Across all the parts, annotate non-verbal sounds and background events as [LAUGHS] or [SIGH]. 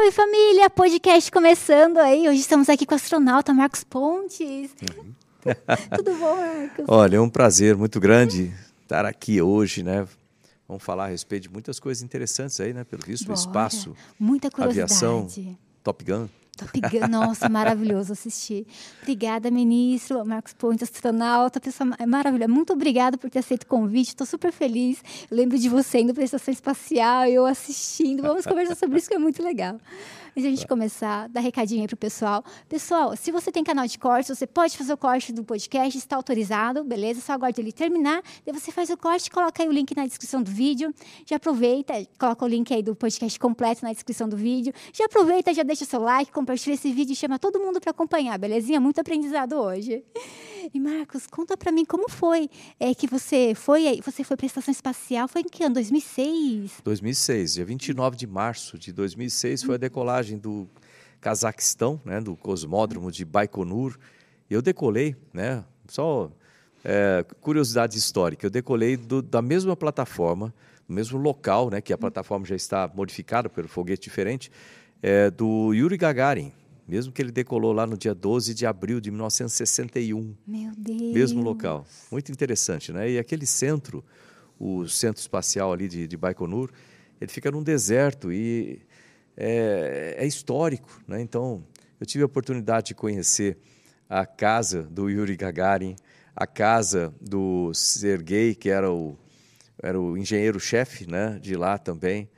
Salve família! Podcast começando aí. Hoje estamos aqui com o astronauta Marcos Pontes. Uhum. [LAUGHS] Tudo bom, Marcos? Olha, é um prazer muito grande estar aqui hoje, né? Vamos falar a respeito de muitas coisas interessantes aí, né? Pelo visto, Bora. espaço, Muita curiosidade. aviação, Top Gun. Gun, nossa, maravilhoso assistir. Obrigada, ministro, Marcos Ponte, astronauta, pessoa maravilhosa. Muito obrigada por ter aceito o convite, estou super feliz. Lembro de você indo para a estação espacial, eu assistindo. Vamos conversar sobre isso, que é muito legal. Antes a gente começar, dar recadinho aí pro pessoal. Pessoal, se você tem canal de corte, você pode fazer o corte do podcast, está autorizado, beleza? Só aguarde ele terminar, daí você faz o corte, coloca aí o link na descrição do vídeo. Já aproveita, coloca o link aí do podcast completo na descrição do vídeo. Já aproveita, já deixa seu like, compartilha esse vídeo e chama todo mundo para acompanhar, belezinha? Muito aprendizado hoje. E Marcos, conta para mim como foi é que você foi, você foi para a estação espacial, foi em que ano? 2006? 2006, dia 29 de março de 2006 foi a decolagem do Cazaquistão, né, do cosmódromo de Baikonur. Eu decolei, né, só é, curiosidade histórica, eu decolei do, da mesma plataforma, no mesmo local, né, que a plataforma já está modificada pelo foguete diferente, é, do Yuri Gagarin, mesmo que ele decolou lá no dia 12 de abril de 1961. Meu Deus! Mesmo local. Muito interessante, né? E aquele centro, o centro espacial ali de, de Baikonur, ele fica num deserto e é, é histórico, né? Então, eu tive a oportunidade de conhecer a casa do Yuri Gagarin, a casa do Sergei, que era o, era o engenheiro-chefe né, de lá também.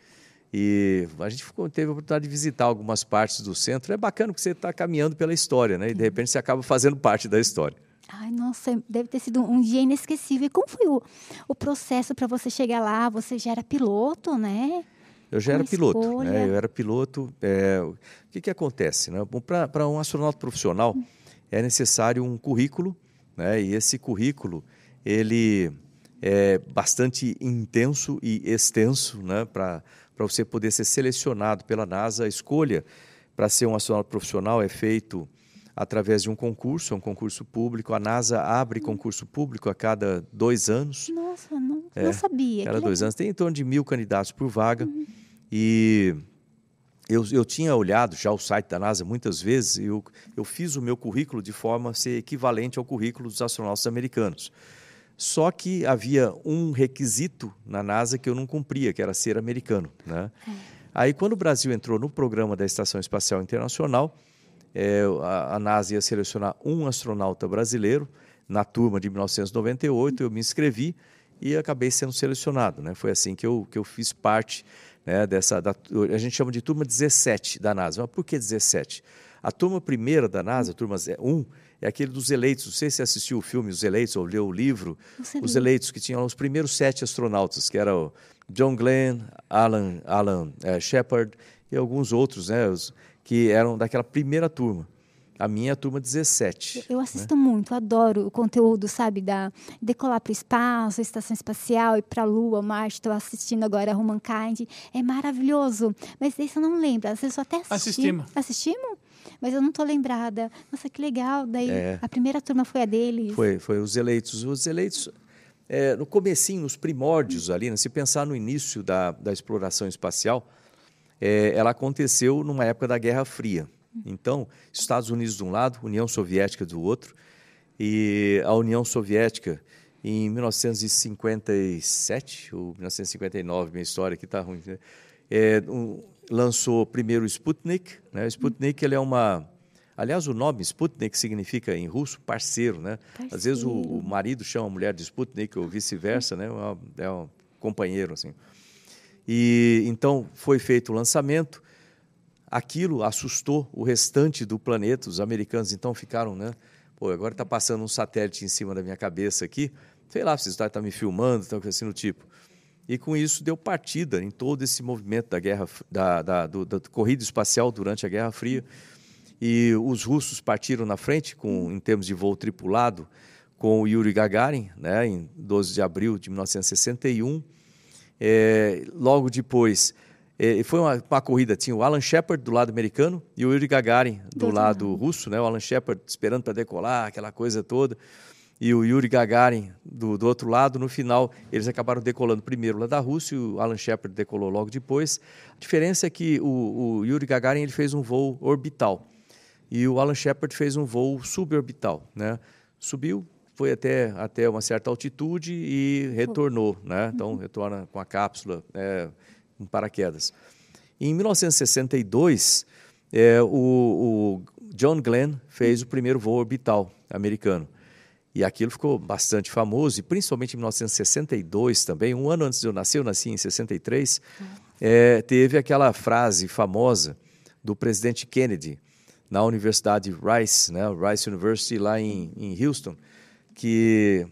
E a gente ficou, teve a oportunidade de visitar algumas partes do centro. É bacana que você está caminhando pela história, né? E de repente você acaba fazendo parte da história. Ai, nossa, deve ter sido um dia inesquecível. E como foi o, o processo para você chegar lá? Você já era piloto, né? Eu já era piloto, né? Eu era piloto. É, o que, que acontece, né? Para um astronauta profissional é necessário um currículo, né? E esse currículo ele é bastante intenso e extenso, né? Para você poder ser selecionado pela NASA. A escolha para ser um astronauta profissional é feito através de um concurso, é um concurso público. A NASA abre concurso público a cada dois anos. Nossa, não, é, não sabia. Cada dois anos. Tem em torno de mil candidatos por vaga. Uhum. E eu, eu tinha olhado já o site da NASA muitas vezes e eu, eu fiz o meu currículo de forma a ser equivalente ao currículo dos astronautas americanos. Só que havia um requisito na NASA que eu não cumpria, que era ser americano. Né? É. Aí, quando o Brasil entrou no programa da Estação Espacial Internacional, é, a, a, NASA ia selecionar um astronauta brasileiro. Na turma de 1998, eu me inscrevi e acabei sendo selecionado. Né? Foi assim que eu, que eu fiz parte né, dessa. Da, a gente chama de turma 17 da NASA. Mas por que 17? A turma primeira da NASA, a turma 1, é aquele dos eleitos. Não sei se você assistiu o filme Os Eleitos ou leu o livro. Os Eleitos, que tinham os primeiros sete astronautas, que eram John Glenn, Alan, Alan é, Shepard e alguns outros, né, os, que eram daquela primeira turma. A minha é a turma 17. Eu assisto né? muito, adoro o conteúdo, sabe, da decolar para o espaço, a estação espacial, ir para a Lua, Marte. Estou assistindo agora a Humankind. É maravilhoso. Mas esse eu não lembro. Às vezes eu até assisti. Assistimos. Assistimos? mas eu não estou lembrada. Nossa, que legal. Daí é. a primeira turma foi a deles. Foi, foi os eleitos. Os eleitos, é, no comecinho, nos primórdios ali, né, se pensar no início da, da exploração espacial, é, ela aconteceu numa época da Guerra Fria. Então, Estados Unidos de um lado, União Soviética do outro, e a União Soviética em 1957 ou 1959, minha história aqui está ruim, né? é, um, lançou primeiro o Sputnik. Né? O Sputnik ele é uma. Aliás, o nome Sputnik significa em russo parceiro, né? Parceiro. Às vezes o, o, marido chama a mulher de Sputnik ou vice-versa, né? É, é um companheiro assim. E então foi feito o lançamento. Aquilo assustou o restante do planeta. Os americanos então ficaram, né? Pô, agora está passando um satélite em cima da minha cabeça aqui. Sei lá, vocês estão tá me filmando, estão assim no tipo e com isso deu partida em todo esse movimento da guerra da, da, do, da corrida espacial durante a Guerra Fria e os russos partiram na frente com em termos de voo tripulado com o Yuri Gagarin né em 12 de abril de 1961 é, logo depois é, foi uma, uma, corrida tinha o Alan Shepard do lado americano e o Yuri Gagarin do lado russo né o Alan Shepard esperando para decolar aquela coisa toda e o Yuri Gagarin do, do outro lado. No final, eles acabaram decolando primeiro lá da Rússia e o Alan Shepard decolou logo depois. A diferença é que o, o Yuri Gagarin ele fez um voo orbital e o Alan Shepard fez um voo suborbital. Né? Subiu, foi até, até uma certa altitude e retornou. Né? Então, retorna com a cápsula é, com paraquedas. Em 1962, é, o, o John Glenn fez o primeiro voo orbital americano. E aquilo ficou bastante famoso, e principalmente em 1962 também, um ano antes de eu nascer, eu nasci em 63, é, teve aquela frase famosa do presidente Kennedy na Universidade Rice, né, Rice University, lá em, em Houston, que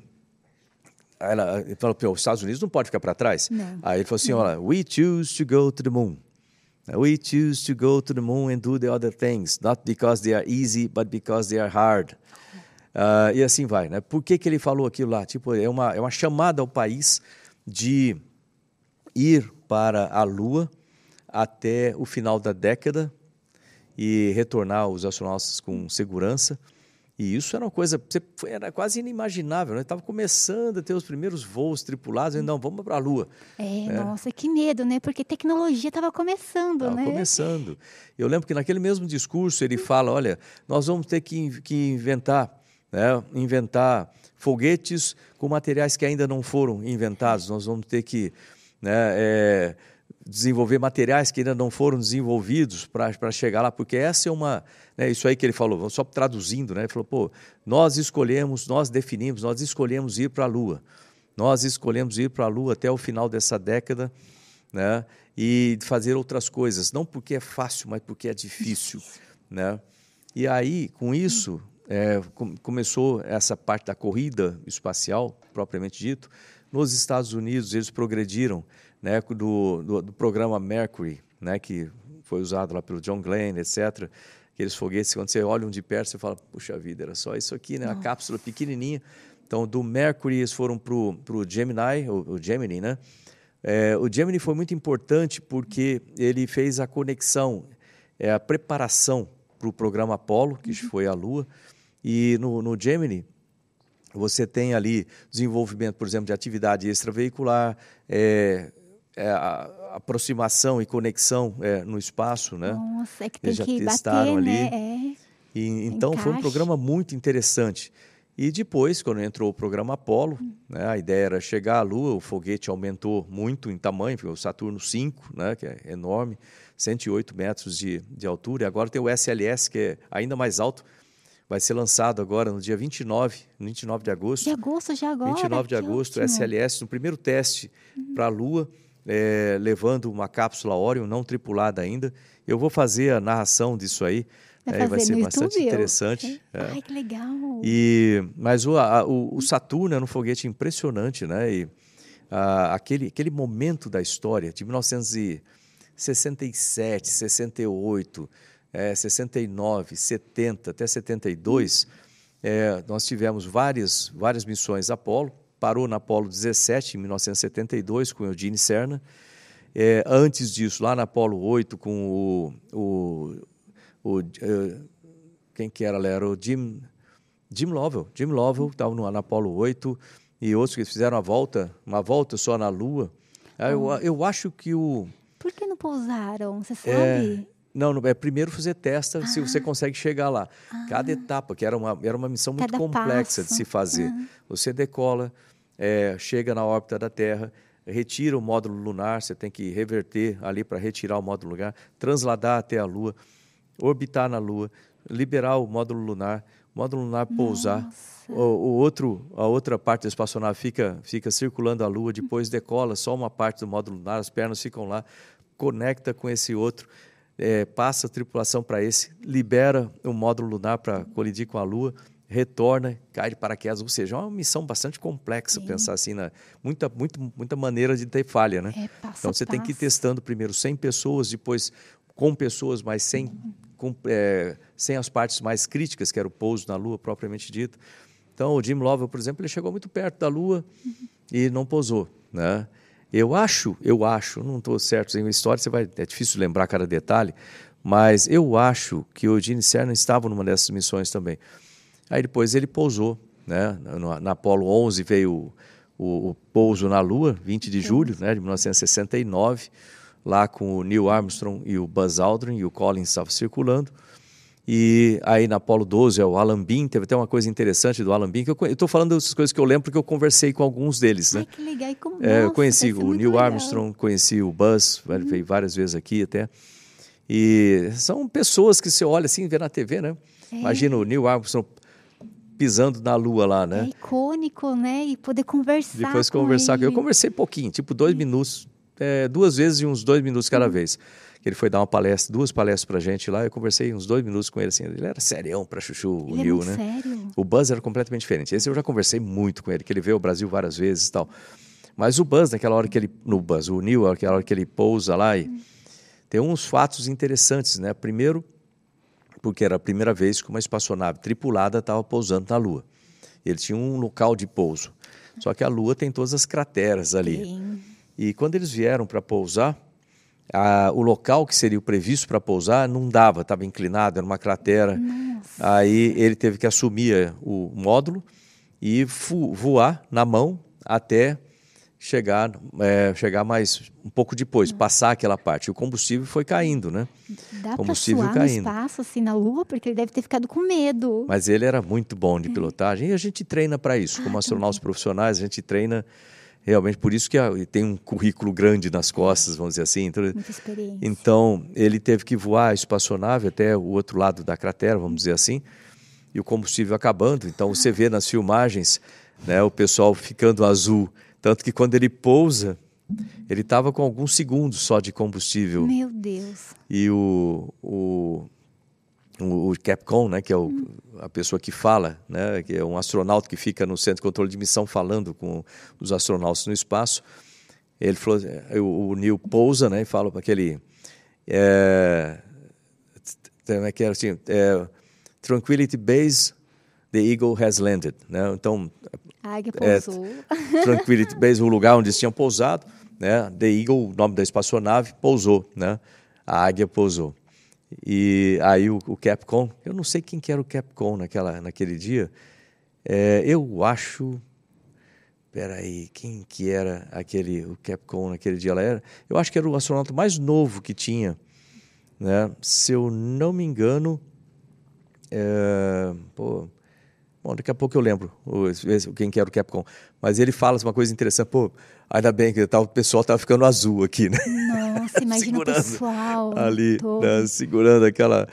ela falou, os Estados Unidos não pode ficar para trás. Não. Aí ele falou assim, olha, we choose to go to the moon. We choose to go to the moon and do the other things, not because they are easy, but because they are hard. Uh, e assim vai, né? Por que, que ele falou aquilo lá? Tipo, é uma, é uma chamada ao país de ir para a Lua até o final da década e retornar os astronautas com segurança. E isso era uma coisa, era quase inimaginável, né? Estava começando a ter os primeiros voos tripulados, e não, vamos para a Lua. É, é, nossa, que medo, né? Porque tecnologia estava começando, tava né? começando. Eu lembro que naquele mesmo discurso ele fala, olha, nós vamos ter que, que inventar, né? Inventar foguetes com materiais que ainda não foram inventados. Nós vamos ter que né, é, desenvolver materiais que ainda não foram desenvolvidos para chegar lá, porque essa é uma. Né, isso aí que ele falou, só traduzindo, né, ele falou: pô, nós escolhemos, nós definimos, nós escolhemos ir para a Lua. Nós escolhemos ir para a Lua até o final dessa década né, e fazer outras coisas, não porque é fácil, mas porque é difícil. Né? E aí, com isso, é, começou essa parte da corrida espacial, propriamente dito. Nos Estados Unidos, eles progrediram né, do, do, do, programa Mercury, né, que foi usado lá pelo John Glenn, etc. Aqueles foguetes, quando você olha um de perto, você fala, puxa vida, era só isso aqui, né? A cápsula pequenininha. Então, do Mercury, eles foram para o Gemini, o, o Gemini, né? É, o Gemini foi muito importante porque ele fez a conexão, é, a preparação para o programa Apollo, que uhum. foi a Lua. E no, no Gemini, você tem ali desenvolvimento, por exemplo, de atividade extraveicular, é, é, a, aproximação e conexão é, no espaço, né? Nossa, é que tem Eles que bater, ali. né? É. E, então Encaixe. foi um programa muito interessante. E depois, quando entrou o programa Apolo, hum. né, a ideia era chegar à Lua, o foguete aumentou muito em tamanho, o Saturno 5, né, que é enorme, 108 metros de, de altura, e agora tem o SLS, que é ainda mais alto, vai ser lançado agora no dia 29, 29 de agosto. De agosto, já agora. 29 de agosto, ótimo. SLS, no primeiro teste uhum. para a Lua é, levando uma cápsula Orion não tripulada ainda. Eu vou fazer a narração disso aí. Vai, é, vai ser bastante YouTube, interessante. É. Ai, que legal! E, mas o, a, o, o, Saturno é um foguete impressionante, né? E a, aquele, aquele momento da história, de 1967, 68, é, 69, 70 até 72, é, nós tivemos várias, várias missões Apolo parou na Apolo 17, em 1972, com Eugene Cerna. É, antes disso, lá na Apolo 8, com o. o, o uh, quem que era? Era o Jim, Jim Lovell. Jim Lovell estava no, na Apolo 8 e outros que fizeram a volta, uma volta só na Lua. Ah, eu, eu acho que o. Por que não pousaram? Você é, sabe? É, não, é primeiro fazer testa ah. se você consegue chegar lá. Ah. Cada etapa, que era uma, era uma missão muito Cada complexa passo. de se fazer. Ah. Você decola, é, chega na órbita da Terra, retira o módulo lunar, você tem que reverter ali para retirar o módulo lunar, transladar até a Lua, orbitar na Lua, liberar o módulo lunar, o módulo lunar pousar. O, o, outro, a outra parte da espaçonave fica, fica circulando a Lua, depois decola só uma parte do módulo lunar, as pernas ficam lá, conecta com esse outro, é, passa a tripulação para esse, libera o módulo lunar para colidir com a Lua, retorna, cai de paraquedas, ou seja, é uma missão bastante complexa, Sim. pensar assim, na, muita, muito, muita maneira de ter falha, né? É, então você tem que ir testando primeiro 100 pessoas, depois com pessoas, mas sem, uhum. com, é, sem as partes mais críticas, que era o pouso na Lua, propriamente dito. Então, o Jim Lovell, por exemplo, ele chegou muito perto da Lua uhum. e não pousou, né? Eu acho, eu acho, não estou certo, em história você vai, é difícil lembrar cada detalhe, mas eu acho que o Gene Cernan estava numa dessas missões também. Aí depois ele pousou né? Na, na Apollo 11 veio o, o, pouso na Lua, 20 de julho né, de 1969, lá com o Neil Armstrong e o Buzz Aldrin, e o Collins estava circulando. E aí na Apollo 12 é o Alan Bean, teve até uma coisa interessante do Alan Bean, que eu estou falando dessas coisas que eu lembro porque eu conversei com alguns deles, né? Ai, que legal. E como, é, eu conheci o Neil legal. Armstrong, conheci o Buzz, uhum. veio várias vezes aqui até. E são pessoas que você olha assim, vê na TV, né? É. Imagina o Neil Armstrong pisando na lua lá, né? É icônico, né? E poder conversar. Depois com conversar. Ele. Eu conversei pouquinho, tipo dois minutos, é, duas vezes e uns dois minutos cada uhum. vez. Ele foi dar uma palestra, duas palestras pra gente lá, eu conversei uns dois minutos com ele, assim, ele era serião pra chuchu, o ele Neil, é né? Sério? O Buzz era completamente diferente. Esse eu já conversei muito com ele, que ele veio ao Brasil várias vezes e tal. Mas o Buzz, naquela hora que ele, no Buzz, o Neil, naquela hora que ele pousa lá, e hum. tem uns fatos interessantes, né? Primeiro, porque era a primeira vez que uma espaçonave tripulada estava pousando na Lua. Ele tinha um local de pouso. Só que a Lua tem todas as crateras ali. Sim. E quando eles vieram para pousar, a, o local que seria o previsto para pousar não dava, estava inclinado, era uma cratera. Nossa. Aí ele teve que assumir o módulo e voar na mão até chegar, é, chegar mais um pouco depois, passar aquela parte. O combustível foi caindo, né? Dá combustível pra caindo. no espaço, assim, na Lua? Porque ele deve ter ficado com medo. Mas ele era muito bom de pilotagem e a gente treina para isso. Como Ah, astronautas profissionais, a gente treina realmente por isso que tem um currículo grande nas costas, vamos dizer assim. Então, Muita experiência. então ele teve que voar a espaçonave até o outro lado da cratera, vamos dizer assim, e o combustível acabando. Então você vê nas filmagens né, o pessoal ficando azul. Tanto que quando ele pousa, ele estava com alguns segundos só de combustível. Meu Deus. E o, o, o, o Capcom, né, que é o, a pessoa que fala, né, que é um astronauta que fica no centro de controle de missão falando com os astronautas no espaço, ele falou, o, o Neil pousa, né, e fala para aquele, é, é que era assim, é, Tranquility Base, the Eagle has landed, né, então A águia É, pousou. Tranquility [LAUGHS] Base, o lugar onde eles tinham pousado, né? The Eagle, o nome da espaçonave, pousou, né? A águia pousou. E aí o, o Capcom, eu não sei quem que era o Capcom naquela, naquele dia, é, eu acho, peraí, quem que era aquele, o Capcom naquele dia? Ela era, eu acho que era o astronauta mais novo que tinha, né? Se eu não me engano, é, pô, Bom, daqui a pouco eu lembro o, quem que era o Capcom. Mas ele fala uma coisa interessante. Pô, ainda bem que o pessoal estava ficando azul aqui, né? Nossa, [LAUGHS] imagina o pessoal. Ali, né, segurando aquela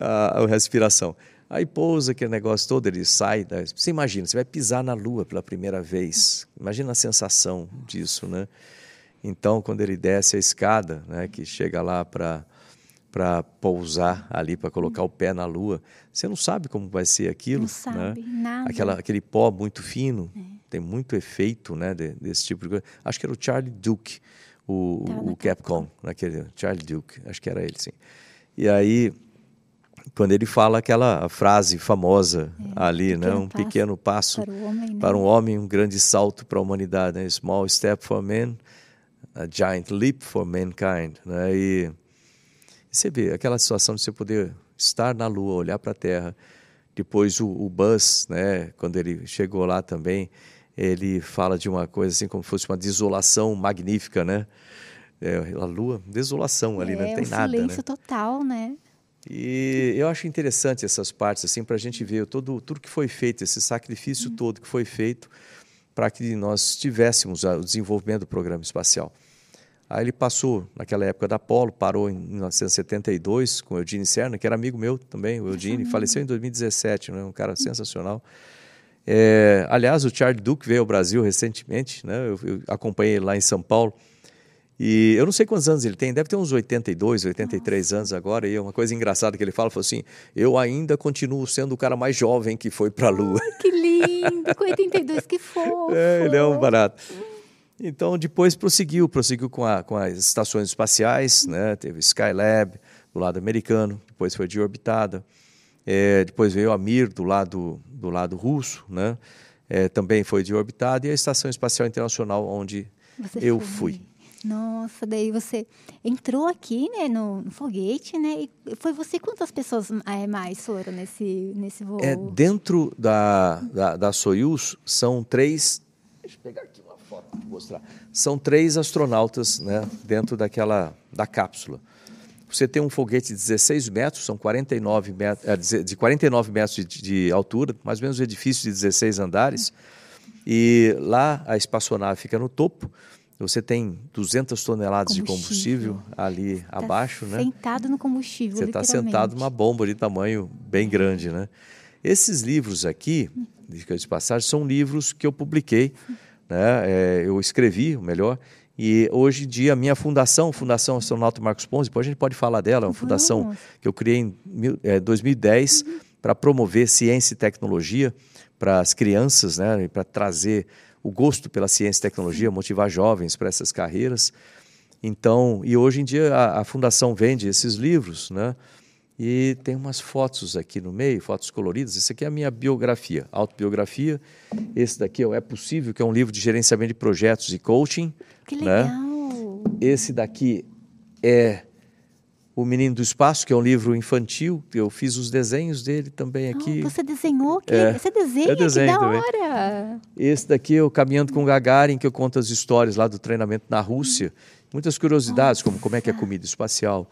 a, a respiração. Aí pousa aquele negócio todo, ele sai. Né? Você imagina, você vai pisar na Lua pela primeira vez. Imagina a sensação disso, né? Então, quando ele desce a escada, né, que chega lá para para pousar ali, para colocar o pé na lua. Você não sabe como vai ser aquilo. Não sabe, né? nada. Aquela, aquele pó muito fino, É. tem muito efeito né, de, desse tipo de coisa. Acho que era o Charlie Duke, o, o, Capcom, naquele, Charlie Duke, acho que era ele, sim. E aí, quando ele fala aquela frase famosa ali, né, um pequeno pequeno passo Para homem, né? para um homem, um grande salto para a humanidade, né? Small step for man, a giant leap for mankind, né? E você vê aquela situação de você poder estar na Lua, olhar para a Terra. Depois o, o Buzz, né, quando ele chegou lá também, ele fala de uma coisa assim como se fosse uma desolação magnífica, né? É, a Lua, desolação ali, é, né? não tem um nada, né? silêncio total, né? E eu acho interessante essas partes assim para a gente ver todo tudo que foi feito, esse sacrifício todo que foi feito para que nós tivéssemos o desenvolvimento do programa espacial. Aí ele passou naquela época da Apollo, parou em 1972 com o Eugene Cerna, que era amigo meu também, o Eugene, faleceu em 2017, né? um cara sensacional. É, aliás, o Charlie Duke veio ao Brasil recentemente, né? eu, eu acompanhei ele lá em São Paulo. E eu não sei quantos anos ele tem, deve ter uns 82, 83 Nossa. anos agora. E é uma coisa engraçada que ele fala, falou assim: eu ainda continuo sendo o cara mais jovem que foi para a Lua. Ai, que lindo, com 82, que fofo. [LAUGHS] É, ele é um barato. Então, depois prosseguiu, prosseguiu com, a, com as estações espaciais, né? teve o Skylab do lado americano, depois foi de orbitada, é, depois veio a Mir do lado, do lado russo, né? É, também foi de orbitada, e a Estação Espacial Internacional, onde Você eu foi. fui. Nossa, daí você entrou aqui, né, no, no foguete, né? E foi você quantas pessoas é, mais foram nesse nesse voo? É, dentro da, da, da Soyuz são três. Deixa eu pegar aqui mostrar. São três astronautas, né, dentro daquela da cápsula. Você tem um foguete de 16 metros, são 49 metros, de 49 metros de, de altura, mais ou menos um edifício de 16 andares. E lá a espaçonave fica no topo você tem 200 toneladas combustível. de combustível ali tá abaixo, né? Sentado no combustível. Você está sentado numa bomba de tamanho bem grande, né? Esses livros aqui, de passagem, são livros que eu publiquei, né? É, eu escrevi, o melhor. E hoje em dia, a minha fundação, Fundação Astronauta Marcos Ponce, depois a gente pode falar dela, é uma fundação que eu criei em é, 2010 uhum. para promover ciência e tecnologia para as crianças, né? para trazer o gosto pela ciência e tecnologia, motivar jovens para essas carreiras. Então, e hoje em dia a, a, fundação vende esses livros, né? E tem umas fotos aqui no meio, fotos coloridas. Esse aqui é a minha biografia, autobiografia. Esse daqui é Possível, que é um livro de gerenciamento de projetos e coaching. Que né? legal! Né? Esse daqui é o Menino do Espaço, que é um livro infantil, eu fiz os desenhos dele também aqui. Oh, você desenhou? Que... É, você desenha? desenho que da também. hora! Esse daqui é o Caminhando com Gagarin, que eu conto as histórias lá do treinamento na Rússia. Muitas curiosidades, Nossa. como como é que é comida espacial,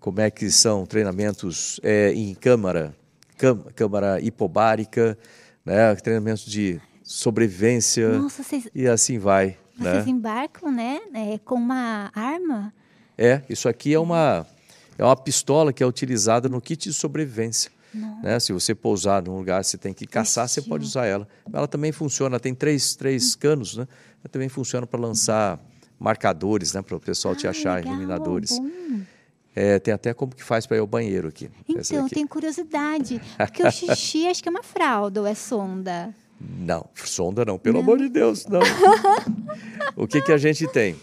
como é que são treinamentos é, em câmara, câmara hipobárica, né, treinamentos de sobrevivência Nossa, vocês... e assim vai. Vocês né? embarcam, né, é, com uma arma? É, isso aqui é uma é uma pistola que é utilizada no kit de sobrevivência. Né? Se você pousar num lugar, você tem que caçar, você pode usar ela. Ela também funciona, tem três, três canos, né? Ela também funciona para lançar marcadores, né? Para o pessoal ah, te achar, legal, iluminadores. É, tem até como que faz para ir ao banheiro aqui. Então, eu tenho curiosidade. Porque o xixi acho que é uma fralda ou é sonda? Não, sonda não, pelo não. amor de Deus, não. o que, que a gente tem?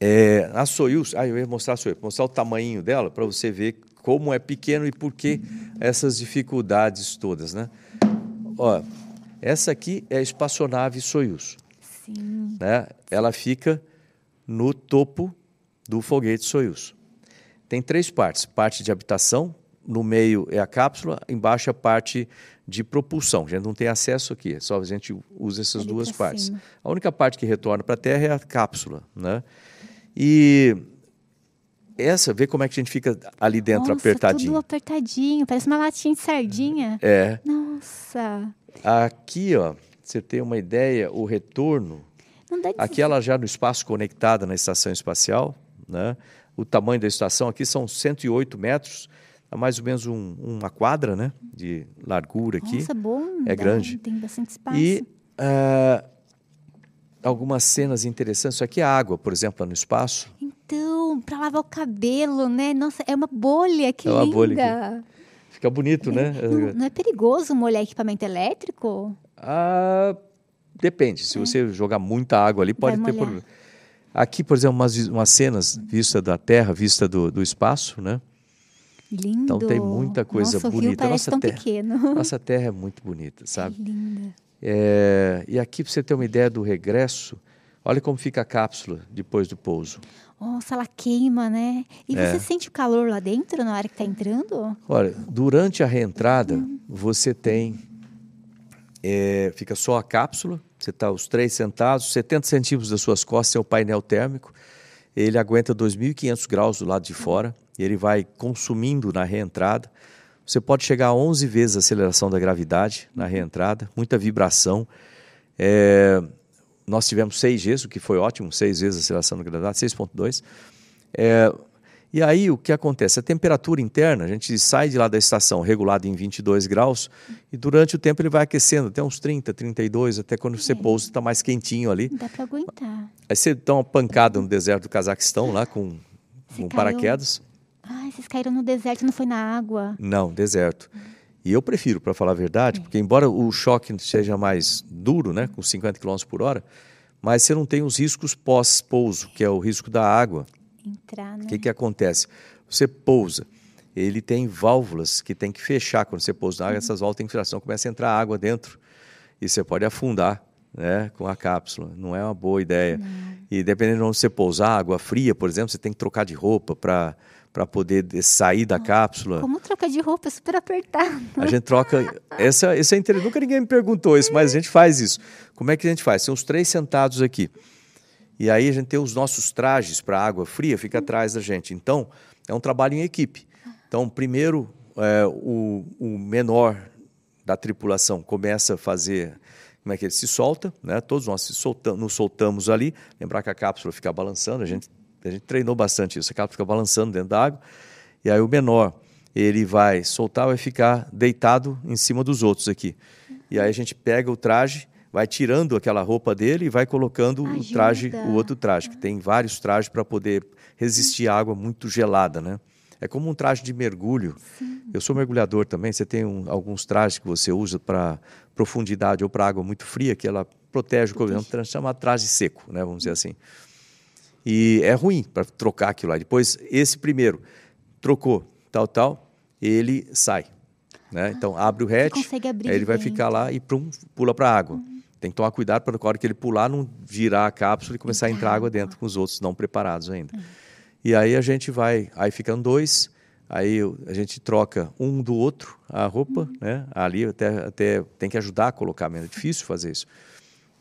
É, a Soyuz, ah, eu ia mostrar a Soyuz, mostrar o tamanho dela para você ver como é pequeno e por que essas dificuldades todas, né? Ó, essa aqui é a espaçonave Soyuz. Sim. Né? Ela fica no topo do foguete Soyuz. Tem três partes: parte de habitação, no meio é a cápsula, embaixo a parte de propulsão. A gente não tem acesso aqui, só a gente usa essas Ali duas partes. Cima. A única parte que retorna para a Terra é a cápsula, né? E essa, vê como é que a gente fica ali dentro Nossa, apertadinho. Tudo apertadinho, parece uma latinha de sardinha. É. Nossa. Aqui, ó, você tem uma ideia, o retorno. Aqui ela já no espaço conectada na estação espacial, né? O tamanho da estação aqui são 108 metros, é mais ou menos um, uma quadra, né? De largura aqui. Nossa, bom. É grande. Tem bastante espaço. E uh, algumas cenas interessantes. Isso aqui é água, por exemplo, no espaço. Então, para lavar o cabelo, né? Nossa, é uma bolha, que é uma linda. Bolha Fica bonito, é. né? Não, não, é perigoso molhar equipamento elétrico? Ah, depende. Se é. você jogar muita água ali, pode ter problema. Aqui, por exemplo, umas, umas cenas vista da Terra, vista do, do espaço, né? Lindo. Então tem muita coisa Nossa, bonita. Rio nossa tão terra, pequeno. [LAUGHS] Nossa Terra é muito bonita, sabe? É linda. É, e aqui, para você ter uma ideia do regresso, olha como fica a cápsula depois do pouso. Nossa, ela queima, né? E é. você sente o calor lá dentro na hora que está entrando? Olha, durante a reentrada, hum. você tem. É, fica só a cápsula, você está os três sentados, 70 centímetros das suas costas é o painel térmico. Ele aguenta 2.500 graus do lado de fora e ele vai consumindo na reentrada. Você pode chegar a 11 vezes a aceleração da gravidade na reentrada, muita vibração. É, nós tivemos 6Gs, o que foi ótimo, 6 vezes a aceleração da gravidade, 6.2. É, e aí o que acontece? A temperatura interna, a gente sai de lá da estação regulada em 22 graus e durante o tempo ele vai aquecendo até uns 30, 32, até quando você é. pousa está mais quentinho ali. Dá para aguentar. Aí você dá uma pancada no deserto do Cazaquistão lá com, com paraquedas. Ai, vocês caíram no deserto, não foi na água? Não, deserto. E eu prefiro, para falar a verdade, é. porque embora o choque seja mais duro, né, com 50 km por hora, mas você não tem os riscos pós-pouso, que é o risco da água. Entrar, né? O que, que acontece? Você pousa, ele tem válvulas que tem que fechar quando você pousa na água, uhum. essas válvulas têm que fechar, senão começa a entrar água dentro e você pode afundar né, com a cápsula. Não é uma boa ideia. Não. E dependendo de onde você pousar, água fria, por exemplo, você tem que trocar de roupa para para poder sair da cápsula. Como trocar de roupa? É super apertado. A gente troca. [LAUGHS] Essa, essa é interessante. Nunca ninguém me perguntou isso, mas a gente faz isso. Como é que a gente faz? São os três sentados aqui. E aí a gente tem os nossos trajes para água fria, fica atrás da gente. Então, é um trabalho em equipe. Então, primeiro, é, o, o menor da tripulação começa a fazer como é que ele se solta, né? Todos nós soltam, nos soltamos ali. Lembrar que a cápsula fica balançando, a gente, a gente treinou bastante isso. A cápsula fica balançando dentro da água. E aí o menor, ele vai soltar, vai ficar deitado em cima dos outros aqui. E aí a gente pega o traje, vai tirando aquela roupa dele e vai colocando Ajuda. o traje, o outro traje, que tem vários trajes para poder resistir à água muito gelada, né? É como um traje de mergulho. Sim. Eu sou mergulhador também. Você tem um, alguns trajes que você usa para profundidade ou para água muito fria, que ela protege o corpo. É chama traje seco, né? vamos dizer assim. E é ruim para trocar aquilo lá. Depois, esse primeiro, trocou, tal, tal, ele sai. Né? Ah, então, abre o hatch, aí ele vai ficar lá e pum, pula para a água. Uhum. Tem que tomar cuidado para na hora que ele pular, não virar a cápsula e começar a entrar água dentro com os outros não preparados ainda. Uhum. E aí a gente vai, aí ficam dois, aí a gente troca um do outro a roupa, uhum. né? Ali até, até tem que ajudar a colocar, mas é difícil fazer isso.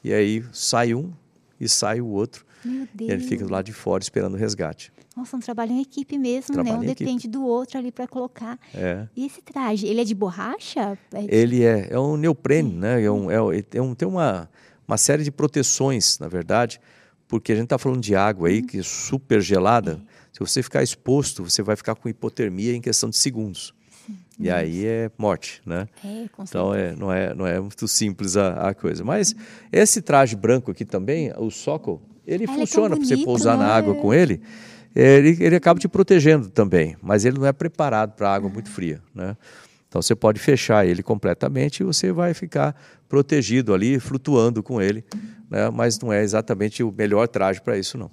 E aí sai um e sai o outro. E ele fica do lado de fora esperando o resgate. Nossa, um trabalho em equipe mesmo, né? trabalho né? Um depende equipe. do outro ali para colocar. É. E esse traje, ele é de borracha? É de... Ele é, é um neoprene, né? É um, é, é um, tem uma, uma série de proteções, na verdade, porque a gente está falando de água aí, uhum. que é super gelada. Se você ficar exposto, você vai ficar com hipotermia em questão de segundos. Sim. E aí é morte, né? É, com então é, não, é, não é muito simples a, a coisa. Mas esse traje branco aqui também, o Sokol, ele ah, funciona para você pousar né? na água com ele. Ele, ele acaba te protegendo também, mas ele não é preparado para água muito fria, né? Então você pode fechar ele completamente e você vai ficar protegido ali, flutuando com ele, né? mas não é exatamente o melhor traje para isso, não.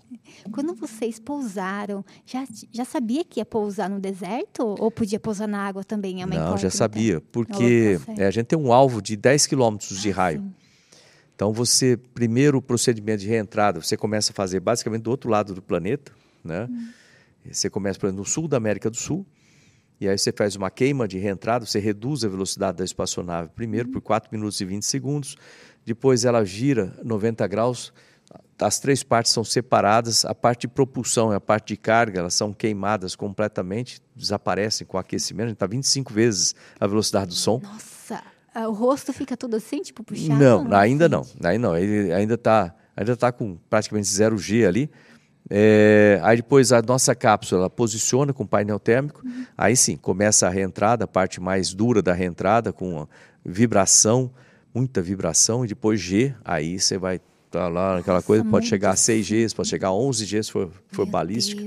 Quando vocês pousaram, já, já sabia que ia pousar no deserto ou podia pousar na água também? É não, já sabia, porque é, a gente tem um alvo de 10 quilômetros de ah, raio. Sim. Então você, primeiro o procedimento de reentrada, você começa a fazer basicamente do outro lado do planeta, né? Hum. Você começa, por exemplo, no sul da América do Sul, e aí você faz uma queima de reentrada, você reduz a velocidade da espaçonave primeiro por 4 minutos e 20 segundos, depois ela gira 90 graus, as três partes são separadas, a parte de propulsão e a parte de carga, elas são queimadas completamente, desaparecem com o aquecimento, a gente está 25 vezes a velocidade do som. Nossa, o rosto fica todo assim, tipo puxado? Não, não ainda não, aí não, ele ainda está ainda tá com praticamente zero G ali, é, aí depois a nossa cápsula posiciona com painel térmico, uhum. aí sim começa a reentrada, a parte mais dura da reentrada, com vibração, muita vibração, e depois G, aí você vai tá lá, aquela coisa, pode chegar a 6 Gs, pode chegar a 11 Gs se for, for balístico.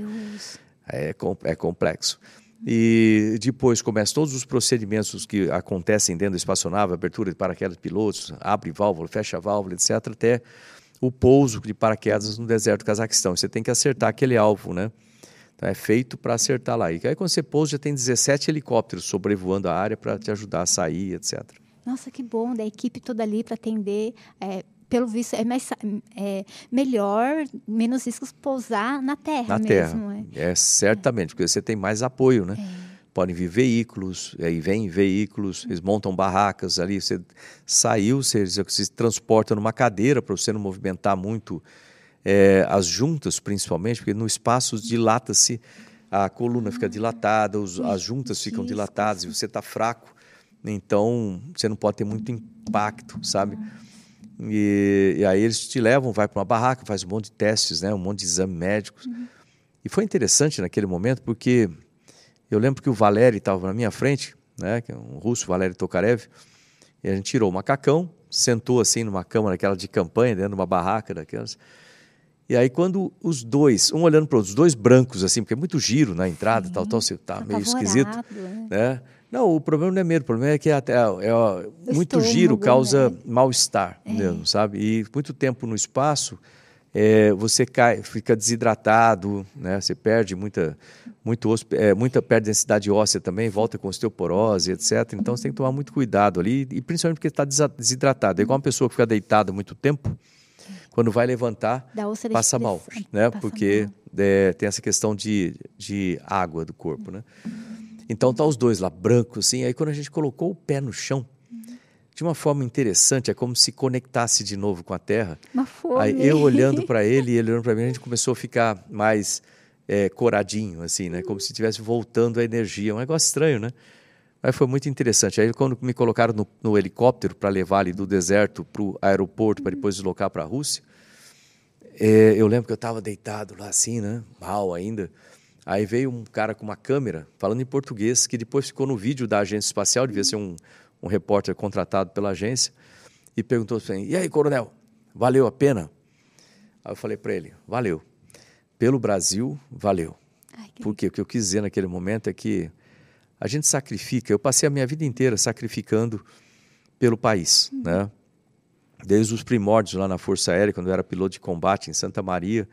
É, é complexo. E depois começam todos os procedimentos que acontecem dentro da espaçonave, abertura de paraquedas de pilotos, abre válvula, fecha válvula, etc., até o pouso de paraquedas no deserto do Cazaquistão. Você tem que acertar aquele alvo, né? Então é feito para acertar lá. E aí quando você pousa, já tem 17 helicópteros sobrevoando a área para te ajudar a sair, etc. Nossa, que bom, da equipe toda ali para atender. É, pelo visto, é, mais, é melhor, menos riscos pousar na terra na mesmo. Terra. É. é certamente, porque você tem mais apoio, né? É podem vir veículos, aí vem veículos, eles montam barracas ali, você saiu, você, você se transporta numa cadeira para você não movimentar muito é, as juntas, principalmente, porque no espaço dilata-se, a coluna fica dilatada, os, as juntas ficam dilatadas e você está fraco, então você não pode ter muito impacto, sabe? E, e aí eles te levam, vai para uma barraca, faz um monte de testes, né, um monte de exames médicos. Uhum. E foi interessante naquele momento porque eu lembro que o Valério estava na minha frente, né, que é um russo, Valério Tokarev, e a gente tirou o macacão, sentou assim numa cama daquela de campanha, dentro de uma barraca daquelas. E aí quando os dois, um olhando para os dois brancos assim, porque é muito giro na entrada, Sim, tal, tal, você tá meio esquisito, né? né? Não, o problema não é medo, o problema é que até é, é muito giro causa né? mal-estar, é. mesmo, sabe? E muito tempo no espaço, é, você cai, fica desidratado, né? Você perde muita, muito, é, muita perde densidade óssea também, volta com osteoporose, etc. Então você tem que tomar muito cuidado ali, e principalmente porque está desidratado. É igual uma pessoa que fica deitada muito tempo, quando vai levantar, passa mal, né? Passa Porque mal. É, tem essa questão de, de água do corpo, né? Então tá os dois lá, brancos, assim. Aí quando a gente colocou o pé no chão, de uma forma interessante, é como se conectasse de novo com a terra. Uma fome. Aí eu olhando para [LAUGHS] ele e ele olhando para mim, a gente começou a ficar mais é, coradinho, assim, né? Como se estivesse voltando a energia. Um negócio estranho, né? Mas foi muito interessante. Aí, quando me colocaram no, no helicóptero para levar ele do deserto para o aeroporto, para depois deslocar para a Rússia, é, eu lembro que eu estava deitado lá assim, né? Mal ainda. Aí veio um cara com uma câmera, falando em português, que depois ficou no vídeo da agência espacial, devia ser um, um repórter contratado pela agência, e perguntou assim: E aí, coronel, valeu a pena? Aí eu falei para ele: Valeu. Pelo Brasil, valeu. Ai, Porque o que eu quis dizer naquele momento é que a gente sacrifica. Eu passei a minha vida inteira sacrificando pelo país, uhum. né? Desde os primórdios lá na Força Aérea, quando eu era piloto de combate em Santa Maria,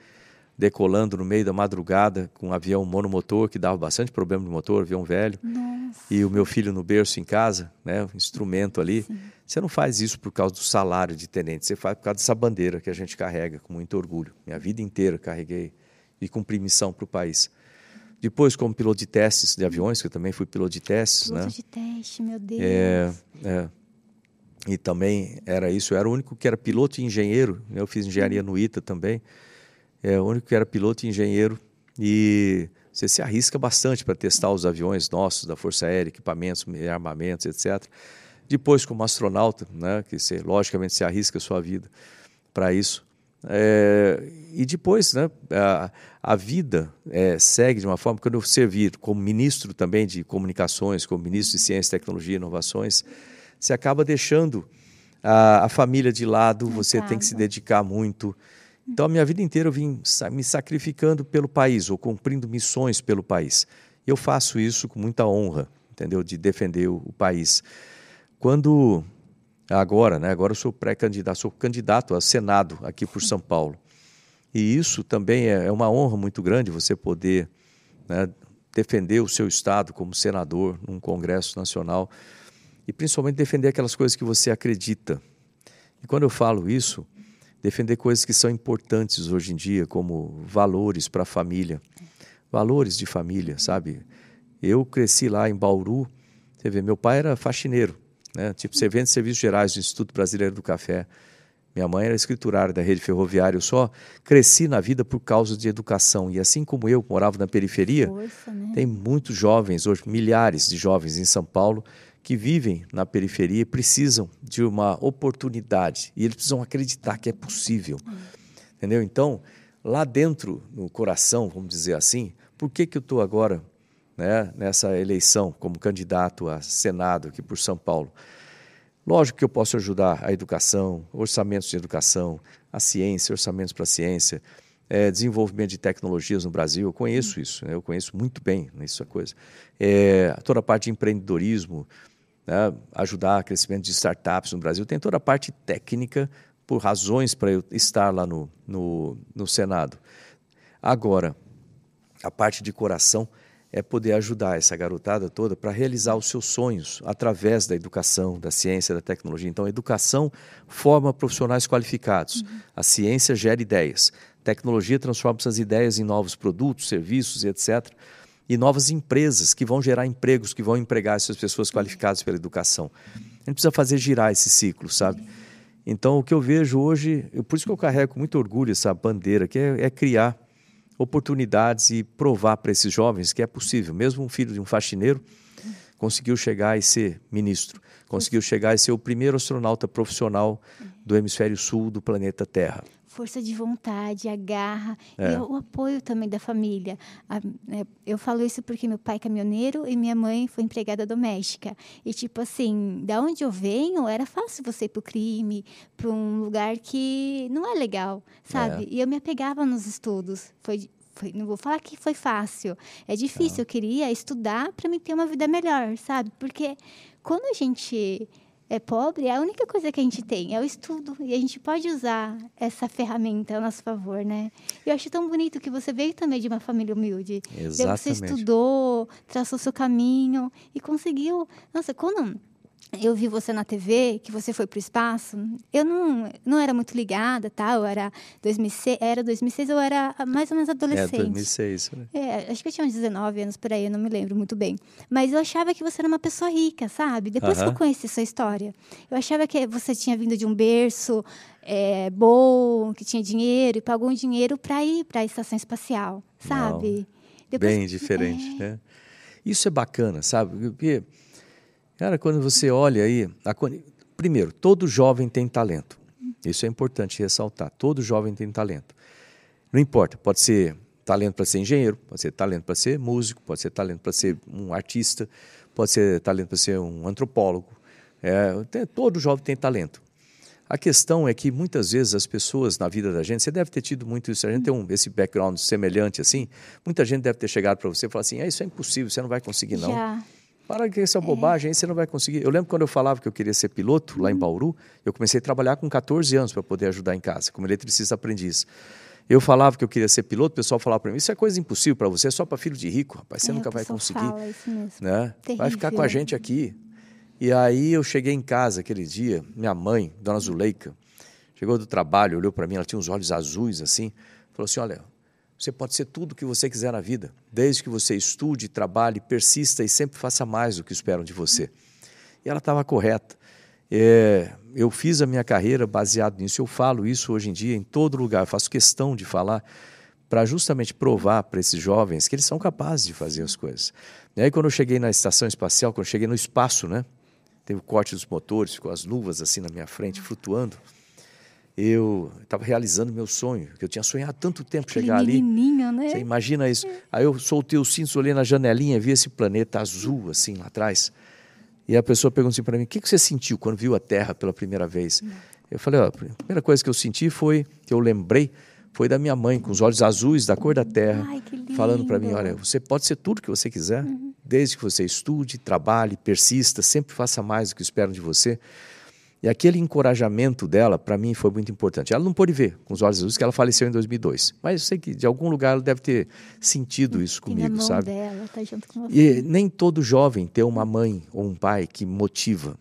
decolando no meio da madrugada com um avião monomotor que dava bastante problema no motor, avião velho. Nossa. E o meu filho no berço em casa, né, um instrumento ali. Sim. Você não faz isso por causa do salário de tenente, você faz por causa dessa bandeira que a gente carrega com muito orgulho. Minha vida inteira carreguei e cumpri missão para o país. Depois, como piloto de testes de aviões, que eu também fui piloto de testes. Piloto né? de teste, meu Deus. É, é. E também era isso. Eu era o único que era piloto e engenheiro. Eu fiz engenharia no ITA também. É o único que era piloto e engenheiro. E você se arrisca bastante para testar os aviões nossos, da Força Aérea, equipamentos, armamentos, etc. Depois, como astronauta, né, que você, logicamente, se arrisca a sua vida para isso. É, e depois, né, a, a vida é, segue de uma forma, quando eu servir como ministro também de comunicações, como ministro de ciência, tecnologia e inovações, você acaba deixando a, a família de lado, você tem que se dedicar muito. Então, a minha vida inteira eu vim me sacrificando pelo país, ou cumprindo missões pelo país. Eu faço isso com muita honra, entendeu? De defender o, país. Quando agora, né? Agora eu sou pré-candidato, sou candidato a Senado aqui por São Paulo. E isso também é, é uma honra muito grande você poder né, defender o seu estado como senador num Congresso Nacional e principalmente defender aquelas coisas que você acredita. E quando eu falo isso, defender coisas que são importantes hoje em dia, como valores para a família, valores de família, sabe? Eu cresci lá em Bauru, você vê, meu pai era faxineiro, né? tipo servente de serviços gerais do Instituto Brasileiro do Café. Minha mãe era escriturária da rede ferroviária. Eu só cresci na vida por causa de educação. E assim como eu morava na periferia, Força, né? tem muitos jovens, hoje milhares de jovens em São Paulo, que vivem na periferia precisam de uma oportunidade. E eles precisam acreditar que é possível. Entendeu? Então, lá dentro, no coração, vamos dizer assim, por que, que eu estou agora né, nessa eleição como candidato a Senado aqui por São Paulo. Lógico que eu posso ajudar a educação, orçamentos de educação, a ciência, orçamentos para a ciência, é, desenvolvimento de tecnologias no Brasil. Eu conheço isso, né? eu conheço muito bem essa coisa. É, toda a parte de empreendedorismo, né? ajudar o crescimento de startups no Brasil. Tem toda a parte técnica por razões para eu estar lá no, no, no Senado. Agora, a parte de coração é poder ajudar essa garotada toda para realizar os seus sonhos através da educação, da ciência, da tecnologia. Então, a educação forma profissionais qualificados, uhum. a ciência gera ideias, a tecnologia transforma essas ideias em novos produtos, serviços e etc. E novas empresas que vão gerar empregos, que vão empregar essas pessoas qualificadas pela educação. A gente precisa fazer girar esse ciclo, sabe? Então, o que eu vejo hoje, por isso que eu carrego com muito orgulho essa bandeira, que é, é criar oportunidades e provar para esses jovens que é possível. Mesmo um filho de um faxineiro conseguiu chegar e ser ministro, conseguiu chegar e ser o primeiro astronauta profissional do hemisfério sul do planeta Terra força de vontade, a garra é. e o apoio também da família. Né, eu falo isso porque meu pai é caminhoneiro e minha mãe foi empregada doméstica. E tipo assim, da onde eu venho, era fácil você ir pro crime, para um lugar que não é legal, sabe? É. E eu me apegava nos estudos. Foi foi, não vou falar que foi fácil. É difícil. Ah. Eu queria estudar para me ter uma vida melhor, sabe? Porque quando a gente é pobre, a única coisa que a gente tem é o estudo. E a gente pode usar essa ferramenta a nosso favor, né? Eu acho tão bonito que você veio também de uma família humilde. Exatamente. Você estudou, traçou seu caminho e conseguiu. Nossa, quando eu vi você na TV, que você foi para o espaço, eu não, não era muito ligada, tá? Eu era 2006, era 2006, eu era mais ou menos adolescente. É, 2006. Né? É, acho que eu tinha uns 19 anos por aí, eu não me lembro muito bem. Mas eu achava que você era uma pessoa rica, sabe? Depois uh -huh. que eu conheci sua história, eu achava que você tinha vindo de um berço é, bom, que tinha dinheiro e pagou um dinheiro para ir para a estação espacial, sabe? Depois, bem diferente, é... né? Isso é bacana, sabe? Porque Cara, quando você olha aí, a, primeiro, todo jovem tem talento. Isso é importante ressaltar. Todo jovem tem talento. Não importa, pode ser talento para ser engenheiro, pode ser talento para ser músico, pode ser talento para ser um artista, pode ser talento para ser um antropólogo. É, tem, todo jovem tem talento. A questão é que muitas vezes as pessoas na vida da gente, você deve ter tido muito isso, a gente tem um, esse background semelhante assim, muita gente deve ter chegado para você e falado assim, ah, isso é impossível, você não vai conseguir não. Já. Para que essa é. bobagem, aí você não vai conseguir. Eu lembro quando eu falava que eu queria ser piloto lá em. Bauru, eu comecei a trabalhar com 14 anos para poder ajudar em casa, como eletricista aprendiz. Eu falava que eu queria ser piloto, o pessoal falava para mim: Isso é coisa impossível para você, é só para filho de rico, rapaz, você é, nunca vai conseguir. Isso. Né? Vai ficar com a gente aqui. E aí eu cheguei em casa aquele dia, minha mãe, dona Zuleika, chegou do trabalho, olhou para mim, ela tinha uns olhos azuis assim, falou assim: Olha, você pode ser tudo o que você quiser na vida, desde que você estude, trabalhe, persista e sempre faça mais do que esperam de você. E ela estava correta. É, eu fiz a minha carreira baseado nisso. Eu falo isso hoje em dia em todo lugar. Eu faço questão de falar para justamente provar para esses jovens que eles são capazes de fazer as coisas. E aí, quando eu cheguei na estação espacial, quando eu cheguei no espaço, né? Teve o corte dos motores, ficou as luvas assim na minha frente, flutuando eu estava realizando meu sonho, que eu tinha sonhado tanto tempo chegar ali. Né? Você imagina isso? Aí eu soltei os cintos, olhei na janelinha, vi esse planeta azul assim lá atrás. E a pessoa perguntou assim para mim: "O que, que você sentiu quando viu a Terra pela primeira vez?" Não. Eu falei: ó, a primeira coisa que eu senti foi que eu lembrei foi da minha mãe com os olhos azuis da cor da Terra, Ai, falando para mim: "Olha, você pode ser tudo que você quiser, uhum. desde que você estude, trabalhe, persista, sempre faça mais do que esperam de você." E aquele encorajamento dela, para mim, foi muito importante. Ela não pôde ver com os olhos azuis que ela faleceu em 2002. Mas eu sei que de algum lugar ela deve ter sentido isso Tem comigo, sabe? Dela, tá junto com você. E nem todo jovem tem uma mãe ou um pai que motiva.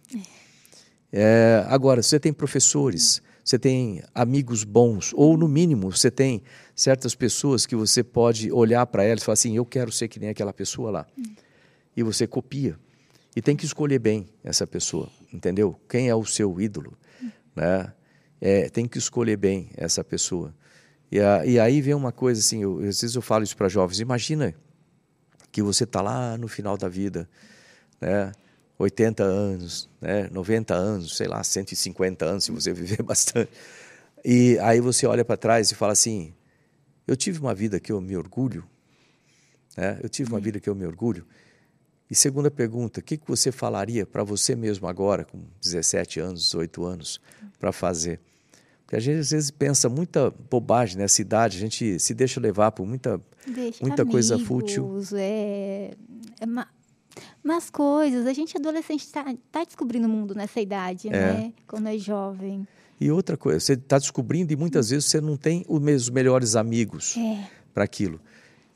É, agora, você tem professores, você tem amigos bons, ou no mínimo, você tem certas pessoas que você pode olhar para elas e falar assim: eu quero ser que nem aquela pessoa lá. Hum. E você copia. E tem que escolher bem essa pessoa, entendeu? Quem é o seu ídolo, né? É, tem que escolher bem essa pessoa. E, a, e aí vem uma coisa assim, eu, às vezes eu falo isso para jovens, imagina que você está lá no final da vida, né? 80 anos, né? 90 anos, sei lá, 150 anos, se você [LAUGHS] viver bastante. E aí você olha para trás e fala assim: eu tive uma vida que eu me orgulho, né? eu tive uma vida que eu me orgulho. E segunda pergunta, o que você falaria para você mesmo agora, com 17 anos, 18 anos, para fazer? Porque a gente às vezes pensa muita bobagem nessa idade, a gente se deixa levar por muita, muita amigos, coisa fútil. É, é ma, mas coisas, a gente adolescente está tá descobrindo o mundo nessa idade, é. né? Quando é jovem. E outra coisa, você está descobrindo e muitas vezes você não tem os melhores amigos é. para aquilo.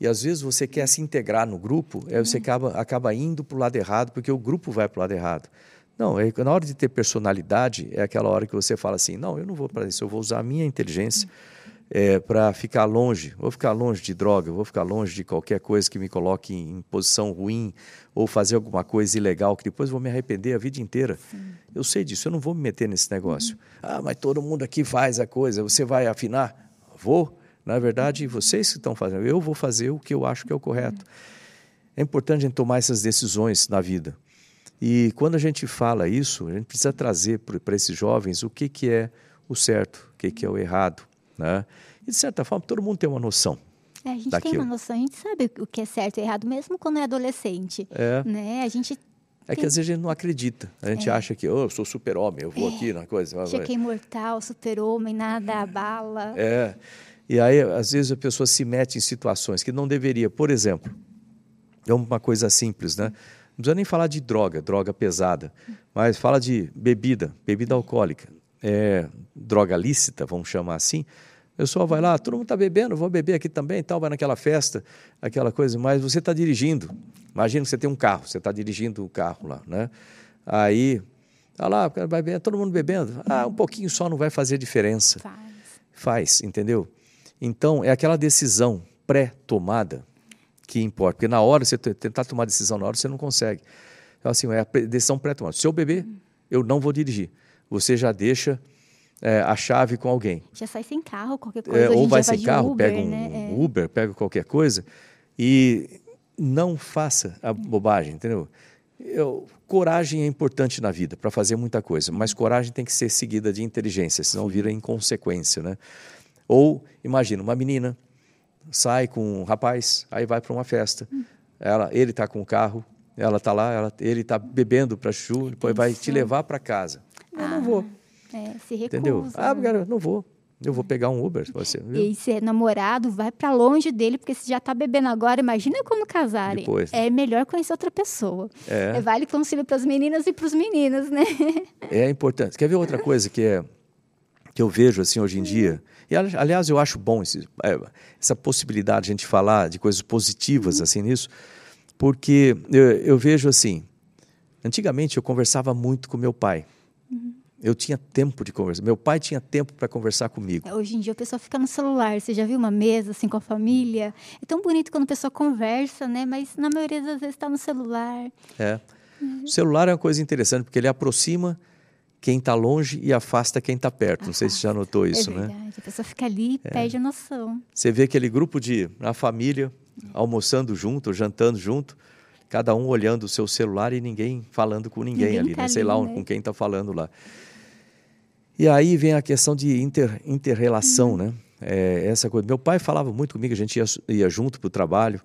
E às vezes você quer se integrar no grupo, aí você acaba, acaba indo para o lado errado, porque o grupo vai para o lado errado. Não, é, na hora de ter personalidade, é aquela hora que você fala assim: não, eu não vou para isso, eu vou usar a minha inteligência é, para ficar longe. Vou ficar longe de droga, vou ficar longe de qualquer coisa que me coloque em, em posição ruim ou fazer alguma coisa ilegal que depois vou me arrepender a vida inteira. Sim. Eu sei disso, eu não vou me meter nesse negócio. Uhum. Ah, mas todo mundo aqui faz a coisa, você vai afinar? Vou. Na verdade, vocês que estão fazendo, eu vou fazer o que eu acho que é o correto. É importante a gente tomar essas decisões na vida. E quando a gente fala isso, a gente precisa trazer para esses jovens o que, que é o certo, o que, que é o errado. Né? E, de certa forma, todo mundo tem uma noção. É, a gente daquilo. tem uma noção, a gente sabe o que é certo e errado, mesmo quando é adolescente. É. Né? A gente é que às vezes a gente não acredita. A gente é. acha que oh, eu sou super-homem, eu vou é. aqui na coisa. Chequei imortal, super-homem, nada abala. É. E aí, às vezes, a pessoa se mete em situações que não deveria. Por exemplo, é uma coisa simples, né? Não precisa nem falar de droga, droga pesada, mas fala de bebida, bebida alcoólica, é, droga lícita, vamos chamar assim. A pessoa vai lá, todo mundo está bebendo, vou beber aqui também e tal, vai naquela festa, aquela coisa, mas você está dirigindo. Imagina que você tem um carro, você está dirigindo o carro lá, né? Aí, tá lá, vai bem, todo mundo bebendo. Ah, um pouquinho só não vai fazer diferença. Faz. Faz, entendeu? Então, é aquela decisão pré-tomada que importa. Porque na hora, você tentar tomar decisão na hora, você não consegue. Então, assim, é a decisão pré-tomada. Se eu beber, eu não vou dirigir. Você já deixa é, a chave com alguém. Já sai sem carro, qualquer coisa. É, ou vai sem carro, Uber, pega um né? Uber, pega qualquer coisa. E não faça a bobagem, entendeu? Eu, coragem é importante na vida para fazer muita coisa, mas coragem tem que ser seguida de inteligência, senão vira inconsequência, né? Ou imagina uma menina sai com um rapaz, aí vai para uma festa, ela, ele está com o carro, ela está lá, ela, ele está bebendo para chu, depois vai te levar para casa. Eu ah, não vou. É, se recusa. Entendeu? Ah, cara, não vou. Eu vou pegar um Uber, você. Viu? E se é namorado, vai para longe dele, porque se já tá bebendo agora, imagina como casarem. Depois, né? É melhor conhecer outra pessoa. É. é vale conselho para as meninas e para os meninos, né? É importante. Quer ver outra coisa que é que eu vejo assim hoje em dia? E aliás, eu acho bom esse, é, essa possibilidade de a gente falar de coisas positivas uhum. assim nisso, porque eu, eu vejo assim. Antigamente eu conversava muito com meu pai. Uhum. Eu tinha tempo de conversar. Meu pai tinha tempo para conversar comigo. É, hoje em dia o pessoal fica no celular. Você já viu uma mesa assim com a família? É tão bonito quando a pessoa conversa, né? Mas na maioria das vezes está no celular. É. Uhum. O celular é uma coisa interessante porque ele aproxima quem está longe e afasta quem está perto. Não sei se você já notou isso, é verdade. né? A pessoa fica ali e é. perde a noção. Você vê aquele grupo de a família almoçando junto, jantando junto, cada um olhando o seu celular e ninguém falando com ninguém, ninguém ali, tá né? Sei lá né? com quem está falando lá. E aí vem a questão de inter, interrelação, né? É, essa coisa. Meu pai falava muito comigo, a gente ia, ia junto para o trabalho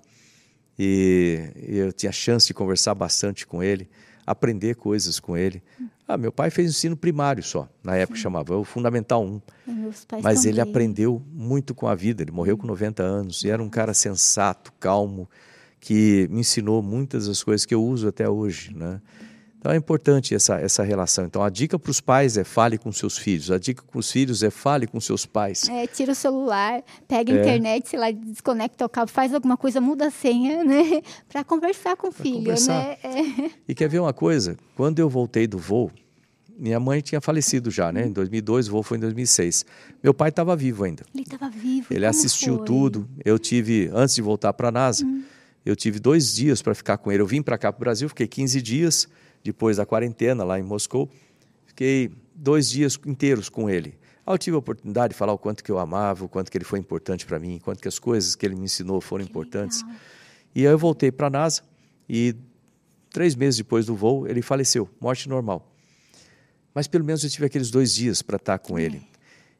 e, e, eu tinha chance de conversar bastante com ele, aprender coisas com ele. Ah, meu pai fez ensino primário só, na época Sim. chamava, o Fundamental 1. Mas ele aprendeu muito com a vida, ele morreu com 90 anos e era um cara sensato, calmo, que me ensinou muitas das coisas que eu uso até hoje, né? Então é importante essa, essa relação. Então a dica para os pais é fale com seus filhos, a dica para os filhos é fale com seus pais. É, tira o celular, pega a é. internet, sei lá, desconecta o cabo, faz alguma coisa, muda a senha, [LAUGHS] né? Para conversar com o filho, conversar. né? É. E quer ver uma coisa? Quando eu voltei do voo, minha mãe tinha falecido já, né? Em 2002, o voo foi em 2006. Meu pai estava vivo ainda. Ele estava vivo. Ele assistiu foi? tudo. Eu tive, antes de voltar para a NASA, hum. eu tive dois dias para ficar com ele. Eu vim para cá para o Brasil, fiquei 15 dias depois da quarentena lá em Moscou. Fiquei dois dias inteiros com ele. Eu tive a oportunidade de falar o quanto que eu amava, o quanto que ele foi importante para mim, o quanto que as coisas que ele me ensinou foram que importantes. Legal. E aí eu voltei para a NASA e três meses depois do voo ele faleceu, morte normal. Mas pelo menos eu tive aqueles dois dias para estar com é. ele.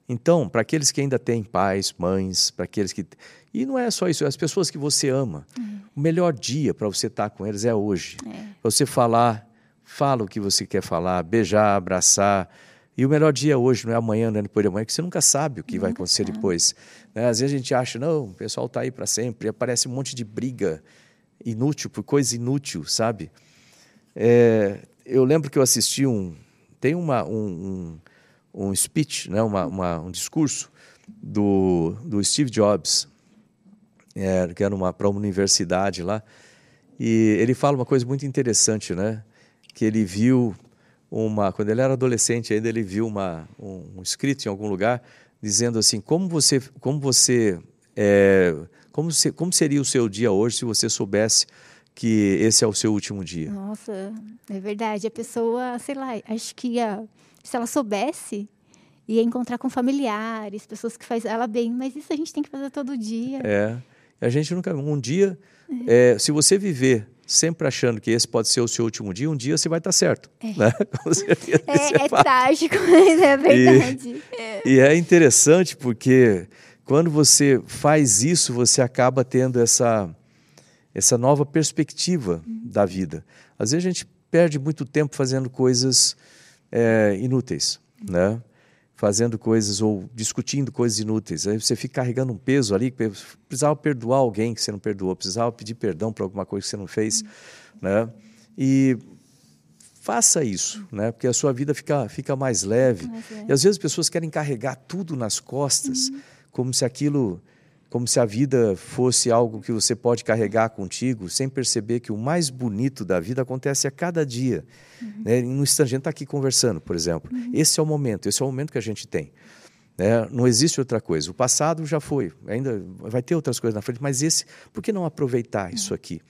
Então, para aqueles que ainda têm pais, mães, para aqueles que. E não é só isso, é as pessoas que você ama. Uhum. O melhor dia para você estar com eles é hoje. É. Você falar Fala o que você quer falar, beijar, abraçar. E o melhor dia hoje, não é amanhã, não é depois de amanhã, porque você nunca sabe o que nunca vai acontecer sabe. depois. Né? Às vezes a gente acha, não, o pessoal está aí para sempre, e aparece um monte de briga inútil, por coisa inútil, sabe? É, eu lembro que eu assisti um. Tem uma, um, um, um speech, né? uma, uma, um discurso do, do Steve Jobs, é, que era para uma universidade lá, e ele fala uma coisa muito interessante, né? Que ele viu uma, quando ele era adolescente ainda, ele viu uma, um, um escrito em algum lugar dizendo assim, como você, como você, é, como, se, como seria o seu dia hoje se você soubesse que esse é o seu último dia? Nossa, é verdade. A pessoa, sei lá, acho que ia, se ela soubesse, ia encontrar com familiares, pessoas que fazem ela bem, mas isso a gente tem que fazer todo dia. É, a gente nunca, um dia, é. É, se você viver sempre achando que esse pode ser o seu último dia, um dia você vai estar certo. É, né? [LAUGHS] é, é trágico, [LAUGHS] mas é verdade. E, e, é interessante porque quando você faz isso, você acaba tendo essa, essa nova perspectiva uhum. da vida. Às vezes a gente perde muito tempo fazendo coisas é, inúteis, né? Fazendo coisas ou discutindo coisas inúteis. Aí você fica carregando um peso ali, precisava perdoar alguém que você não perdoou, precisava pedir perdão por alguma coisa que você não fez, uhum. né? E faça isso, né? Porque a sua vida fica, fica mais leve. E às vezes as pessoas querem carregar tudo nas costas, uhum. como se aquilo como se a vida fosse algo que você pode carregar contigo, sem perceber que o mais bonito da vida acontece a cada dia. Uhum. Né? No instante, a gente está aqui conversando, por exemplo. Uhum. Esse é o momento, esse é o momento que a gente tem. Né? Não existe outra coisa. O passado já foi, ainda vai ter outras coisas na frente, mas esse, por que não aproveitar isso aqui?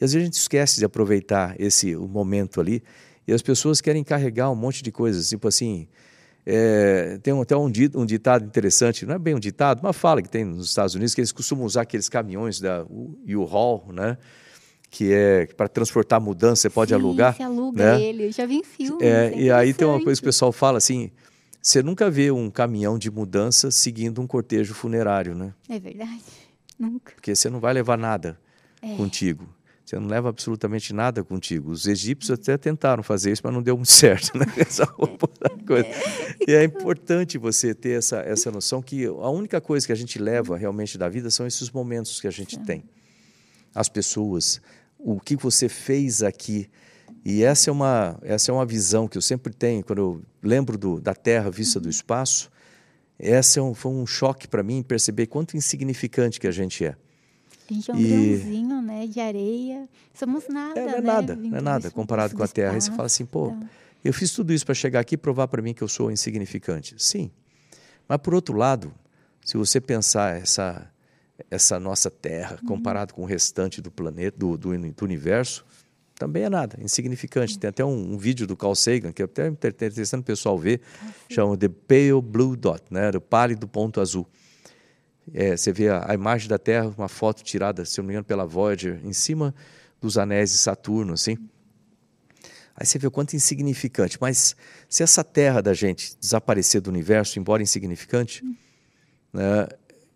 E às vezes a gente esquece de aproveitar esse o momento ali, e as pessoas querem carregar um monte de coisas, tipo assim. É, tem até um, um, ditado interessante, não é bem um ditado, uma fala que tem nos Estados Unidos, que eles costumam usar aqueles caminhões da U-Haul, né? que é para transportar mudança, você pode Sim, alugar. Você aluga né? ele, eu já vi em filmes. É, é e aí tem uma coisa que o pessoal fala assim: você nunca vê um caminhão de mudança seguindo um cortejo funerário, né? É verdade, nunca. Porque você não vai levar nada é. contigo. Você não leva absolutamente nada contigo. Os egípcios até tentaram fazer isso, mas não deu muito [LAUGHS] certo, né? Essa coisa. [LAUGHS] E é importante você ter essa, essa noção que a única coisa que a gente leva realmente da vida são esses momentos que a gente tem. As pessoas, o que você fez aqui. E essa é uma, essa é uma visão que eu sempre tenho, quando eu lembro do, da Terra vista do uhum. espaço. Essa é um, foi um choque para mim perceber quanto insignificante que a gente é. A gente é um e... grãozinho, né, de areia. Somos nada, é, não é né? nada, não é nada comparado com a Terra. Espaço, e você fala assim, pô, então. eu fiz tudo isso para chegar aqui e provar para mim que eu sou insignificante. Sim. Mas por outro lado, se você pensar essa essa nossa Terra uhum. comparado com o restante do planeta, do, do, do, universo, também é nada, insignificante. Tem até um, um vídeo do Carl Sagan que é até interessante o pessoal ver, ah, chama The Pale Blue Dot, né, do pálido ponto azul. É, você vê a, a, imagem da Terra, uma foto tirada, se não me engano, pela Voyager, em cima dos anéis de Saturno, assim. Aí você vê o quanto insignificante. Mas se essa Terra da gente desaparecer do universo, embora insignificante, né,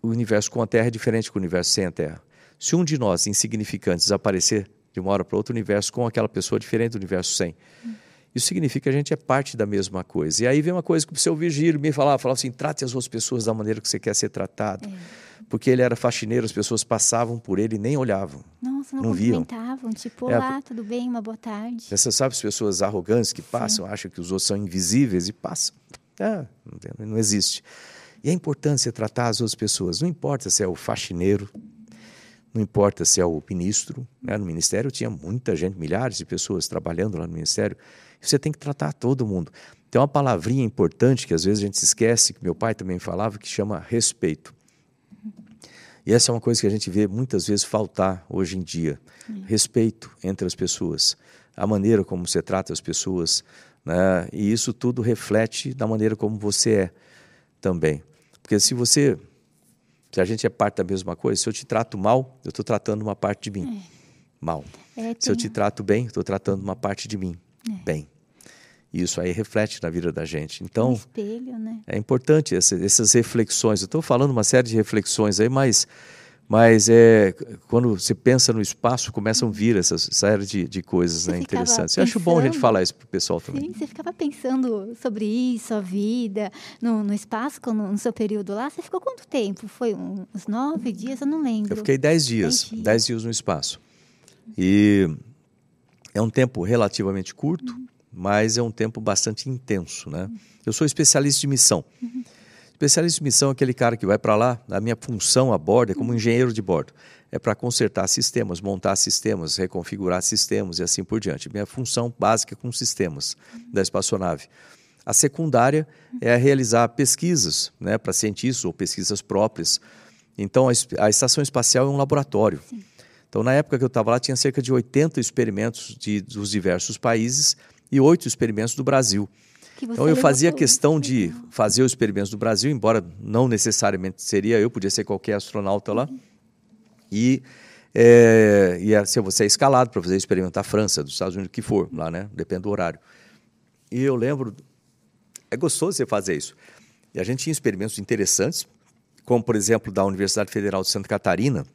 o universo com a Terra é diferente do universo sem a Terra. Se um de nós, insignificante, desaparecer de uma hora para outra, o universo com aquela pessoa diferente do universo sem. Isso significa que a gente é parte da mesma coisa. E aí vem uma coisa que o seu Virgílio me falava, falava assim, trate as outras pessoas da maneira que você quer ser tratado. É. Porque ele era faxineiro, as pessoas passavam por ele e nem olhavam. Nossa, não, não viam. tipo, é, olá, tudo bem, uma boa tarde. Você sabe as pessoas arrogantes que passam, Sim. acham que os outros são invisíveis e passam. É, não existe. E é importante você tratar as outras pessoas. Não importa se é o faxineiro, não importa se é o ministro. Né? No ministério tinha muita gente, milhares de pessoas trabalhando lá no ministério. Você tem que tratar todo mundo. Tem uma palavrinha importante que às vezes a gente esquece, que meu pai também falava, que chama respeito. E essa é uma coisa que a gente vê muitas vezes faltar hoje em dia. Respeito entre as pessoas, a maneira como você trata as pessoas, né? e isso tudo reflete da maneira como você é também. Porque se você, se a gente é parte da mesma coisa, se eu te trato mal, eu estou tratando uma parte de mim é. mal. É, se eu te trato bem, estou tratando uma parte de mim é. bem. E isso aí reflete na vida da gente. Então, um espelho, né? é importante essa, essas reflexões. Eu estou falando uma série de reflexões aí, mas, mas é, quando você pensa no espaço, começam a vir essas série de, de coisas né, interessantes. Eu acho bom a gente falar isso para o pessoal também. Sim, você ficava pensando sobre isso, a vida, no, no espaço, no, no, seu período lá. Você ficou quanto tempo? Foi uns nove dias? Eu não lembro. Eu fiquei dez dias, dez dias, dez dias no espaço. E é um tempo relativamente curto, uhum. mas é um tempo bastante intenso. Né? Eu sou especialista de missão. Uhum. Especialista de missão é aquele cara que vai para lá, a minha função a bordo é como uhum. engenheiro de bordo. É para consertar sistemas, montar sistemas, reconfigurar sistemas e assim por diante. Minha função básica é com sistemas da espaçonave. A secundária é realizar pesquisas né, para cientistas ou pesquisas próprias. Então, a, a estação espacial é um laboratório. Sim. Então, na época que eu estava lá, tinha cerca de 80 experimentos de, dos diversos países e oito experimentos do Brasil. Então, eu fazia questão de fazer os experimentos do Brasil, embora não necessariamente seria eu, podia ser qualquer astronauta lá. E, é, e se você é escalado para fazer experimento da França, dos Estados Unidos, o que for, lá, né? Depende do horário. E eu lembro, é gostoso você fazer isso. E a gente tinha experimentos interessantes, como, por exemplo, da Universidade Federal de Santa Catarina,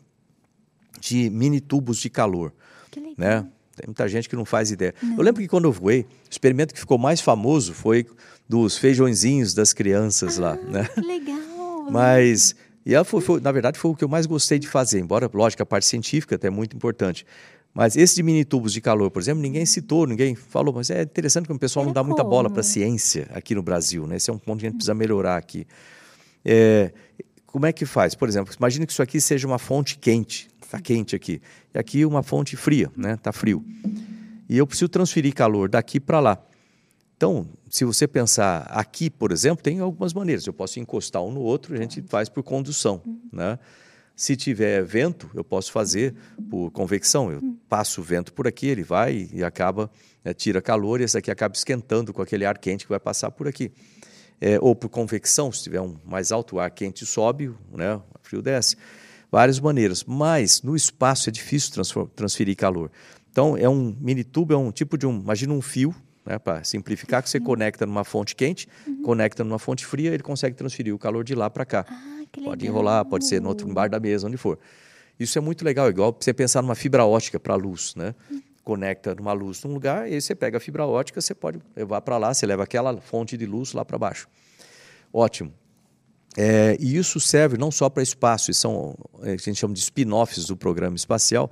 de mini tubos de calor. Que legal. Né? Tem muita gente que não faz ideia. Não. Eu lembro que quando eu voei, o experimento que ficou mais famoso foi dos feijõezinhos das crianças ah, lá. Né? Que [LAUGHS] legal! Mas, e ela foi, foi, na verdade, foi o que eu mais gostei de fazer, embora, lógico, a parte científica até é muito importante. Mas esse de mini tubos de calor, por exemplo, ninguém citou, ninguém falou, mas é interessante que o pessoal não dá muita bola para a ciência aqui no Brasil, né? Esse é um ponto que a gente precisa melhorar aqui. É, como é que faz? Por exemplo, imagine que isso aqui seja uma fonte quente, está quente aqui, e aqui uma fonte fria, né? Está frio. E eu preciso transferir calor daqui para lá. Então, se você pensar aqui, por exemplo, tem algumas maneiras. Eu posso encostar um no outro, a gente faz por condução, né? Se tiver vento, eu posso fazer por convecção. Eu passo o vento por aqui, ele vai e acaba, né, tira calor e esse aqui acaba esquentando com aquele ar quente que vai passar por aqui. É, ou por convecção, se tiver um mais alto, o ar quente sobe, né, o frio desce. Várias maneiras. Mas no espaço é difícil transferir calor. Então, é um mini tubo, é um tipo de um. Imagina um fio, né, para simplificar, que você conecta numa fonte quente, uhum. conecta numa fonte fria, ele consegue transferir o calor de lá para cá. Ah pode enrolar, pode ser no outro bar da mesa, onde for. Isso é muito legal, igual você pensar numa fibra ótica para a luz, né? Conecta numa luz num lugar, e aí você pega a fibra ótica, você pode levar para lá, você leva aquela fonte de luz lá para baixo. Ótimo. É, e isso serve não só para espaço, são é, a gente chama de spin-offs do programa espacial.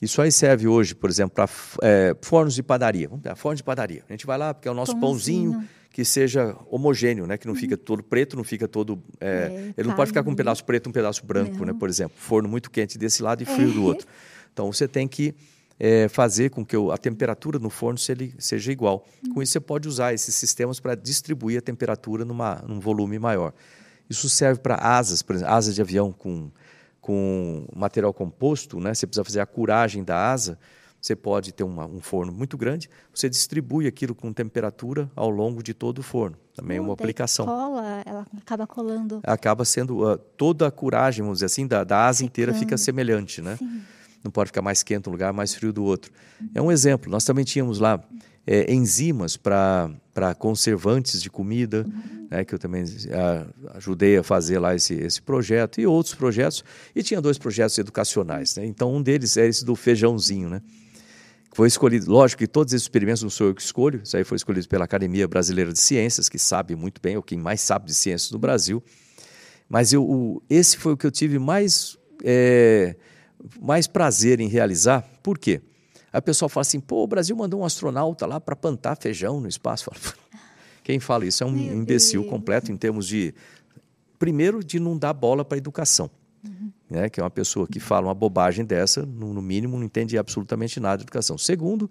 Isso aí serve hoje, por exemplo, para é, fornos de padaria. Vamos ver, forno de padaria. A gente vai lá porque é o nosso pãozinho, pãozinho que seja homogêneo, né? Que não fica todo preto, não fica todo. É, é, ele não pode ficar com um pedaço preto, um pedaço branco, né? Por exemplo, forno muito quente desse lado e frio é. do outro. Então você tem que é, fazer com que a temperatura no forno seja igual. Com isso você pode usar esses sistemas para distribuir a temperatura numa, num volume maior. Isso serve para asas, por exemplo, asas de avião com, com material composto, né? Você precisa fazer a curagem da asa você pode ter uma, um forno muito grande, você distribui aquilo com temperatura ao longo de todo o forno. Também é uma aplicação. Cola, ela acaba colando. Acaba sendo uh, toda a curagem, vamos dizer assim, da, da asa Ficando. inteira fica semelhante, né? Sim. Não pode ficar mais quente um lugar, mais frio do outro. É um exemplo. Nós também tínhamos lá é, enzimas para conservantes de comida, uhum. né, que eu também a, ajudei a fazer lá esse, esse projeto, e outros projetos. E tinha dois projetos educacionais. Né? Então, um deles é esse do feijãozinho, né? Foi escolhido, lógico que todos esses experimentos não sou eu que escolho, isso aí foi escolhido pela Academia Brasileira de Ciências, que sabe muito bem, ou quem mais sabe de ciências no Brasil. Mas eu, o, esse foi o que eu tive mais, é, mais prazer em realizar. Por quê? Aí o pessoal fala assim: pô, o Brasil mandou um astronauta lá para plantar feijão no espaço. [LAUGHS] Quem fala isso é um Meu imbecil Deus. completo em termos de, primeiro, de não dar bola para a educação né, que é uma pessoa que fala uma bobagem dessa, no, no mínimo não entende absolutamente nada de educação. Segundo,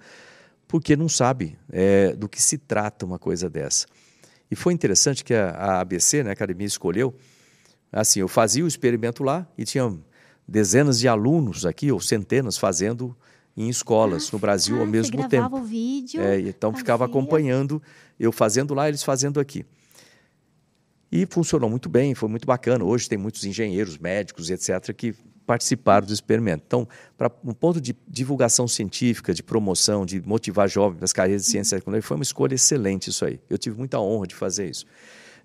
porque não sabe é, do que se trata uma coisa dessa. E foi interessante que a, a ABC, né, a academia, escolheu, assim, eu fazia o experimento lá e tinha dezenas de alunos aqui, ou centenas, fazendo em escolas ah, no Brasil ah, ao mesmo você tempo. O vídeo, é, então fazia. ficava acompanhando, eu fazendo lá, eles fazendo aqui. E funcionou muito bem, foi muito bacana. Hoje tem muitos engenheiros, médicos, etc., que participaram do experimento. Então, para um ponto de divulgação científica, de promoção, de motivar jovens para as carreiras de ciência e tecnologia, foi uma escolha excelente isso aí. Eu tive muita honra de fazer isso.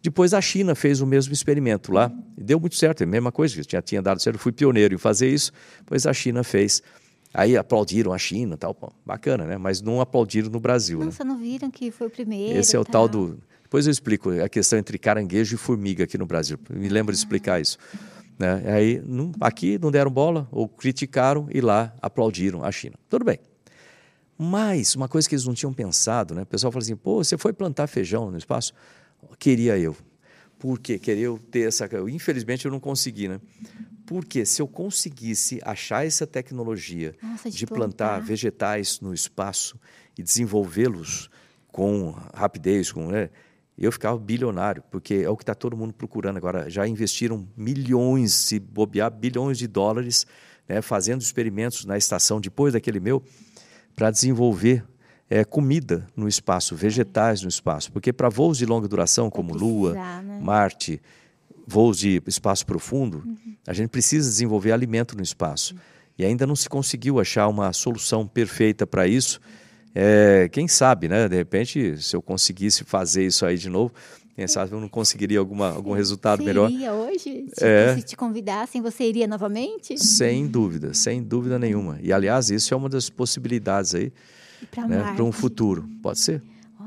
Depois a China fez o mesmo experimento lá e deu muito certo, é a mesma coisa, já tinha dado certo, eu fui pioneiro em fazer isso, pois a China fez. Aí aplaudiram a China, tal, bacana, né? Mas não aplaudiram no Brasil. Nossa, né? não viram que foi o primeiro. Esse é o tal do depois eu explico a questão entre caranguejo e formiga aqui no Brasil. Me lembro de explicar isso. Né? Aí, não, aqui não deram bola, ou criticaram e lá aplaudiram a China. Tudo bem. Mas, uma coisa que eles não tinham pensado, né? o pessoal fala assim: pô, você foi plantar feijão no espaço? Queria eu. Por quê? Queria eu ter essa. Infelizmente eu não consegui, né? Porque se eu conseguisse achar essa tecnologia Nossa, de, de plantar. plantar vegetais no espaço e desenvolvê-los com rapidez, com, né? eu ficava bilionário, porque é o que está todo mundo procurando agora. Já investiram milhões, se bobear, bilhões de dólares, né, fazendo experimentos na estação, depois daquele meu, para desenvolver é, comida no espaço, vegetais no espaço. Porque para voos de longa duração, como Lua, né? Marte, voos de espaço profundo, uhum. a gente precisa desenvolver alimento no espaço. Uhum. E ainda não se conseguiu achar uma solução perfeita para isso. É, quem sabe, né? De repente, se eu conseguisse fazer isso aí de novo, quem sabe eu não conseguiria alguma, algum resultado você melhor. Você iria hoje? é. Se te convidassem, você iria novamente? Sem dúvida, sem dúvida nenhuma. E, aliás, isso é uma das possibilidades aí para né, um futuro. Pode ser.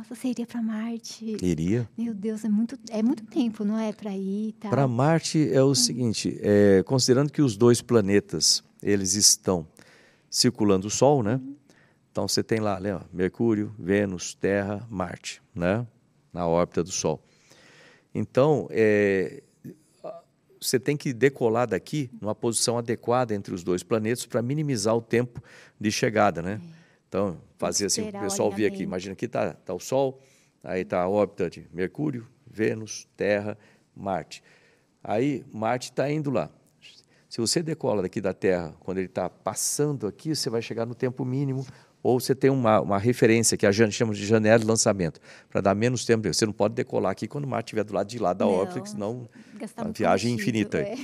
Você iria para Marte? Iria. Meu Deus, é muito, é muito tempo, não é, para ir Para Marte é o hum. seguinte, é, considerando que os dois planetas, eles estão circulando o Sol, né? Uhum. Então você tem lá, né, Mercúrio, Vênus, Terra, Marte, né, na órbita do Sol. Então, é, você tem que decolar daqui numa posição adequada entre os dois planetas para minimizar o tempo de chegada, né? É. Então, fazer assim, o pessoal vê aqui, imagina aqui está tá o Sol, aí está a órbita de Mercúrio, Vênus, Terra, Marte. Aí Marte está indo lá. Se você decola daqui da Terra, quando ele está passando aqui, você vai chegar no tempo mínimo, ou você tem uma, uma referência que a gente chama de janela de lançamento, para dar menos tempo. Você não pode decolar aqui quando Marte estiver do lado de lá da não, órbita, senão a viagem é infinita. É.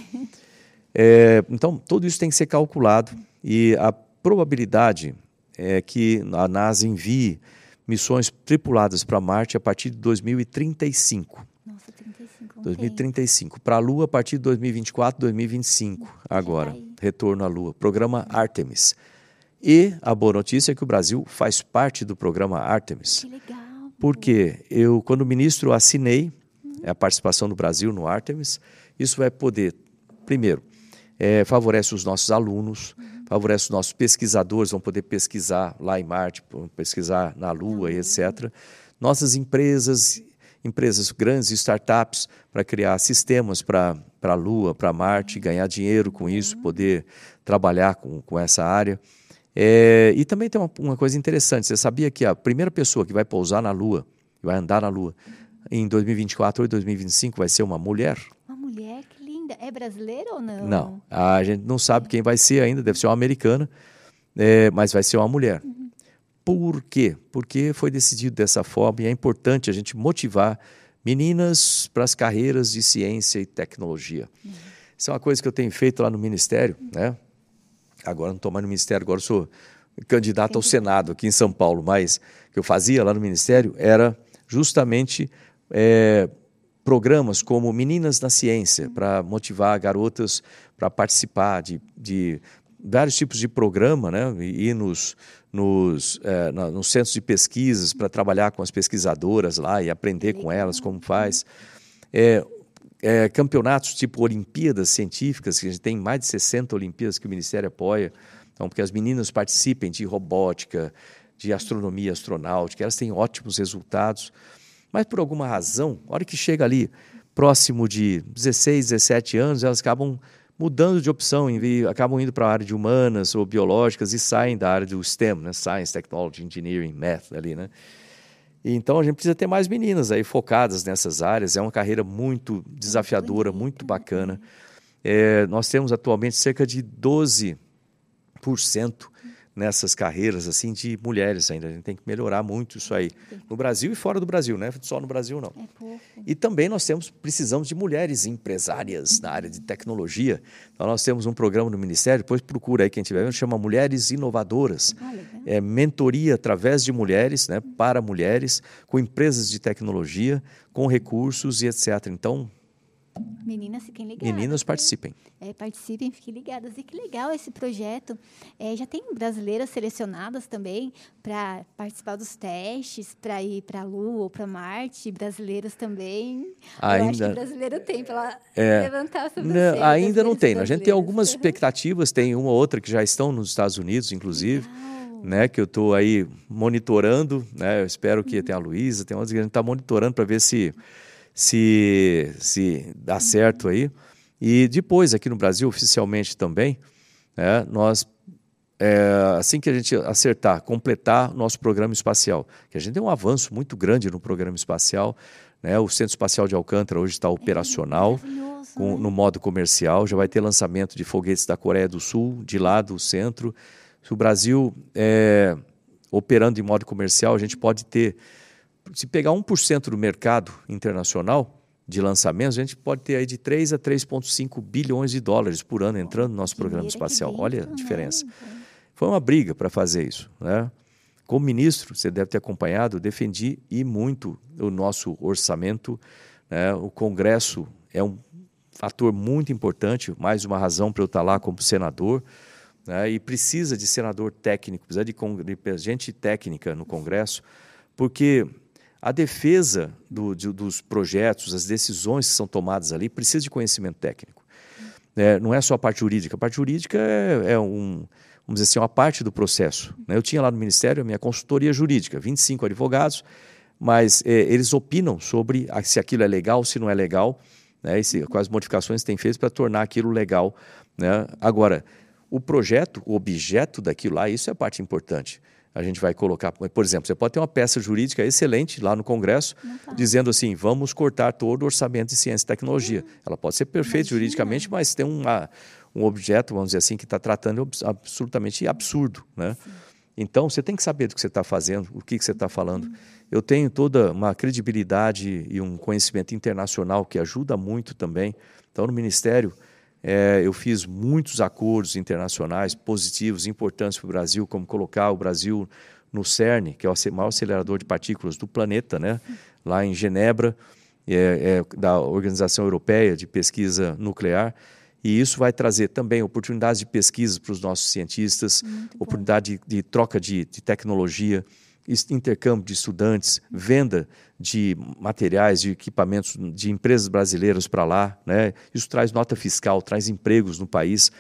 É, então, tudo isso tem que ser calculado e a probabilidade é que a NASA envie missões tripuladas para Marte a partir de 2035. 2035. Para a Lua, a partir de 2024, 2025, agora. Retorno à Lua. Programa Artemis. E a boa notícia é que o Brasil faz parte do programa Artemis. Que legal. Porque eu, quando ministro, assinei a participação do Brasil no Artemis. Isso vai poder, primeiro, é, favorece os nossos alunos, uhum. Favorece os nossos pesquisadores, vão poder pesquisar lá em Marte, pesquisar na Lua e etc. Nossas empresas empresas grandes, startups, para criar sistemas para a Lua, para Marte, ganhar dinheiro com isso, poder trabalhar com, com essa área. É, e também tem uma, uma, coisa interessante: você sabia que a primeira pessoa que vai pousar na Lua, que vai andar na Lua, em 2024 ou 2025 vai ser uma mulher? Uma mulher, que linda. É brasileira ou não? Não, a gente não sabe quem vai ser ainda, deve ser uma americana, é, mas vai ser uma mulher. Uhum. Por quê? Porque foi decidido dessa forma e é importante a gente motivar meninas para as carreiras de ciência e tecnologia. Uhum. Isso é uma coisa que eu tenho feito lá no Ministério, né? Agora não estou mais no Ministério, agora sou candidato ao Senado aqui em São Paulo, mas o que eu fazia lá no Ministério era justamente é, programas como Meninas na Ciência, para motivar garotas para participar de, de vários tipos de programa, né? E, nos, nos, é, nos centros de pesquisas para trabalhar com as pesquisadoras lá e aprender com elas como faz. É, é, campeonatos tipo Olimpíadas Científicas, que a gente tem mais de 60 Olimpíadas que o Ministério apoia, então, porque as meninas participem de robótica, de astronomia astronáutica, elas têm ótimos resultados, mas por alguma razão, a hora que chega ali próximo de 16, 17 anos, elas acabam mudando de opção, acabam indo para a área de humanas ou biológicas e saem da área do STEM, né? Science, Technology, Engineering, Math ali, né? Então a gente precisa ter mais meninas aí focadas nessas áreas. É uma carreira muito desafiadora, muito bacana. É, nós temos atualmente cerca de 12% nessas carreiras assim de mulheres ainda. A gente tem que melhorar muito isso aí. No Brasil e fora do Brasil, né? Só no Brasil não. É e também nós temos precisamos de mulheres empresárias na área de tecnologia. Então nós temos um programa no Ministério, depois procura aí quem tiver, chama Mulheres Inovadoras. Ah, é mentoria através de mulheres, né, para mulheres, com empresas de tecnologia, com recursos e etc. Então, Meninas, fiquem ligadas. Meninas, participem. É, participem, fiquem ligadas. E que legal esse projeto. É, já tem brasileiras selecionadas também para participar dos testes, para ir para a Lua ou para Marte. Brasileiras também. Ainda... Eu acho que brasileiro tem para é, levantar essa não, Ainda não tem. A gente tem algumas [LAUGHS] expectativas. Tem uma ou outra que já estão nos Estados Unidos, inclusive. Né, que eu estou aí monitorando, né, eu espero que uhum. tenha a Luísa, tem outras que a gente está monitorando para ver se se, se dá certo aí. E depois, aqui no Brasil, oficialmente também, né, nós, é, assim que a gente acertar, completar nosso programa espacial, que a gente tem um avanço muito grande no programa espacial, né, o Centro Espacial de Alcântara hoje está operacional, é com, né? no modo comercial, já vai ter lançamento de foguetes da Coreia do Sul, de lá do centro. Se o Brasil é, operando em modo comercial, a gente pode ter se pegar 1% do mercado internacional de lançamentos, a gente pode ter aí de 3 a 3,5 bilhões de dólares por ano entrando no nosso programa espacial. Olha a diferença. Foi uma briga para fazer isso. Né? Como ministro, você deve ter acompanhado, defendi e muito o nosso orçamento. Né? O Congresso é um fator muito importante, mais uma razão para eu estar lá como senador. Né? E precisa de senador técnico, precisa de, de gente técnica no Congresso, porque a defesa do, de, dos projetos, as decisões que são tomadas ali, precisa de conhecimento técnico. É, não é só a parte jurídica. A parte jurídica é, é um, vamos dizer assim, uma parte do processo. Né? Eu tinha lá no Ministério a minha consultoria jurídica, 25 advogados, mas é, eles opinam sobre se aquilo é legal, se não é legal. né? Esse, quais modificações tem feito para tornar aquilo legal, né? Agora, o projeto, o objeto daquilo lá, isso é a parte importante. A gente vai colocar, por exemplo, você pode ter uma peça jurídica excelente lá no Congresso, tá. dizendo assim: vamos cortar todo o orçamento de ciência e tecnologia. Hum. Ela pode ser perfeita Imagina. juridicamente, mas tem uma, um objeto, vamos dizer assim, que está tratando absolutamente absurdo. Né? Então, você tem que saber do que você está fazendo, o que, que você está falando. Hum. Eu tenho toda uma credibilidade e um conhecimento internacional que ajuda muito também. Então, no Ministério, é, eu fiz muitos acordos internacionais positivos, importantes para o Brasil, como colocar o Brasil no CERN, que é o maior acelerador de partículas do planeta, né? lá em Genebra, é, é, da Organização Europeia de Pesquisa Nuclear. E isso vai trazer também oportunidades de pesquisa para os nossos cientistas, Muito oportunidade de, de, troca de, de tecnologia intercâmbio de estudantes, venda de materiais, de equipamentos de empresas brasileiras para lá. Né? Isso traz nota fiscal, traz empregos no país.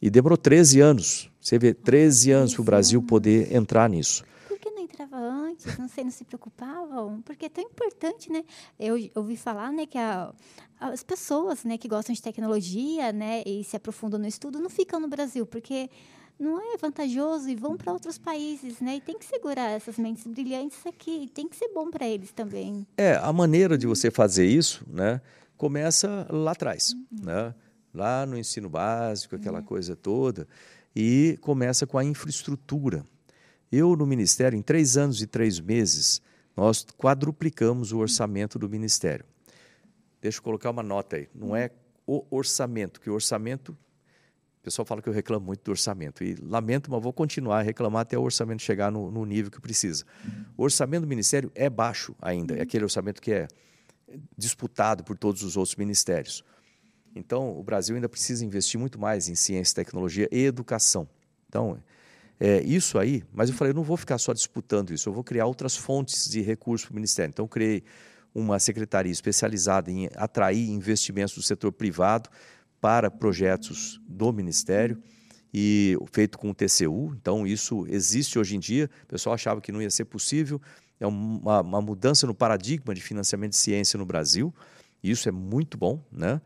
E demorou 13 anos. Você vê, 13 anos para o Brasil poder entrar nisso. Por que não entrava antes? Não sei, não se preocupavam? Porque é tão importante, né? Eu ouvi falar né, que a, as pessoas né, que gostam de tecnologia né, e se aprofundam no estudo não ficam no Brasil, porque não é vantajoso e vão para outros países, né? E tem que segurar essas mentes brilhantes aqui, tem que ser bom para eles também. É, a maneira de você fazer isso, né, começa lá atrás, uhum. né? Lá no ensino básico, aquela uhum. coisa toda, e começa com a infraestrutura. Eu, no Ministério, em três anos e três meses, nós quadruplicamos o orçamento do Ministério. Deixa eu colocar uma nota aí. Não é o orçamento, que o orçamento pessoal fala que eu reclamo muito do orçamento. E lamento, mas vou continuar a reclamar até o orçamento chegar no, no nível que precisa. O orçamento do Ministério é baixo ainda. É aquele orçamento que é disputado por todos os outros ministérios. Então, o Brasil ainda precisa investir muito mais em ciência, tecnologia e educação. Então, é, isso aí, mas eu falei, eu não vou ficar só disputando isso, eu vou criar outras fontes de recursos para o Ministério. Então, criei uma secretaria especializada em atrair investimentos do setor privado para projetos do Ministério e feito com o TCU. Então, isso existe hoje em dia. O pessoal achava que não ia ser possível. É uma, uma mudança no paradigma de financiamento de ciência no Brasil. Isso é muito bom, né?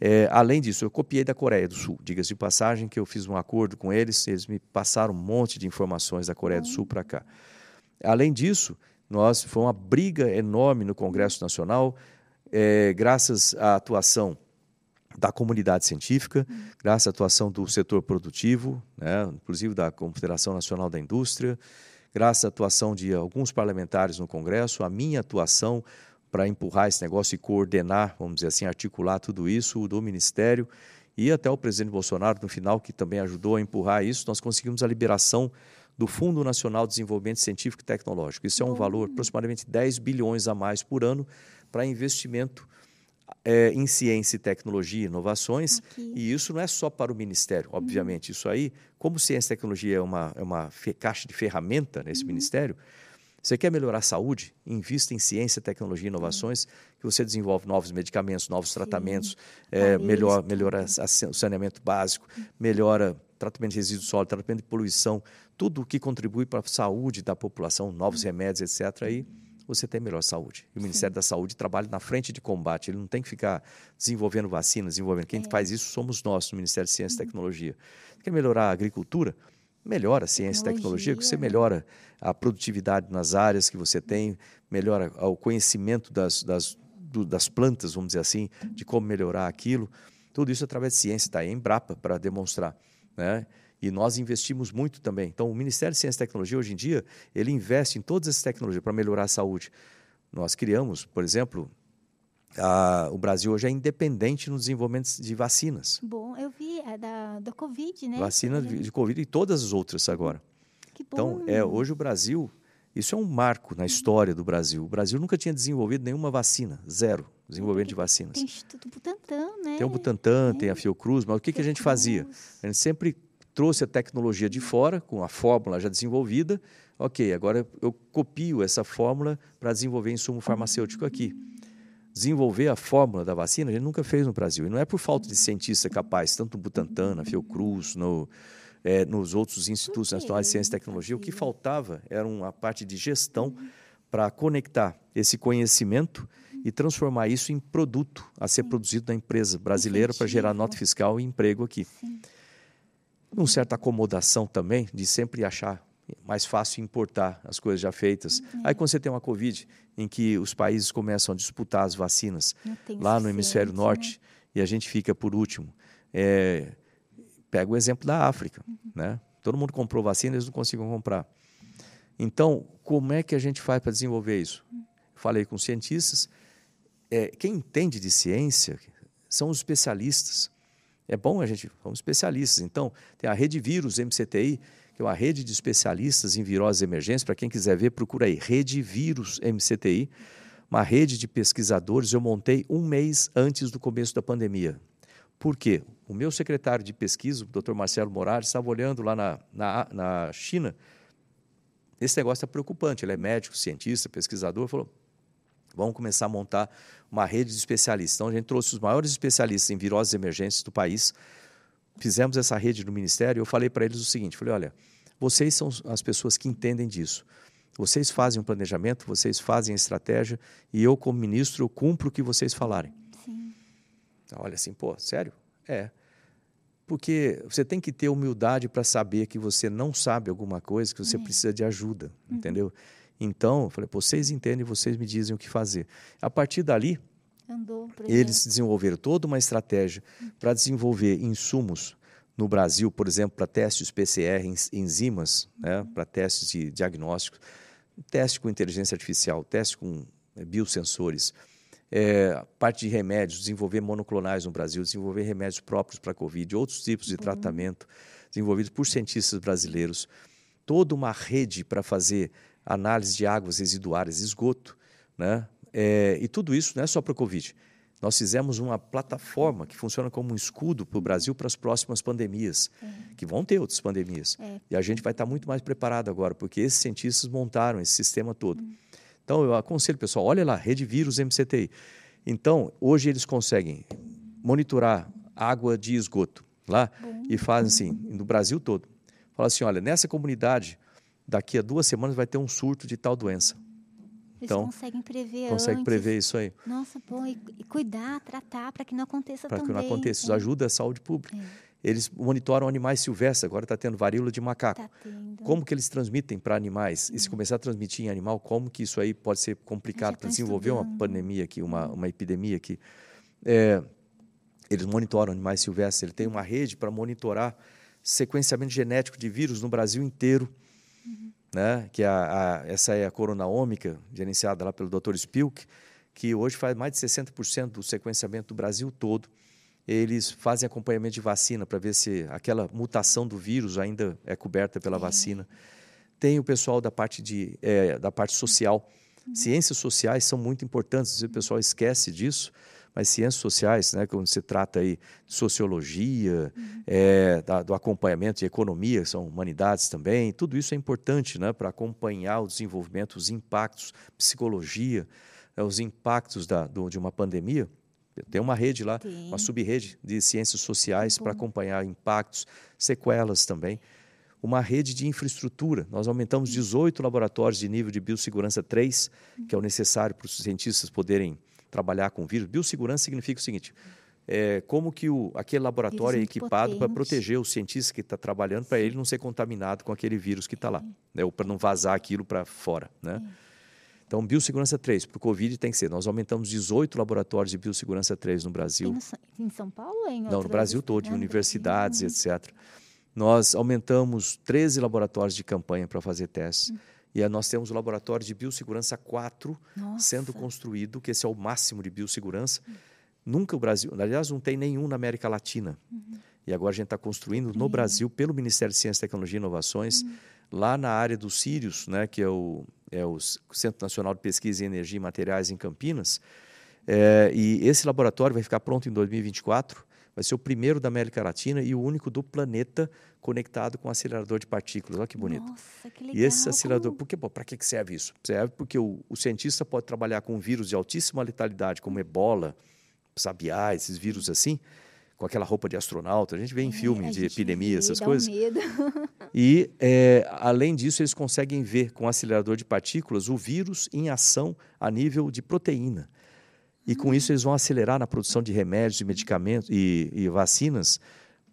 É, além disso, eu copiei da Coreia do Sul. Diga-se de passagem que eu fiz um acordo com eles, eles me passaram um monte de informações da Coreia do Sul para cá. Além disso, nós foi uma briga enorme no Congresso Nacional, é, graças à atuação da comunidade científica, uhum. graças à atuação do setor produtivo, né, inclusive da Confederação Nacional da Indústria, graças à atuação de alguns parlamentares no Congresso, a minha atuação para empurrar esse negócio e coordenar, vamos dizer assim, articular tudo isso do Ministério e até o presidente Bolsonaro, no final, que também ajudou a empurrar isso, nós conseguimos a liberação do Fundo Nacional de Desenvolvimento Científico e Tecnológico. Isso é um valor aproximadamente 10 bilhões a mais por ano para investimento é, em ciência e tecnologia e inovações, Aqui. e isso não é só para o Ministério, obviamente. Uhum. Isso aí, como ciência e tecnologia é uma, é uma caixa de ferramenta nesse uhum. Ministério, você quer melhorar a saúde? Invista em ciência, tecnologia e inovações, que você desenvolve novos medicamentos, novos Sim. tratamentos, é, melhor, melhora o saneamento básico, uhum. melhora tratamento de resíduos sólidos, tratamento de poluição, tudo o que contribui para a saúde da população, novos remédios, etc. Aí, você tem melhor saúde. E o Sim. Ministério da Saúde trabalha na frente de combate, ele não tem que ficar desenvolvendo vacinas, desenvolvendo. Quem é. faz isso somos nós, no Ministério de Ciência e uhum. Tecnologia. Quer melhorar a agricultura? Melhora a ciência e tecnologia, que você melhora a produtividade nas áreas que você tem, melhora o conhecimento das, das, do, das plantas, vamos dizer assim, de como melhorar aquilo. Tudo isso através de ciência, está aí a Embrapa para demonstrar. Né? E nós investimos muito também. Então, o Ministério de Ciência e Tecnologia, hoje em dia, ele investe em todas essas tecnologias para melhorar a saúde. Nós criamos, por exemplo, a, o Brasil hoje é independente no desenvolvimento de vacinas. Bom, eu vi a da, da Covid, né? Vacina de, de Covid e todas as outras agora. Que então, bom. Então, é, hoje o Brasil, isso é um marco na história do Brasil. O Brasil nunca tinha desenvolvido nenhuma vacina, zero desenvolvimento de vacinas. Tem o Instituto Butantan, né? Tem o Butantan, é. tem a Fiocruz, mas o que, que a gente fazia? A gente sempre trouxe a tecnologia de fora, com a fórmula já desenvolvida. Ok, agora eu copio essa fórmula para desenvolver insumo farmacêutico aqui. Desenvolver a fórmula da vacina a gente nunca fez no Brasil. E não é por falta de cientista capaz, tanto no Butantan, na Fiocruz, no, é, nos outros institutos nacionais de ciência e tecnologia. O que faltava era uma parte de gestão para conectar esse conhecimento e transformar isso em produto a ser produzido na empresa brasileira para gerar nota fiscal e emprego aqui. Sim. Uma certa acomodação também de sempre achar mais fácil importar as coisas já feitas. Uhum. Aí quando você tem uma Covid, em que os países começam a disputar as vacinas lá no hemisfério norte né? e a gente fica por último. É, pega o exemplo da África, uhum. né? Todo mundo comprou vacina, eles não conseguem comprar. Então, como é que a gente faz para desenvolver isso? Uhum. Falei com cientistas. É, quem entende de ciência são os especialistas. É bom a gente, somos especialistas. Então, tem a Rede Vírus MCTI, que é uma rede de especialistas em viroses emergentes. Para quem quiser ver, procura aí, Rede Vírus MCTI, uma rede de pesquisadores. Eu montei um mês antes do começo da pandemia. Por quê? O meu secretário de pesquisa, o Dr. Marcelo Moraes, estava olhando lá na, na, na China. Esse negócio está preocupante. Ele é médico, cientista, pesquisador. Falou: vamos começar a montar uma rede de especialistas. Então, a gente trouxe os maiores especialistas em viroses emergentes do país, fizemos essa rede no Ministério. Eu falei para eles o seguinte: falei, olha, vocês são as pessoas que entendem disso. Vocês fazem um planejamento, vocês fazem a estratégia, e eu, como ministro, eu cumpro o que vocês falarem. Olha assim, pô, sério? É. Porque você tem que ter humildade para saber que você não sabe alguma coisa, que você é. precisa de ajuda, uhum. entendeu? Então, eu falei, vocês entendem, vocês me dizem o que fazer. A partir dali, eles desenvolveram toda uma estratégia para desenvolver insumos no Brasil, por exemplo, para testes PCR, enzimas, né, uhum. para testes de diagnósticos, teste com inteligência artificial, teste com é, biosensores, é, parte de remédios, desenvolver monoclonais no Brasil, desenvolver remédios próprios para a Covid, outros tipos de uhum. tratamento desenvolvidos por cientistas brasileiros, toda uma rede para fazer análise de águas residuárias, esgoto, né? É, e tudo isso não é só para a Covid. Nós fizemos uma plataforma que funciona como um escudo para o Brasil para as próximas pandemias, é. que vão ter outras pandemias. É. E a gente vai estar muito mais preparado agora, porque esses cientistas montaram esse sistema todo. Hum. Então, eu aconselho, pessoal, olha lá, Rede Vírus MCTI. Então, hoje eles conseguem monitorar água de esgoto lá Bom. e fazem assim, no Brasil todo. Fala assim, olha, nessa comunidade, daqui a duas semanas vai ter um surto de tal doença. Eles então, conseguem prever consegue antes. prever isso aí. Nossa, bom, e, cuidar, tratar para que não aconteça pra também. Para que não aconteça, isso é. ajuda a saúde pública. É. Eles monitoram animais silvestres, agora está tendo varíola de macaco. Tá como que eles transmitem para animais? E se hum. começar a transmitir em animal, como que isso aí pode ser complicado para desenvolver estudando. uma pandemia aqui, uma, uma epidemia aqui? É, eles monitoram animais silvestres, ele tem uma rede para monitorar sequenciamento genético de vírus no Brasil inteiro. Né? Que é a, a, essa é a corona ômica, gerenciada lá pelo Dr. Spilk, que hoje faz mais de 60% do sequenciamento do Brasil todo eles fazem acompanhamento de vacina para ver se aquela mutação do vírus ainda é coberta pela é. vacina. Tem o pessoal da parte, de, é, da parte social. Uhum. Ciências sociais são muito importantes, o pessoal esquece disso, mas ciências sociais, né, quando se trata aí de sociologia, uhum. é, da, do acompanhamento de economia, são humanidades também, tudo isso é importante né, para acompanhar o desenvolvimento, os impactos, psicologia, né, os impactos da, do, de uma pandemia. Tem uma rede lá, Tem. uma sub-rede de ciências sociais para acompanhar impactos, sequelas também. Uma rede de infraestrutura. Nós aumentamos 18 laboratórios de nível de biossegurança 3, que é o necessário para os cientistas poderem trabalhar com vírus. Biossegurança significa o seguinte: é, como que o, aquele laboratório é equipado para proteger o cientista que está trabalhando, para ele não ser contaminado com aquele vírus que está lá, né, ou para não vazar aquilo para fora. Né? É. Então, biossegurança 3, para o Covid tem que ser. Nós aumentamos 18 laboratórios de biossegurança 3 no Brasil. No, em São Paulo em Não, no Brasil todo, em universidades, uhum. etc. Nós aumentamos 13 laboratórios de campanha para fazer testes. Uhum. E nós temos o laboratório de biossegurança 4 Nossa. sendo construído, que esse é o máximo de biossegurança. Uhum. Nunca o Brasil, aliás, não tem nenhum na América Latina. Uhum. E agora a gente está construindo no Brasil, pelo Ministério de Ciência, Tecnologia e Inovações, uhum. lá na área dos Sírios, né, que é o é o Centro Nacional de Pesquisa em Energia e Materiais em Campinas. É, e esse laboratório vai ficar pronto em 2024. Vai ser o primeiro da América Latina e o único do planeta conectado com acelerador de partículas. Olha que bonito. Nossa, que legal. E esse acelerador, por que, para que serve isso? Serve porque o, o, cientista pode trabalhar com vírus de altíssima letalidade, como ebola, sabiá, esses vírus assim, com aquela roupa de astronauta. A gente vê em é, filme de epidemia, vê, essas coisas. Um medo. [LAUGHS] E, é, além disso, eles conseguem ver com o acelerador de partículas o vírus em ação a nível de proteína. E com isso eles vão acelerar na produção de remédios e medicamentos e, e vacinas,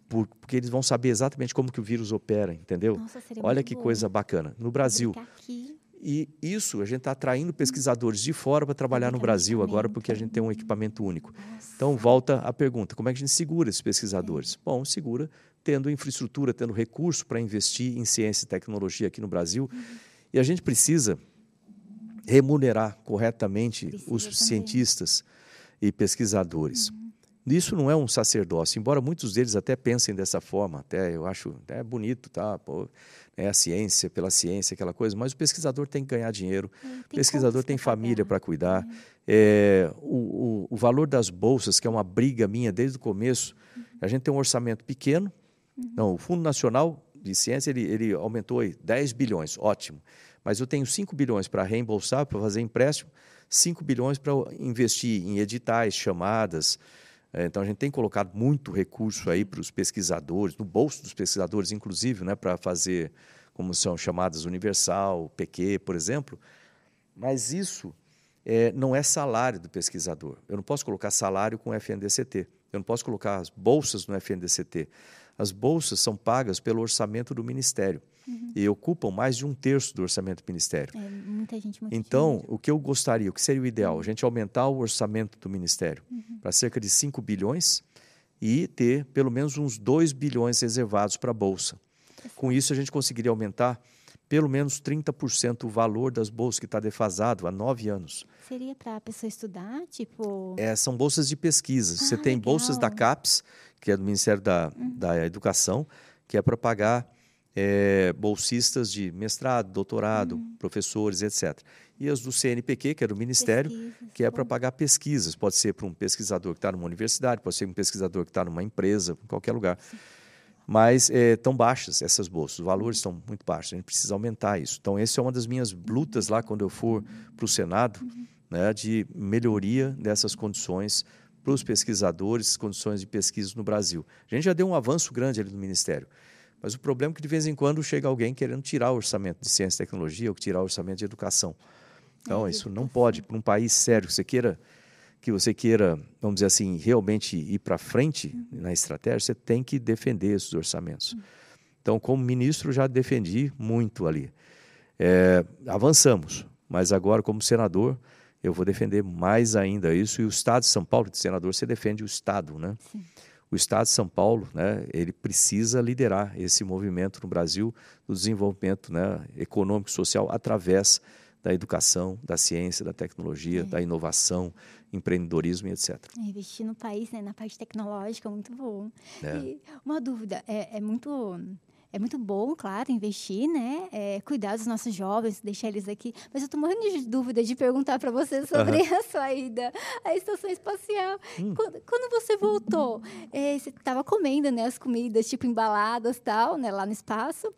por, porque eles vão saber exatamente como que o vírus opera, entendeu? Nossa, Olha que coisa bacana. No Brasil, e isso a gente está atraindo pesquisadores de fora para trabalhar no Brasil agora, porque a gente tem um equipamento único. Nossa. Então volta a pergunta: como é que a gente segura esses pesquisadores? É. Bom, segura tendo infraestrutura, tendo recurso para investir em ciência e tecnologia aqui no Brasil. Uhum. E a gente precisa remunerar corretamente Precisa os também. cientistas e pesquisadores. Uhum. Isso não é um sacerdócio, embora muitos deles até pensem dessa forma, até eu acho até bonito, tá? Pô, é a ciência pela ciência, aquela coisa, mas o pesquisador tem que ganhar dinheiro, É, o pesquisador tem família para cuidar. É, o, o, o valor das bolsas, que é uma briga minha desde o começo, a gente tem um orçamento pequeno. Não, o Fundo Nacional de Ciência ele, ele aumentou aí 10 bilhões, ótimo. Mas eu tenho 5 bilhões para reembolsar, para fazer empréstimo, 5 bilhões para investir em editais, chamadas. É, Então a gente tem colocado muito recurso aí para os pesquisadores, no bolso dos pesquisadores, inclusive, né, para fazer como são chamadas Universal, PQ, por exemplo. Mas isso é, não é salário do pesquisador. Eu não posso colocar salário com o FNDCT. Eu não posso colocar as bolsas no FNDCT. As bolsas são pagas pelo orçamento do Ministério e ocupam mais de um terço do orçamento do Ministério. É, muita gente, muito Então, dinheiro. o que eu gostaria, o que seria o ideal? A gente aumentar o orçamento do Ministério para cerca de 5 bilhões e ter pelo menos uns 2 bilhões reservados para a Bolsa. Com isso, a gente conseguiria aumentar pelo menos 30% o valor das bolsas, que está defasado há nove anos. Seria para a pessoa estudar, tipo... É, são bolsas de pesquisa. Você Ah, tem bolsas da legal. Uhum. CAPES, que é do Ministério da, da Educação, que é para pagar é, bolsistas de mestrado, doutorado, Uhum. professores, etc. E as do CNPq, que é do Ministério, pesquisas, que é para pagar pesquisas. Pode ser para um pesquisador que está numa universidade, pode ser um pesquisador que está numa empresa, em qualquer lugar. Mas estão baixas essas bolsas, os valores estão muito baixos, a gente precisa aumentar isso. Então, essa é uma das minhas lutas lá quando eu for para o Senado, né, de melhoria dessas condições para os pesquisadores, condições de pesquisa no Brasil. A gente já deu um avanço grande ali no Ministério, mas o problema é que de vez em quando chega alguém querendo tirar o orçamento de ciência e tecnologia ou tirar o orçamento de educação. Então, É, isso não pode, para um país sério que você queira que você queira, vamos dizer assim, realmente ir para frente na estratégia, você tem que defender esses orçamentos. Então, como ministro, já defendi muito ali. É, avançamos, mas agora, como senador, eu vou defender mais ainda isso. E o Estado de São Paulo, de senador, você defende o Estado, né? Sim. O Estado de São Paulo, né, ele precisa liderar esse movimento no Brasil do desenvolvimento né, econômico e social através da educação, da ciência, da tecnologia, da inovação, empreendedorismo e etc. É, Investir no país, né, na parte tecnológica, muito bom. É. Uma dúvida, é, é muito é muito bom, claro, investir, né? É, cuidar dos nossos jovens, deixar eles aqui. Mas eu estou morrendo de dúvida de perguntar para você sobre [LAUGHS] a sua ida à estação espacial. Hum. Quando, quando você voltou, é, você estava comendo, né, as comidas tipo embaladas, tal, né, lá no espaço.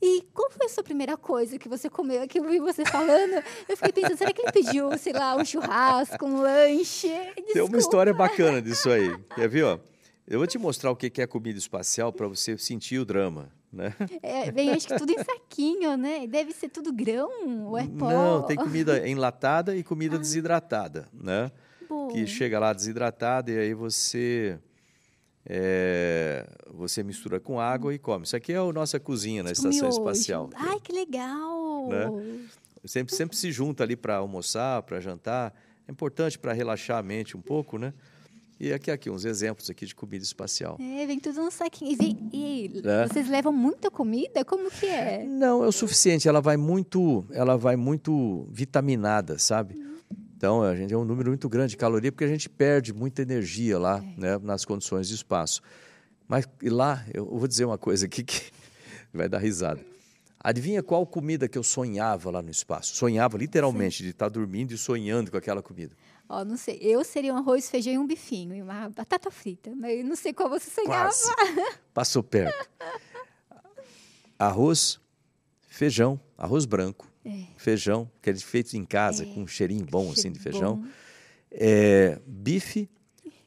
E qual foi a sua primeira coisa que você comeu? Que eu vi você falando, eu fiquei pensando, será que ele pediu, sei lá, um churrasco, um lanche? Tem uma Desculpa. história bacana disso aí. Quer ver? Ó? Eu vou te mostrar o que é comida espacial para você sentir o drama. Né? É, vem, acho que tudo em saquinho, né? Deve ser tudo grão ou é pó? Não, tem comida enlatada e comida desidratada, né? Bom, que chega lá desidratada e aí você é, você mistura com água e come. Isso aqui é a nossa cozinha na tipo estação miojo. espacial. Ai, que legal! Né? Sempre, sempre se junta ali para almoçar, para jantar. É importante para relaxar a mente um pouco, né? E aqui, aqui uns exemplos aqui de comida espacial. É, vem tudo no saquinho. E, e É. vocês levam muita comida? Como que é? Não, é o suficiente. Ela vai muito, ela vai muito vitaminada, sabe? Então a gente é um número muito grande de caloria porque a gente perde muita energia lá, né, nas condições de espaço. Mas lá eu vou dizer uma coisa aqui que [LAUGHS] vai dar risada. Adivinha qual comida que eu sonhava lá no espaço? Sonhava literalmente de estar dormindo e sonhando com aquela comida. Ó, não sei. Eu seria um arroz, feijão e um bifinho. E uma batata frita. Mas não sei qual você sonhava. Passou perto. Arroz, feijão, arroz branco, É. feijão, que é feito em casa, É. com um cheirinho bom assim de feijão. É, bife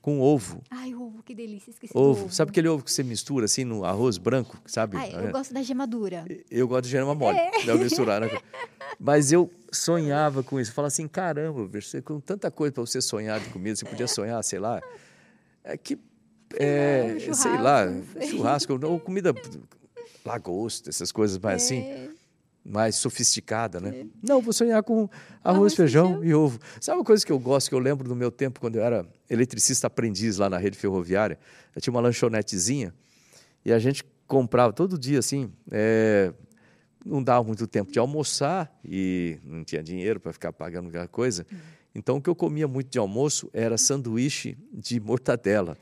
com ovo. Ai, ovo, que delícia. Esqueci do Ovo. Sabe aquele ovo que você mistura assim no arroz branco, sabe? Ai, eu gosto da gemadura. Eu gosto de gema mole, não misturar. Né? Mas eu sonhava com isso. Fala assim, caramba, você com tanta coisa para você sonhar de comida, você podia sonhar, sei lá, é que é, churrasco, sei lá, sei. churrasco ou comida lagosta, essas coisas mais assim, É. mais sofisticada, né? Não, vou sonhar com arroz, Arroz, feijão, feijão. e ovo. Sabe uma coisa que eu gosto, que eu lembro do meu tempo quando eu era eletricista aprendiz lá na rede ferroviária? Eu tinha uma lanchonetezinha e a gente comprava todo dia assim, é, não dava muito tempo de almoçar e não tinha dinheiro para ficar pagando aquela coisa. Então o que eu comia muito de almoço era sanduíche de mortadela.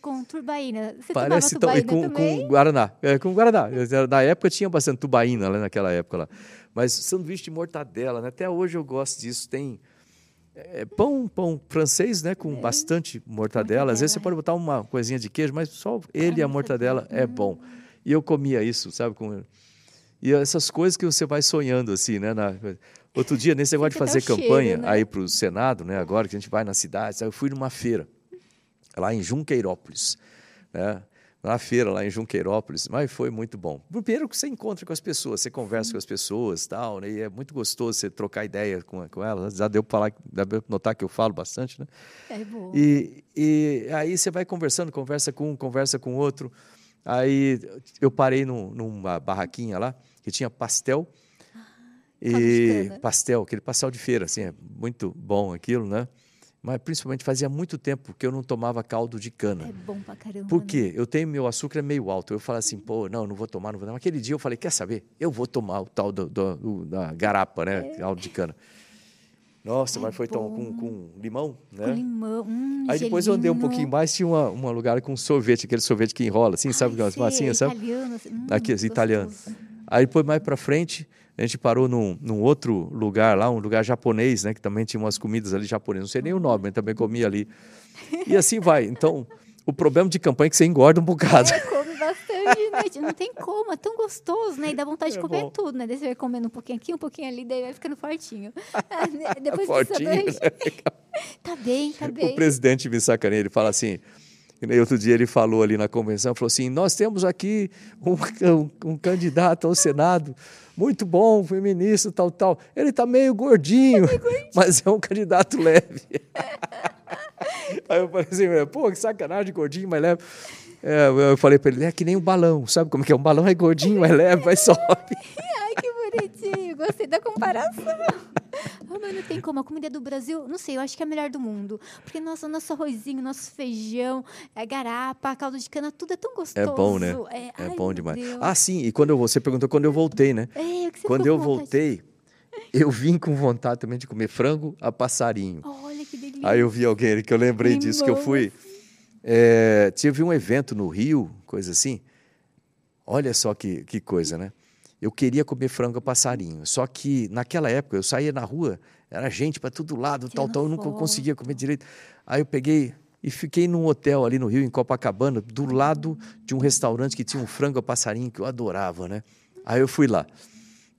Com turbaína. Você Parece tomava tubaína com, também? com Guaraná. É, com Guaraná. Na época tinha bastante tubaína lá naquela época lá. Mas sanduíche de mortadela, né? até hoje eu gosto disso. Tem é, pão, pão francês, né? Com bastante mortadela. Às vezes você Mortadela, pode botar uma coisinha de queijo, mas só ele e a mortadela é bom. E eu comia isso, sabe? Com... E essas coisas que você vai sonhando assim, né? Na- Outro dia, nesse negócio de fazer campanha cheiro, né? aí para o Senado, né? Agora que a gente vai na cidade, sabe? eu fui numa feira lá em Junqueirópolis, né? Na feira lá em Junqueirópolis, mas foi muito bom. Primeiro que você encontra com as pessoas, você conversa com as pessoas, tal, né? E é muito gostoso você trocar ideia com, com elas. Já deu para notar que eu falo bastante, né? É bom. E, e aí você vai conversando, conversa com um, conversa com outro. Aí eu parei num- numa barraquinha lá que tinha pastel caldo de e cana. pastel, aquele pastel de feira, assim, é muito bom aquilo, né? Mas principalmente fazia muito tempo que eu não tomava caldo de cana. É bom pra caramba. Por né? quê? Eu tenho meu açúcar é meio alto. Eu falo assim, pô, não, não vou tomar, não vou tomar. Aquele dia eu falei, quer saber? Eu vou tomar o tal do, do- do- da garapa, né? Caldo de cana. Nossa, É mas foi tão, com, com limão, né? Com limão. Hum, Aí depois eu andei um pouquinho mais, tinha uma, uma lugar com sorvete, aquele sorvete que enrola, assim, sabe? Ai, sei, massinhas, sabe? Italiano, assim. Hum, Aqui, italiano. Aí depois mais para frente, a gente parou num, num outro lugar lá, um lugar japonês, né? Que também tinha umas comidas ali japonesas. Não sei nem o nome, mas também comia ali. E assim vai. Então, o problema de campanha é que você engorda um bocado. É, come bastante, né? Não tem como, é tão gostoso, né? E dá vontade de É comer bom. tudo, né? Daí você vai comendo um pouquinho aqui, um pouquinho ali, daí vai ficando fortinho. Ah, [LAUGHS] né? Depois Fortinho, que você Tá bem, tá O bem. presidente me sacaneia, ele fala assim. E Outro dia ele falou ali na convenção, falou assim: Nós temos aqui um, um- um candidato ao Senado, muito bom, feminista, tal, tal. Ele está meio gordinho, [LAUGHS] mas é um candidato leve. [LAUGHS] Aí eu falei assim: Pô, que sacanagem, gordinho, mas leve. É, eu falei para ele: É que nem um balão, sabe como que é? Um balão é gordinho, é leve, mas sobe. [LAUGHS] Ai, que bonitinho. Gostei da comparação. Ah, [LAUGHS] mas não tem como. A comida do Brasil, não sei, eu acho que é a melhor do mundo. Porque nosso, nosso arrozinho, nosso feijão, é garapa, caldo de cana, tudo é tão É gostoso. bom, né? É, É ai, bom demais. Deus. Ah, sim, e quando eu, você perguntou quando eu voltei, né? É, o que você Quando eu voltei, eu vim com vontade também de comer frango a passarinho. Olha que delícia. Aí eu vi alguém ali que eu lembrei disso, que eu fui. é, tive um evento no Rio, coisa assim. Olha só que, que coisa, né? Eu queria comer frango a passarinho. Só que naquela época eu saía na rua, era gente para todo lado, tal, Tirando tal, eu nunca conseguia comer direito. Aí eu peguei e fiquei num hotel ali no Rio, em Copacabana, do lado de um restaurante que tinha um frango a passarinho que eu adorava, né? Aí eu fui lá.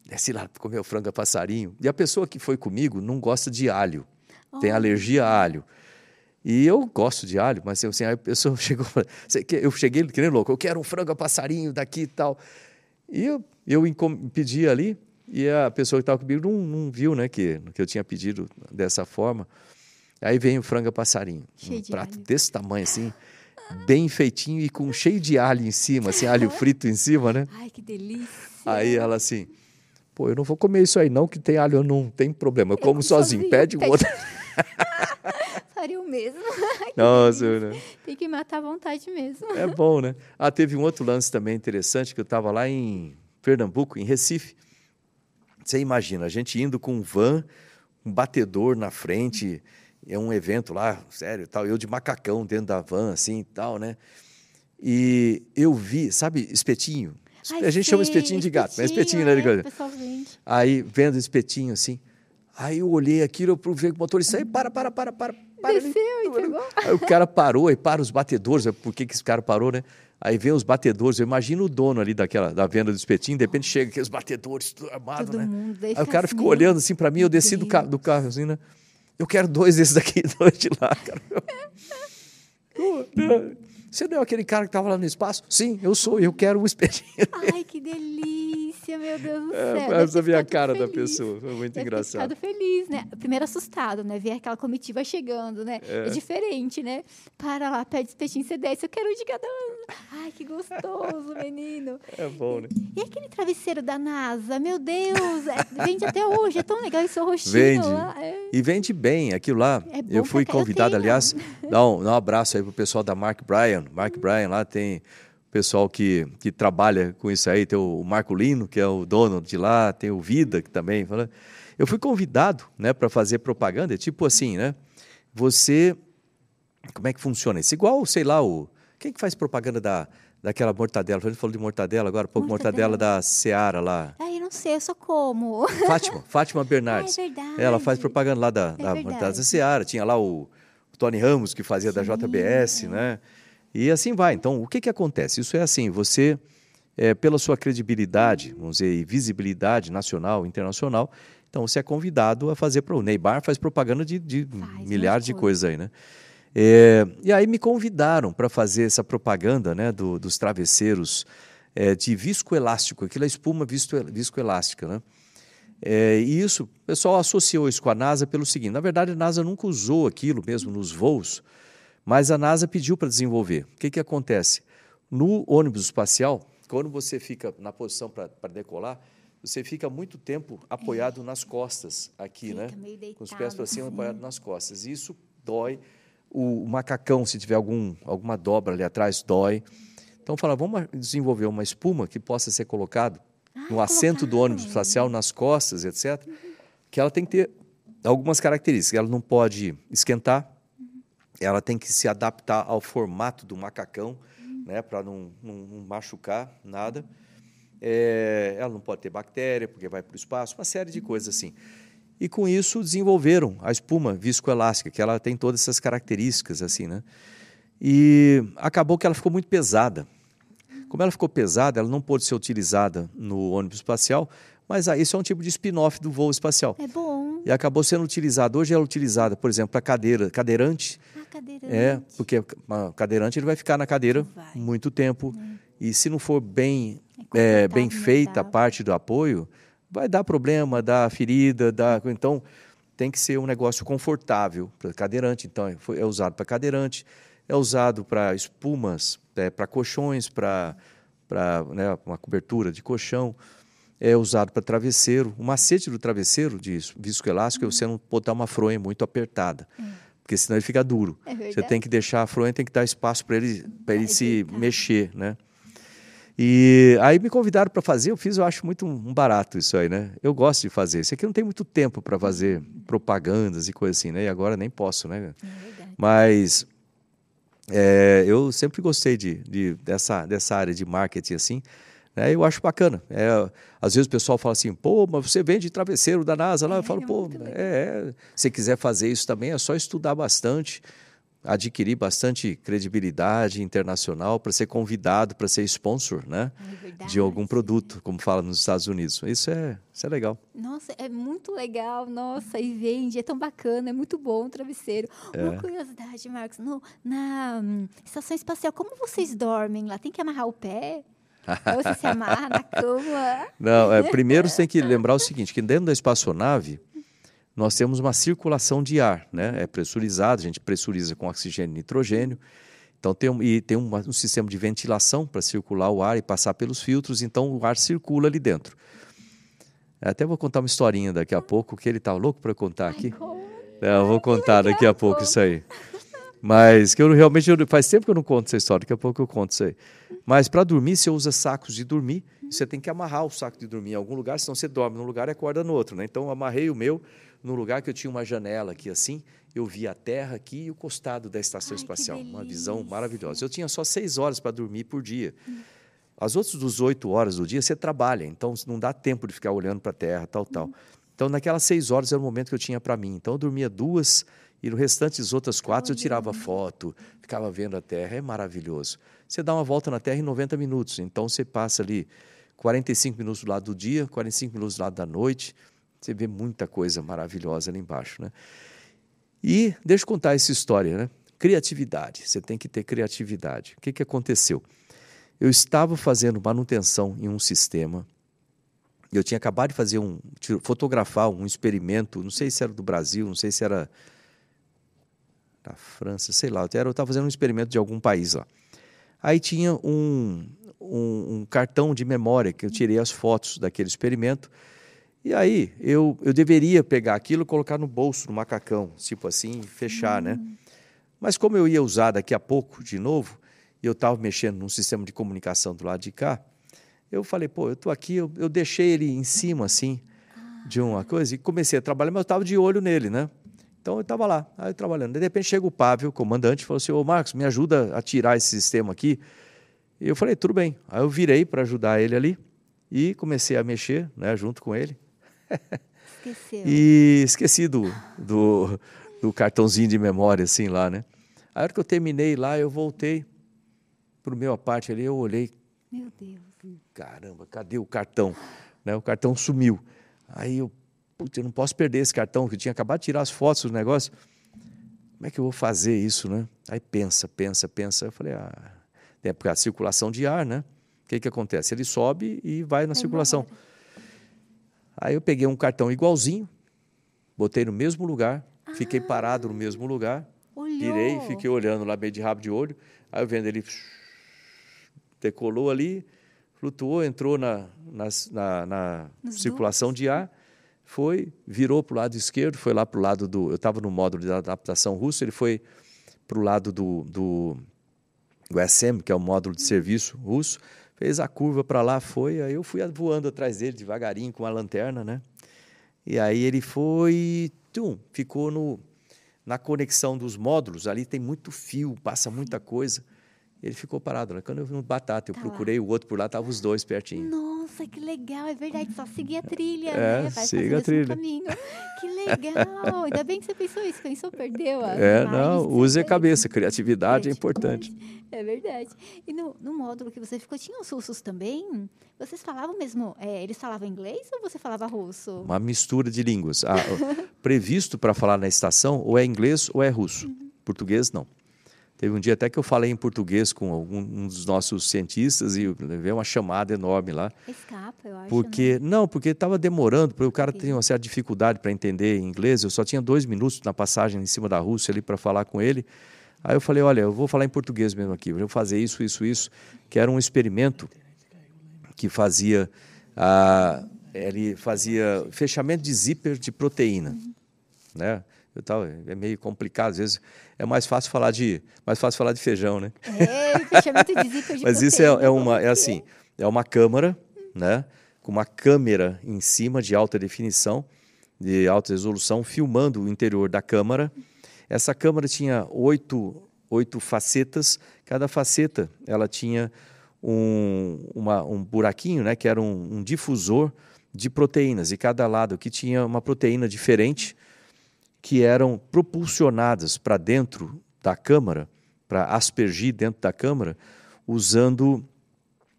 Desci lá para comer o frango a passarinho. E a pessoa que foi comigo não gosta de alho. Tem Oh. alergia a alho. E eu gosto de alho, mas assim, a pessoa [LAUGHS] chegou, eu cheguei que nem louco, eu quero um frango a passarinho daqui e tal. E eu, eu pedi ali, e a pessoa que estava comigo não, não viu né, que, que eu tinha pedido dessa forma. Aí vem o frango a passarinho, Cheio um de prato alho. desse tamanho assim, bem feitinho e com cheio de alho em cima, assim, alho [LAUGHS] frito em cima, né? Ai, que delícia. Aí ela assim, pô, eu não vou comer isso aí não, que tem alho, eu não tem problema, eu como como sozinho, sozinho, pede pede. outro. [LAUGHS] Faria o mesmo. [LAUGHS] Nossa, né? Tem que matar a vontade mesmo. É bom, né? Ah, teve um outro lance também interessante, que eu estava lá em Pernambuco, em Recife. Você imagina, a gente indo com um van, um batedor na frente, é um evento lá, sério, tal, eu de macacão dentro da van, assim e tal, né? E eu vi, sabe, espetinho? Ai, a gente chama sei, espetinho de gato, mas espetinho, né? é, de coisa. pessoal vende. Aí, vendo espetinho assim, aí eu olhei aquilo, eu vi o motorista, aí, para, para, para, para, para. Desceu e pegou. Aí o cara parou, aí para os batedores, aí por que, que esse cara parou, né? Aí vem os batedores, eu imagino o dono ali daquela, da venda do espetinho, de repente chega aqueles batedores, tudo armado, Todo né? mundo, Aí o cara assim, ficou olhando assim para mim, eu desci do, ca do carro assim, né? Eu quero dois desses daqui, [LAUGHS] dois de lá, cara. [LAUGHS] Você não é aquele cara que estava lá no espaço? Sim, eu sou, eu quero um espetinho. [LAUGHS] Ai, que delícia, meu Deus do É, céu. mas Deve a minha cara ficado da feliz. pessoa. Foi muito Deve ter engraçado. ficado feliz, né? Primeiro assustado, né? Ver aquela comitiva chegando, né? É, diferente, né? Para lá, pede espetinho, você desce. Eu quero um de cada um. Ai, que gostoso, menino. É bom, né? E aquele travesseiro da NASA? Meu Deus, é- vende até hoje. É tão legal esse seu rostinho Vende. lá. É. E vende bem aquilo lá. É eu fui eu convidado, aliás, dá um, dá um abraço aí pro pessoal da Mark Bryan. Mark Bryan lá tem pessoal que, que trabalha com isso aí. Tem o Marco Lino, que é o dono de lá, tem o Vida, que também. fala. Eu fui convidado né, para fazer propaganda, é tipo assim, né? Você. Como é que funciona isso? Igual, sei lá, o. Quem que faz propaganda da, daquela mortadela? A gente falou de mortadela agora, pouco mortadela, Mortadela. da Seara lá. Ai, eu não sei, eu só como. [LAUGHS] Fátima, Fátima Bernardes. Ah, é verdade. Ela faz propaganda lá da, É da, verdade. da Seara. Tinha lá o, o Tony Ramos, que fazia da Sim, é. JBS, né? E assim vai. Então, o que, que acontece? Isso é assim, você, é, pela sua credibilidade, vamos dizer, e visibilidade nacional, internacional, então você é convidado a fazer... Pro, o Neymar faz propaganda de, de Faz, milhares de coisas aí, né? É, e aí me convidaram para fazer essa propaganda né, do- dos travesseiros é, de viscoelástico, aquela espuma visco- viscoelástica, né? É, e isso, o pessoal associou isso com a NASA pelo seguinte: na verdade, a NASA nunca usou aquilo mesmo nos voos, mas a NASA pediu para desenvolver. O que, que acontece? No ônibus espacial, quando você fica na posição para decolar, você fica muito tempo apoiado nas costas, aqui, Fica né? Com os pés para cima, assim. apoiado nas costas. Isso dói. O, macacão, se tiver algum, alguma dobra ali atrás, dói. Então, fala, vamos desenvolver uma espuma que possa ser colocado no Ah, assento do ônibus espacial, nas costas, etc. Que ela tem que ter algumas características. Ela não pode esquentar, ela tem que se adaptar ao formato do macacão, né, para não, não, não machucar nada. É, ela não pode ter bactéria, porque vai para o espaço, uma série de coisas assim. E com isso desenvolveram a espuma viscoelástica, que ela tem todas essas características assim, né? E acabou que ela ficou muito pesada. Como ela ficou pesada, ela não pôde ser utilizada no ônibus espacial, mas ah, isso é um tipo de spin-off do voo espacial. É bom. E acabou sendo utilizada. Hoje ela é utilizada, por exemplo, para cadeira, cadeirante. Ah, cadeirante. É, porque o cadeirante ele vai ficar na cadeira Vai. muito tempo. E se não for bem, É é, bem feita a parte do apoio, vai dar problema, dar ferida, dar... então tem que ser um negócio confortável para cadeirante. Então é, é usado para cadeirante, é usado para espumas, é, para colchões, para né, uma cobertura de colchão, é usado para travesseiro. O macete do travesseiro de viscoelástico é você não botar uma fronha muito apertada, porque senão ele fica duro. É Você tem que deixar a fronha, tem que dar espaço para ele, para ele Vai se mexer, né? E aí me convidaram para fazer, eu fiz, eu acho muito um barato isso aí, né? Eu gosto de fazer. Isso aqui não tem muito tempo para fazer propagandas e coisa assim, né? E agora nem posso, né? É. Mas é, eu sempre gostei de, de- dessa, dessa área de marketing assim. Né? Eu acho bacana. É, às vezes o pessoal fala assim, pô, mas você vende travesseiro da NASA lá. Eu É, falo, é pô, é, é. Se quiser fazer isso também, é só estudar bastante, adquirir bastante credibilidade internacional para ser convidado, para ser sponsor, né? É. De algum produto, como fala nos Estados Unidos. Isso é, isso é legal. Nossa, é muito legal, nossa, e vende, é tão bacana, é muito bom o travesseiro. É. Uma curiosidade, Marcos, no- na hum, estação espacial, como vocês dormem lá? Tem que amarrar o pé? Ou você se amarra na cama? [LAUGHS] Não, é, primeiro você tem que lembrar o seguinte, que dentro da espaçonave nós temos uma circulação de ar, né? É pressurizado, a gente pressuriza com oxigênio e nitrogênio. Então tem um, e tem uma- um sistema de ventilação para circular o ar e passar pelos filtros, então o ar circula ali dentro. Até vou contar uma historinha daqui a pouco, que ele tá louco para contar aqui. É, eu vou contar daqui a pouco isso aí. Mas que eu realmente faz tempo que eu não conto essa história, daqui a pouco eu conto isso aí. Mas para dormir, você usa sacos de dormir, você tem que amarrar o saco de dormir em algum lugar, senão você dorme num lugar e acorda no outro. Né? Então eu amarrei o meu num lugar que eu tinha uma janela aqui assim, eu via a terra aqui e o costado da estação Ai, espacial. Uma visão maravilhosa. Eu tinha só seis horas para dormir por dia. As outras dos oito horas do dia você trabalha, então não dá tempo de ficar olhando para a terra, tal, tal. Então naquelas seis horas era o momento que eu tinha para mim. Então eu dormia duas e no restante das outras quatro eu tirava foto, ficava vendo a terra. É maravilhoso. Você dá uma volta na terra em 90 minutos, então você passa ali 45 minutos do lado do dia, 45 minutos do lado da noite. Você vê muita coisa maravilhosa ali embaixo, né? E deixa eu contar essa história, né? Criatividade, você tem que ter criatividade. O que, que aconteceu? Eu estava fazendo manutenção em um sistema. Eu tinha acabado de fazer um fotografar um experimento, não sei se era do Brasil, não sei se era da França, sei lá. Eu estava fazendo um experimento de algum país lá. Aí tinha um, um, um, cartão de memória que eu tirei as fotos daquele experimento. E aí eu, eu deveria pegar aquilo e colocar no bolso, no macacão, tipo assim, fechar, né? Hum. Mas como eu ia usar daqui a pouco de novo, e eu estava mexendo num sistema de comunicação do lado de cá, eu falei, pô, eu estou aqui, eu, eu, deixei ele em cima, assim, de uma coisa, e comecei a trabalhar, mas eu estava de olho nele, né? Então eu estava lá, aí trabalhando. De repente chega o Pávio, o comandante, e falou assim, ô Marcos, me ajuda a tirar esse sistema aqui. E eu falei, tudo bem. Aí eu virei para ajudar ele ali e comecei a mexer, né, junto com ele. Esqueceu. e esqueci do, do, do cartãozinho de memória, assim, lá, né? A hora que eu terminei lá, eu voltei, para o meu parte ali, eu olhei. Meu Deus. Caramba, cadê o cartão? Né, o cartão sumiu. Aí eu, putz, eu não posso perder esse cartão, que eu tinha acabado de tirar as fotos do negócio. Como é que eu vou fazer isso, né? Aí pensa, pensa, pensa. Eu falei, ah, é porque a circulação de ar, né? O que, que acontece? Ele sobe e vai na vai circulação. Embora. Aí eu peguei um cartão igualzinho, botei no mesmo lugar, ah. fiquei parado no mesmo lugar, Olhou. virei, fiquei olhando lá meio de rabo de olho. Aí eu vendo ele decolou ali, flutuou, entrou na, na, na, na circulação de ar, foi, virou para o lado esquerdo, foi lá para o lado do. Eu estava no módulo de adaptação russo, ele foi para o lado do, do, do SM, que é o módulo de serviço russo, fez a curva para lá, foi, aí eu fui voando atrás dele devagarinho com a lanterna, né? E aí ele foi, tum, ficou no, na conexão dos módulos, ali tem muito fio, passa muita coisa. Ele ficou parado. Né? Quando eu vi um batata, eu tá procurei lá. o outro por lá, estavam os dois pertinho. Nossa, que legal, é verdade, só seguir a trilha, é, né? Vai siga a trilha. Caminho. Que legal, ainda bem que você pensou isso, pensou, perdeu. A é, não, use a cabeça, criatividade, criatividade é importante. É verdade. E no, no, módulo que você ficou, tinha os russos também? Vocês falavam mesmo, é, eles falavam inglês ou você falava russo? Uma mistura de línguas. Ah, previsto para falar na estação, ou é inglês ou é russo. Uhum. Português, não. Teve um dia até que eu falei em português com algum, um dos nossos cientistas e levei uma chamada enorme lá. Escapa, eu acho. Porque, né? Não, porque estava demorando, porque o cara tinha uma certa dificuldade para entender inglês. Eu só tinha dois minutos na passagem em cima da Rússia ali para falar com ele. Aí eu falei, olha, eu vou falar em português mesmo aqui, vou fazer isso, isso, isso, que era um experimento que fazia, ah, ele fazia fechamento de zíper de proteína, uhum. né? Eu tava, é meio complicado, às vezes é mais fácil falar de, mais fácil falar de feijão, né? É, fechamento de zíper [LAUGHS] de Mas isso é, é uma, é assim, é uma câmara, né? Com uma câmera em cima de alta definição, de alta resolução, filmando o interior da câmara. Essa câmara tinha oito, oito facetas, cada faceta ela tinha um, uma, um buraquinho, né? Que era um, um difusor de proteínas, e cada lado que tinha uma proteína diferente que eram propulsionadas para dentro da câmara, para aspergir dentro da câmara, usando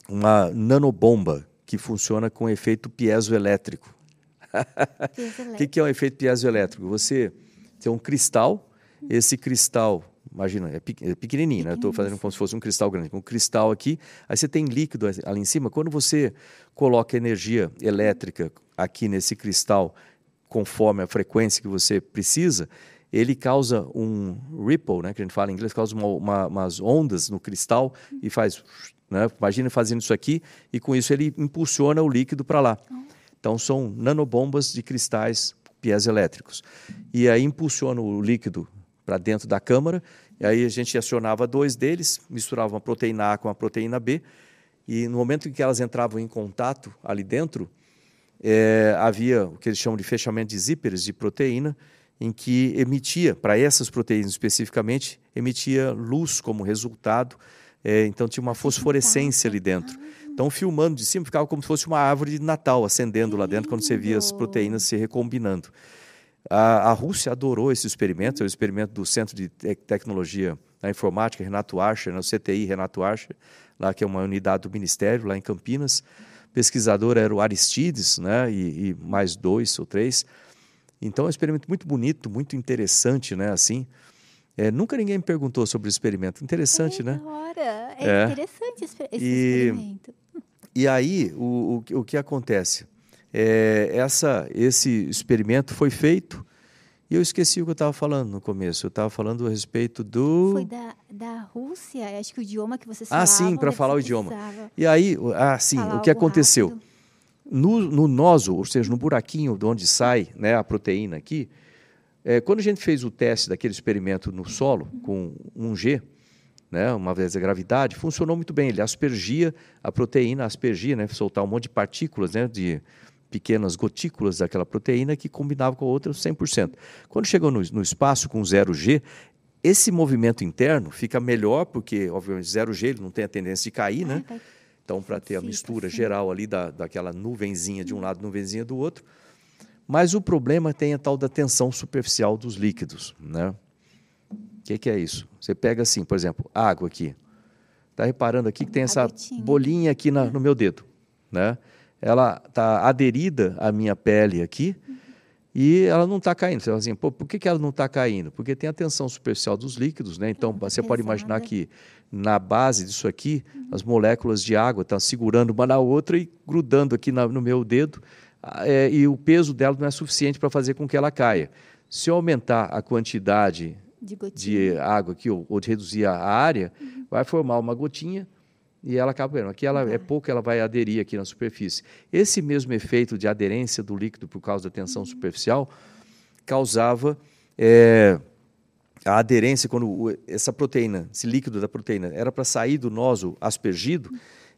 uma nanobomba que funciona com efeito piezoelétrico. O [LAUGHS] que, que é um efeito piezoelétrico? Você tem um cristal, esse cristal, imagina, é, é pequenininho, né? Estou fazendo como se fosse um cristal grande. Um cristal aqui, aí você tem líquido ali em cima. Quando você coloca energia elétrica aqui nesse cristal conforme a frequência que você precisa, ele causa um ripple, né, que a gente fala em inglês, causa uma, uma, umas ondas no cristal e faz, né, imagina fazendo isso aqui e com isso ele impulsiona o líquido para lá. Então são nanobombas de cristais piezoelétricos. E aí impulsiona o líquido para dentro da câmara, e aí a gente acionava dois deles, misturava uma proteína A com a proteína B, e no momento em que elas entravam em contato ali dentro, é, havia o que eles chamam de fechamento de zíperes de proteína, em que emitia, para essas proteínas especificamente, emitia luz como resultado. É, então tinha uma fosforescência ali dentro. Então, filmando de cima, ficava como se fosse uma árvore de Natal acendendo lá dentro quando você via as proteínas se recombinando. A, a Rússia adorou esse experimento, é o experimento do Centro de Tecnologia da Informática, Renato Archer, no né, CTI Renato Archer, lá que é uma unidade do Ministério, lá em Campinas pesquisador era o Aristides, né, e, e, mais dois ou três. Então é um experimento muito bonito, muito interessante, né, assim. É, nunca ninguém me perguntou sobre o experimento. Interessante, é né? Hora. É, É. interessante esse, esse E- experimento. [LAUGHS] E aí, o, o, o que acontece? É, essa, esse experimento foi feito e eu esqueci o que eu estava falando no começo. Eu estava falando a respeito do. Foi da, da Rússia, acho que o idioma que vocês Ah, falavam. sim, pra deve falar o idioma. E aí, o- ah, sim, o que aconteceu? rápido. No, no noso, ou seja, no buraquinho de onde sai né, a proteína aqui, é, quando a gente fez o teste daquele experimento no solo com 1G, né, uma vez a gravidade, funcionou muito bem. Ele aspergia a proteína, aspergia, né, soltar um monte de partículas, né, de pequenas gotículas daquela proteína que combinava com a outra 100%. Quando chegou no, no espaço com 0G, esse movimento interno fica melhor, porque, obviamente, 0G ele não tem a tendência de cair, né? Vai- Então, para ter a mistura assim. geral ali da, daquela nuvenzinha de um lado, nuvenzinha do outro. Mas o problema tem a tal da tensão superficial dos líquidos, né? O que, que é isso? Você pega assim, por exemplo, água aqui. Está reparando aqui que tem essa bolinha aqui na- no meu dedo, né? Ela está aderida à minha pele aqui e ela não está caindo. Você fala assim, por que, que ela não está caindo? Porque tem a tensão superficial dos líquidos, né? Então, muito você pode imaginar pesada. que na base disso aqui, as moléculas de água estão segurando uma na outra e grudando aqui na- no meu dedo, ah, é, e o peso dela não é suficiente para fazer com que ela caia. Se eu aumentar a quantidade De de água aqui, ou, ou de reduzir a área, vai formar uma gotinha e ela acaba caindo. Aqui ela é pouco, ela vai aderir aqui na superfície. Esse mesmo efeito de aderência do líquido por causa da tensão superficial causava é, a aderência quando essa proteína, esse líquido da proteína, era para sair do noso aspergido,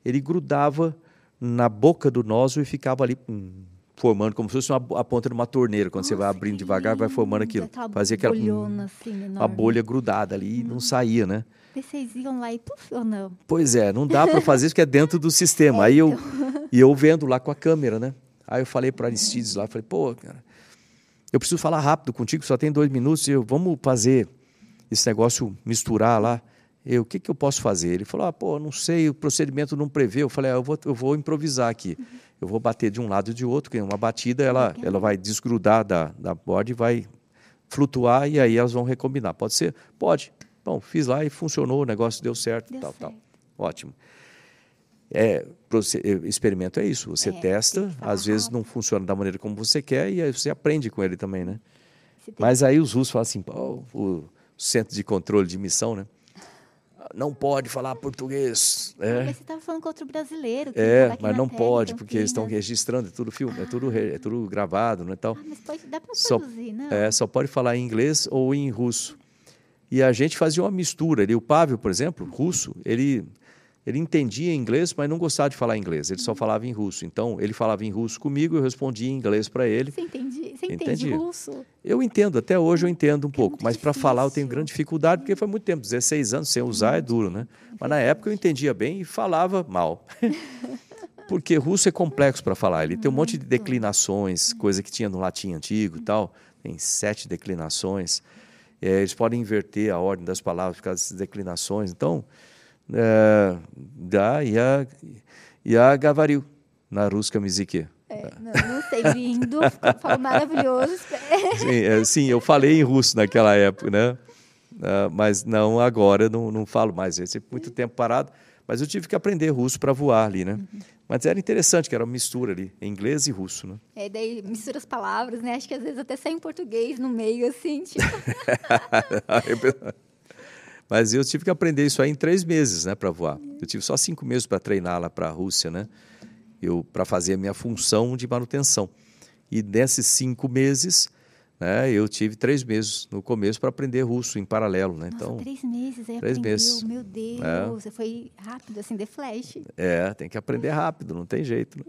ele grudava na boca do noso e ficava ali hum, formando como se fosse uma, a ponta de uma torneira. Quando você vai abrindo devagar, vai formando aquilo. aquela Fazia aquela hum, bolhona, assim, a enorme. bolha grudada ali e não saía, né? Vocês iam lá e puf, ou não? Pois é, não dá para fazer isso que é dentro do [LAUGHS] sistema. Aí eu [LAUGHS] e eu vendo lá com a câmera, né? Aí eu falei para Aristides lá, falei, pô, cara, eu preciso falar rápido contigo, só tem dois minutos. Eu, vamos fazer esse negócio misturar lá. Eu, o que, que eu posso fazer? Ele falou, ah, pô, não sei, o procedimento não prevê. Eu falei, ah, eu, vou, eu vou improvisar aqui. Eu vou bater de um lado e de outro, que uma batida ela, ela vai desgrudar da, da borda e vai flutuar e aí elas vão recombinar. Pode ser? Pode. Bom, fiz lá e funcionou, o negócio deu certo, Deu tal, tal. certo. Ótimo. É, eh, experimento é isso. Você É, testa, às vezes não funciona da maneira como você quer e aí você aprende com ele também, né? Mas aí os russos falam assim, pô, o centro de controle de missão, né? Não pode falar português. Ah, É, Mas você estava falando com outro brasileiro. é mas não pode, em porque eles estão registrando, é tudo filme, é tudo, re- é tudo gravado, né? Tal. Ah, mas pode, dá para Só- traduzir, não? É, só pode falar em inglês ou em russo. E a gente fazia uma mistura. Ele, o Pavel, por exemplo, russo, ele, ele entendia inglês, mas não gostava de falar inglês. Ele Uhum. só falava em russo. Então, ele falava em russo comigo, eu respondia em inglês para ele. Você entende, você entende russo? Eu entendo, até hoje eu entendo um é pouco, mas para falar eu tenho grande dificuldade, porque foi muito tempo 16 anos sem usar é duro, né? Mas na época eu entendia bem e falava mal. [LAUGHS] Porque russo é complexo para falar, ele tem um monte de declinações, coisa que tinha no latim antigo e tal, tem sete declinações. É, eles podem inverter a ordem das palavras por causa dessas declinações. Então, é, dá я, я говорю на русском языке. É, não, não sei, lindo, falou maravilhoso. [LAUGHS] Sim, é, sim, eu falei em russo naquela época, né? Ah, mas não agora, não, não falo mais. Esse muito tempo parado, mas eu tive que aprender russo para voar ali, né? Mas era interessante, que era uma mistura ali, inglês e russo, né? É, daí mistura as palavras, né? Acho que às vezes até sai em português no meio, assim, tipo. [LAUGHS] [LAUGHS] Mas eu tive que aprender isso aí em três meses, né, para voar. Eu tive só cinco meses para treinar lá para a Rússia, né? Eu para fazer a minha função de manutenção. E nesses cinco meses, né, eu tive três meses no começo para aprender russo em paralelo, né? Nossa, Então, três meses aí três aprendeu. meses. Meu Deus, É. você foi rápido, assim, de flash. é, tem que aprender rápido, não tem jeito. Né?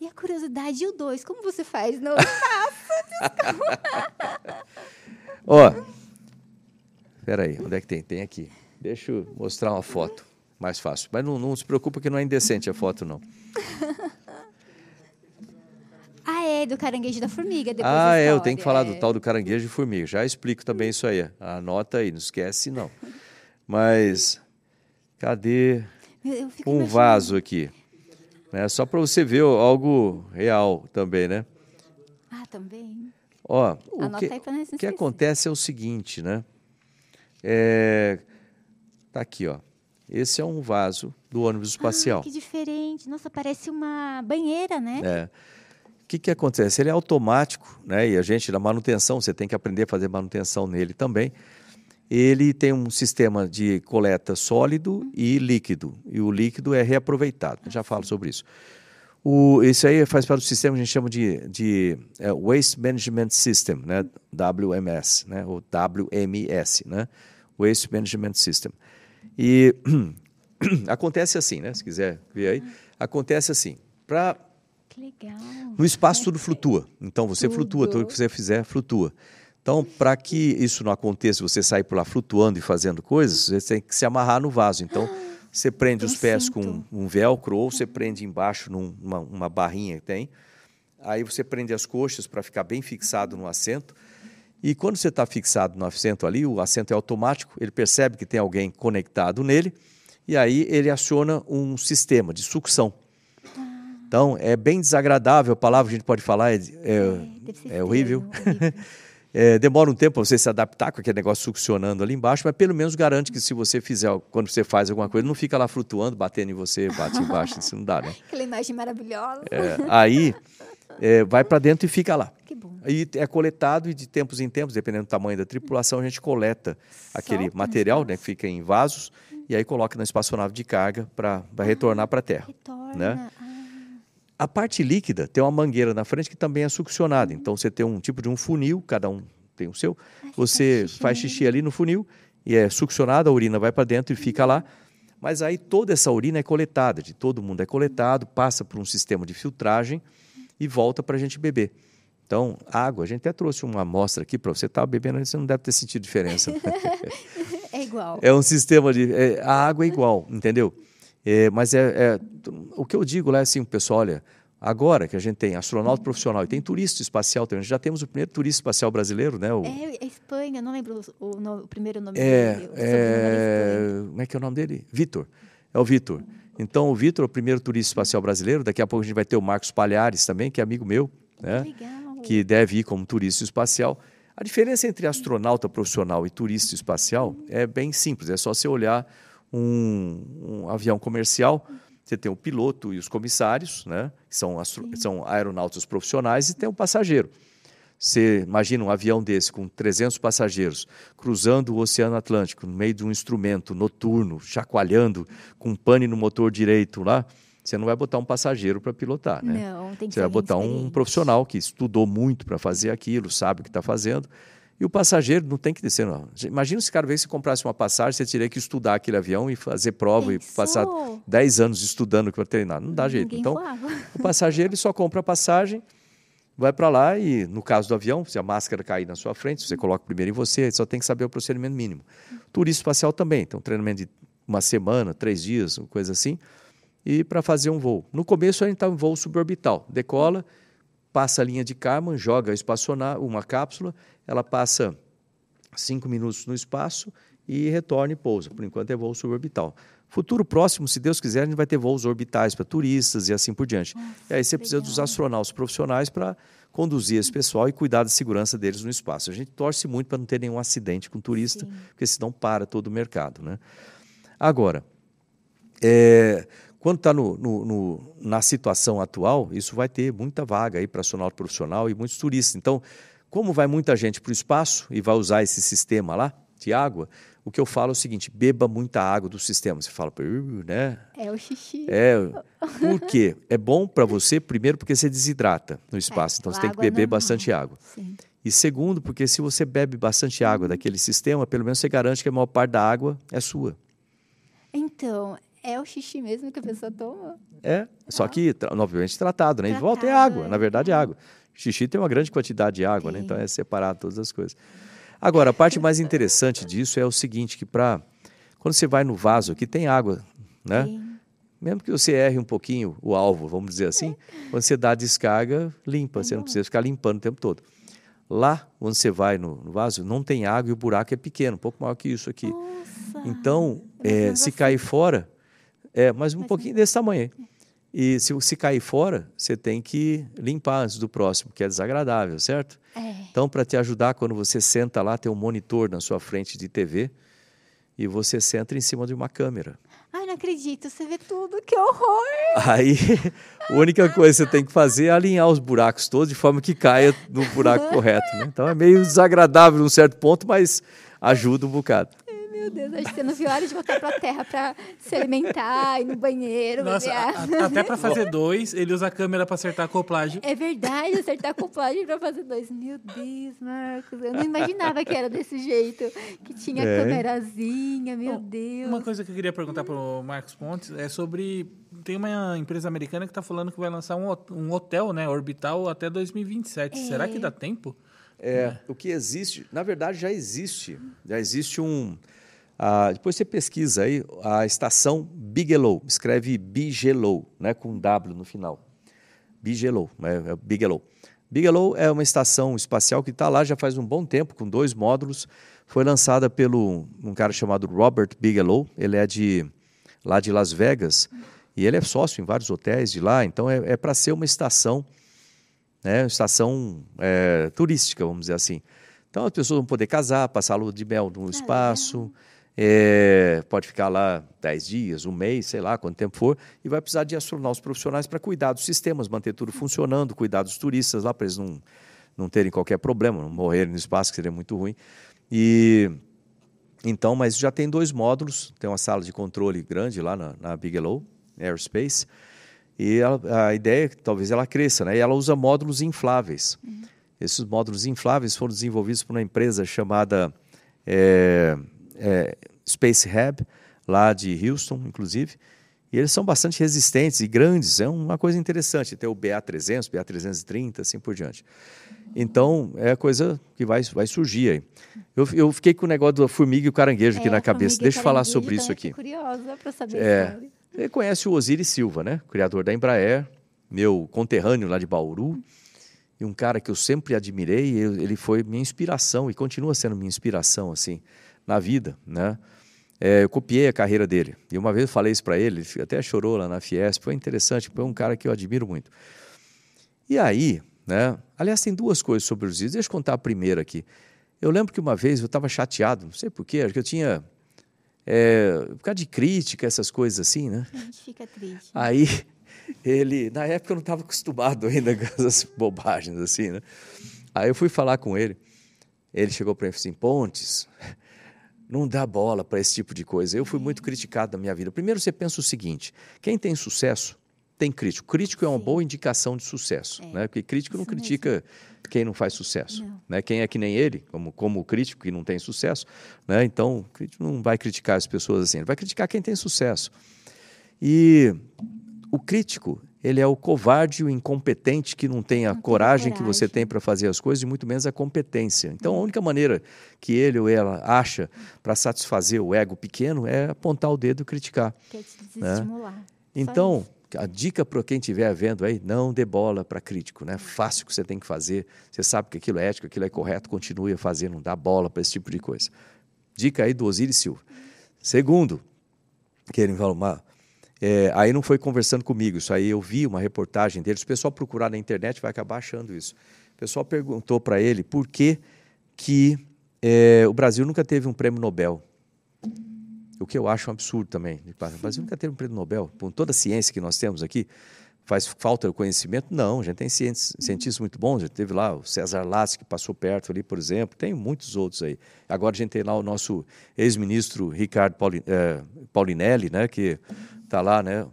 E a curiosidade, e o dois, como você faz? Não, [LAUGHS] Ó, peraí, onde é que tem? Tem aqui. Deixa eu mostrar uma foto, mais fácil. Mas não, não se preocupa que não é indecente a foto, não. [LAUGHS] ah, é, do caranguejo da formiga. Depois ah, é, eu tenho que falar do é. tal do caranguejo e formiga. Já explico também isso aí. Anota aí, não esquece não. Mas, cadê um imaginando. vaso aqui? Né, só para você ver algo real também, né? Ah, também. Ó, o Anota que, aí pra não o que acontece é o seguinte, né? É, tá aqui, ó. Esse é um vaso do ônibus espacial. Ah, que diferente. Nossa, parece uma banheira, né? É. O que, que acontece? Ele é automático, né? E a gente, na manutenção, você tem que aprender a fazer manutenção nele também. Ele tem um sistema de coleta sólido e líquido. E o líquido é reaproveitado. Eu já falo sobre isso. O, esse aí faz parte do sistema que a gente chama de, de é, Waste Management System, né? WMS, né? ou WMS, né? Waste Management System. E [CLEARS THROAT] acontece assim, né? Se quiser ver aí, acontece assim. Legal. no espaço tudo flutua. Então você Tudo. flutua, tudo que você fizer flutua. Então, para que isso não aconteça, você sair por lá flutuando e fazendo coisas, você tem que se amarrar no vaso. Então, você prende tem os pés com cinto. um velcro ou você prende embaixo numa uma barrinha que tem. Aí você prende as coxas para ficar bem fixado no assento. E quando você está fixado no assento ali, o assento é automático, ele percebe que tem alguém conectado nele, e aí ele aciona um sistema de sucção. Então, é bem desagradável, a palavra que a gente pode falar é, é, é horrível. [LAUGHS] É, demora um tempo para você se adaptar com aquele negócio succionando ali embaixo, mas pelo menos garante que se você fizer, quando você faz alguma coisa, não fica lá flutuando, batendo em você, bate embaixo, isso não dá, né? [LAUGHS] Aquela imagem maravilhosa. É, aí é, vai para dentro e fica lá. Que bom. Aí é coletado e de tempos em tempos, dependendo do tamanho da tripulação, a gente coleta aquele material, né, que fica em vasos, e aí coloca na espaçonave de carga para retornar para a Terra. Retorna. né? Ah, A parte líquida tem uma mangueira na frente que também é succionada. Então você tem um tipo de um funil, cada um tem o seu. Você xixi faz xixi ali no funil e é succionada, a urina vai para dentro e fica lá. Mas aí toda essa urina é coletada, de todo mundo é coletado, passa por um sistema de filtragem e volta para a gente beber. Então, água, a gente até trouxe uma amostra aqui para você estar bebendo, você não deve ter sentido diferença. [LAUGHS] é igual. É um sistema de. é, a água é igual, entendeu? É, mas é, é- O que eu digo lá é assim, pessoal, olha, agora que a gente tem astronauta profissional e tem turista espacial também, já temos o primeiro turista espacial brasileiro, né? O, É, é Espanha, não lembro o, o o primeiro nome é, dele. é, Espanha. como é que é o nome dele? Vitor. É o Vitor. Então, o Vitor é o primeiro turista espacial brasileiro. Daqui a pouco a gente vai ter o Marcos Palhares também, que é amigo meu, né? Que que deve ir como turista espacial. A diferença entre astronauta profissional e turista espacial é bem simples. É só você olhar um, um avião comercial, você tem o piloto e os comissários, né, que são, astro- são aeronautas profissionais, e tem o passageiro. Você imagina um avião desse com 300 passageiros cruzando o Oceano Atlântico no meio de um instrumento noturno, chacoalhando, com um pane no motor direito lá. Você não vai botar um passageiro para pilotar, né? Não, tem que Você vai botar um profissional que estudou muito para fazer aquilo, sabe o que está fazendo. E o passageiro não tem que descer, não. Imagina se cada vez que você comprasse uma passagem, você teria que estudar aquele avião e fazer prova e Pensou? passar 10 anos estudando para treinar. Não dá jeito. Ninguém Então, voava. o passageiro ele só compra a passagem, vai para lá e, no caso do avião, se a máscara cair na sua frente, você coloca primeiro em você, só tem que saber o procedimento mínimo. Turista espacial também, então treinamento de uma semana, três dias, uma coisa assim, e para fazer um voo. No começo a gente está em voo suborbital, decola, passa a linha de Kármán, joga espaçonar uma cápsula, ela passa cinco minutos no espaço e retorna e pousa. Por enquanto é voo suborbital. Futuro próximo, se Deus quiser, a gente vai ter voos orbitais para turistas e assim por diante. e aí você precisa dos legal. astronautas profissionais para conduzir esse pessoal e cuidar da segurança deles no espaço. A gente torce muito para não ter nenhum acidente com turista, Sim. porque senão para todo o mercado. Né? Agora, é, quando está no, no- no- na situação atual, isso vai ter muita vaga aí para astronauta profissional e muitos turistas. Então, como vai muita gente para o espaço e vai usar esse sistema lá de água, o que eu falo é o seguinte: beba muita água do sistema. Você fala, "Uh, né? É o xixi. É, por quê? É bom para você, primeiro, porque você desidrata no espaço, então você tem que é beber normal. bastante água. Sim. E segundo, porque se você bebe bastante água daquele sistema, pelo menos você garante que a maior parte da água é sua. Então, é o xixi mesmo que a pessoa toma? É, só que, obviamente, tratado, né? Em volta é Tratado, água, é. na verdade é água. Xixi tem uma grande quantidade de água, né? Então é separado todas as coisas. Agora, a parte mais interessante disso é o seguinte, que para quando você vai no vaso aqui tem água, né? Sim. Mesmo que você erre um pouquinho o alvo, vamos dizer assim, [LAUGHS] quando você dá a descarga, limpa, você não precisa ficar limpando o tempo todo. Lá, onde você vai no, no vaso, não tem água e o buraco é pequeno, um pouco maior que isso aqui. Nossa. Então, é, se cair fora, é, mas um Mas pouquinho desse tamanho. aí. E se, se cair fora, você tem que limpar antes do próximo, que é desagradável, certo? É. Então, para te ajudar, quando você senta lá, tem um monitor na sua frente de TV, e você senta em cima de uma câmera. Ai, não acredito, você vê tudo, que horror! Aí, a única coisa que você tem que fazer é alinhar os buracos todos de forma que caia no buraco correto. Né? Então é meio desagradável num certo ponto, mas ajuda um bocado. Meu Deus, acho que você não viu a hora de voltar para a Terra para se alimentar, ir no banheiro, Nossa, a, até para fazer [LAUGHS] dois, ele usa a câmera para acertar a acoplagem. É verdade, acertar a acoplagem para fazer dois. Meu Deus, Marcos, eu não imaginava que era desse jeito, que tinha é. câmerazinha, meu Bom, Deus. Uma coisa que eu queria perguntar para o Marcos Pontes é sobre tem uma empresa americana que está falando que vai lançar um, um hotel, né, orbital até 2027. É. Será que dá tempo? É, o que existe, na verdade já existe, já existe um ah, depois você pesquisa aí a estação Bigelow, escreve Bigelow, né, com W no final. Bigelow, é, é Bigelow. Bigelow é uma estação espacial que está lá já faz um bom tempo, com dois módulos. Foi lançada pelo um cara chamado Robert Bigelow. Ele é de lá de Las Vegas e ele é sócio em vários hotéis de lá. Então é, é para ser uma estação, né, uma estação é, turística, vamos dizer assim. Então as pessoas vão poder casar, passar a lua de mel no espaço. É, pode ficar lá 10 dias, um mês, sei lá quanto tempo for, e vai precisar de astronautas profissionais para cuidar dos sistemas, manter tudo funcionando, cuidar dos turistas lá para eles não, não terem qualquer problema, não morrerem no espaço, que seria muito ruim. E então, mas já tem dois módulos, tem uma sala de controle grande lá na, na Bigelow Aerospace, e ela, a ideia é que talvez ela cresça, né? E ela usa módulos infláveis. Uhum. Esses módulos infláveis foram desenvolvidos por uma empresa chamada é, é, Space Hub, lá de Houston, inclusive, e eles são bastante resistentes e grandes, é uma coisa interessante, ter o BA300, BA330, assim por diante. Então, é a coisa que vai, vai surgir aí. Eu, eu fiquei com o negócio da formiga e o caranguejo é, aqui na cabeça. Deixa eu falar sobre isso aqui. curiosa para saber é, Você conhece o Osiris Silva, né? Criador da Embraer, meu conterrâneo lá de Bauru, e um cara que eu sempre admirei, ele foi minha inspiração e continua sendo minha inspiração, assim na vida, né? É, eu copiei a carreira dele. E uma vez eu falei isso para ele, ele até chorou lá na Fiesp, foi interessante, foi um cara que eu admiro muito. E aí, né? Aliás, tem duas coisas sobre os Osiris. Deixa eu contar a primeira aqui. Eu lembro que uma vez eu estava chateado, não sei porquê, acho que eu tinha. É, por causa de crítica, essas coisas assim, né? A gente fica triste. Aí, ele. Na época eu não estava acostumado ainda [LAUGHS] com essas bobagens assim, né? Aí eu fui falar com ele. Ele chegou para mim e falou assim: Pontes, não dá bola para esse tipo de coisa. Eu fui muito criticado na minha vida. Primeiro, você pensa o seguinte: quem tem sucesso tem crítico. Crítico é uma Sim. boa indicação de sucesso, é. né? Porque crítico não critica mesmo. quem não faz sucesso, não. né? Quem é que nem ele, como como crítico que não tem sucesso, né? Então, o crítico não vai criticar as pessoas assim, ele vai criticar quem tem sucesso. E o crítico, ele é o covarde, o incompetente que não tem a não coragem, tem coragem, que você tem para fazer as coisas e muito menos a competência. Então, a única maneira que ele ou ela acha para satisfazer o ego pequeno é apontar o dedo e criticar. Quer te desestimular. Né? Então, a dica para quem estiver vendo aí, não dê bola para crítico, né? Fácil que você tem que fazer. Você sabe que aquilo é ético, aquilo é correto, continue a fazer, não dá bola para esse tipo de coisa. Dica aí do Osiris Silva. Segundo, que ele falou, é, aí não foi conversando comigo, isso aí eu vi uma reportagem dele. Se o pessoal procurar na internet vai acabar achando isso. O pessoal perguntou para ele por que, que é, o Brasil nunca teve um prêmio Nobel. O que eu acho um absurdo também. O Brasil nunca teve um prêmio Nobel. Com toda a ciência que nós temos aqui, faz falta o conhecimento? Não, a gente tem cientistas muito bons. A gente teve lá o César Lassi, que passou perto ali, por exemplo. Tem muitos outros aí. Agora a gente tem lá o nosso ex-ministro Ricardo é, Paulinelli, né, que está lá, né?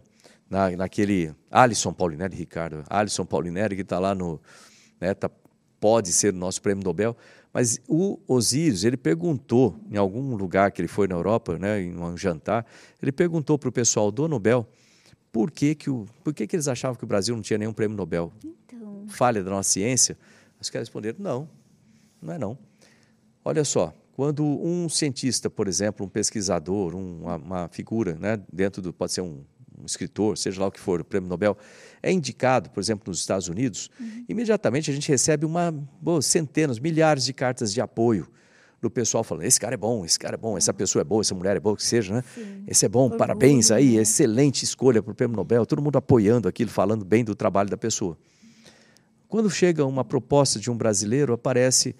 Na, naquele Alisson Paulinelli, Ricardo, Alisson Paulinelli, que está lá no. Né, tá, pode ser o nosso prêmio Nobel. Mas o Osíris, ele perguntou, em algum lugar que ele foi na Europa, né, em um jantar, ele perguntou para o pessoal do Nobel por que, que, o, por que, que eles achavam que o Brasil não tinha nenhum prêmio Nobel. Então... Falha da nossa ciência? Os caras responderam: não, não é não. Olha só, quando um cientista, por exemplo, um pesquisador, uma, uma figura né, dentro do. pode ser um, um, escritor, seja lá o que for, o prêmio Nobel, é indicado, por exemplo, nos Estados Unidos, uhum. imediatamente a gente recebe uma, boa, centenas, milhares de cartas de apoio do pessoal falando: esse cara é bom, esse cara é bom, essa pessoa é boa, essa mulher é boa, que seja, né? Sim. Esse é bom, Orgulho, parabéns aí, né? excelente escolha para o prêmio Nobel, todo mundo apoiando aquilo, falando bem do trabalho da pessoa. Quando chega uma proposta de um brasileiro, aparece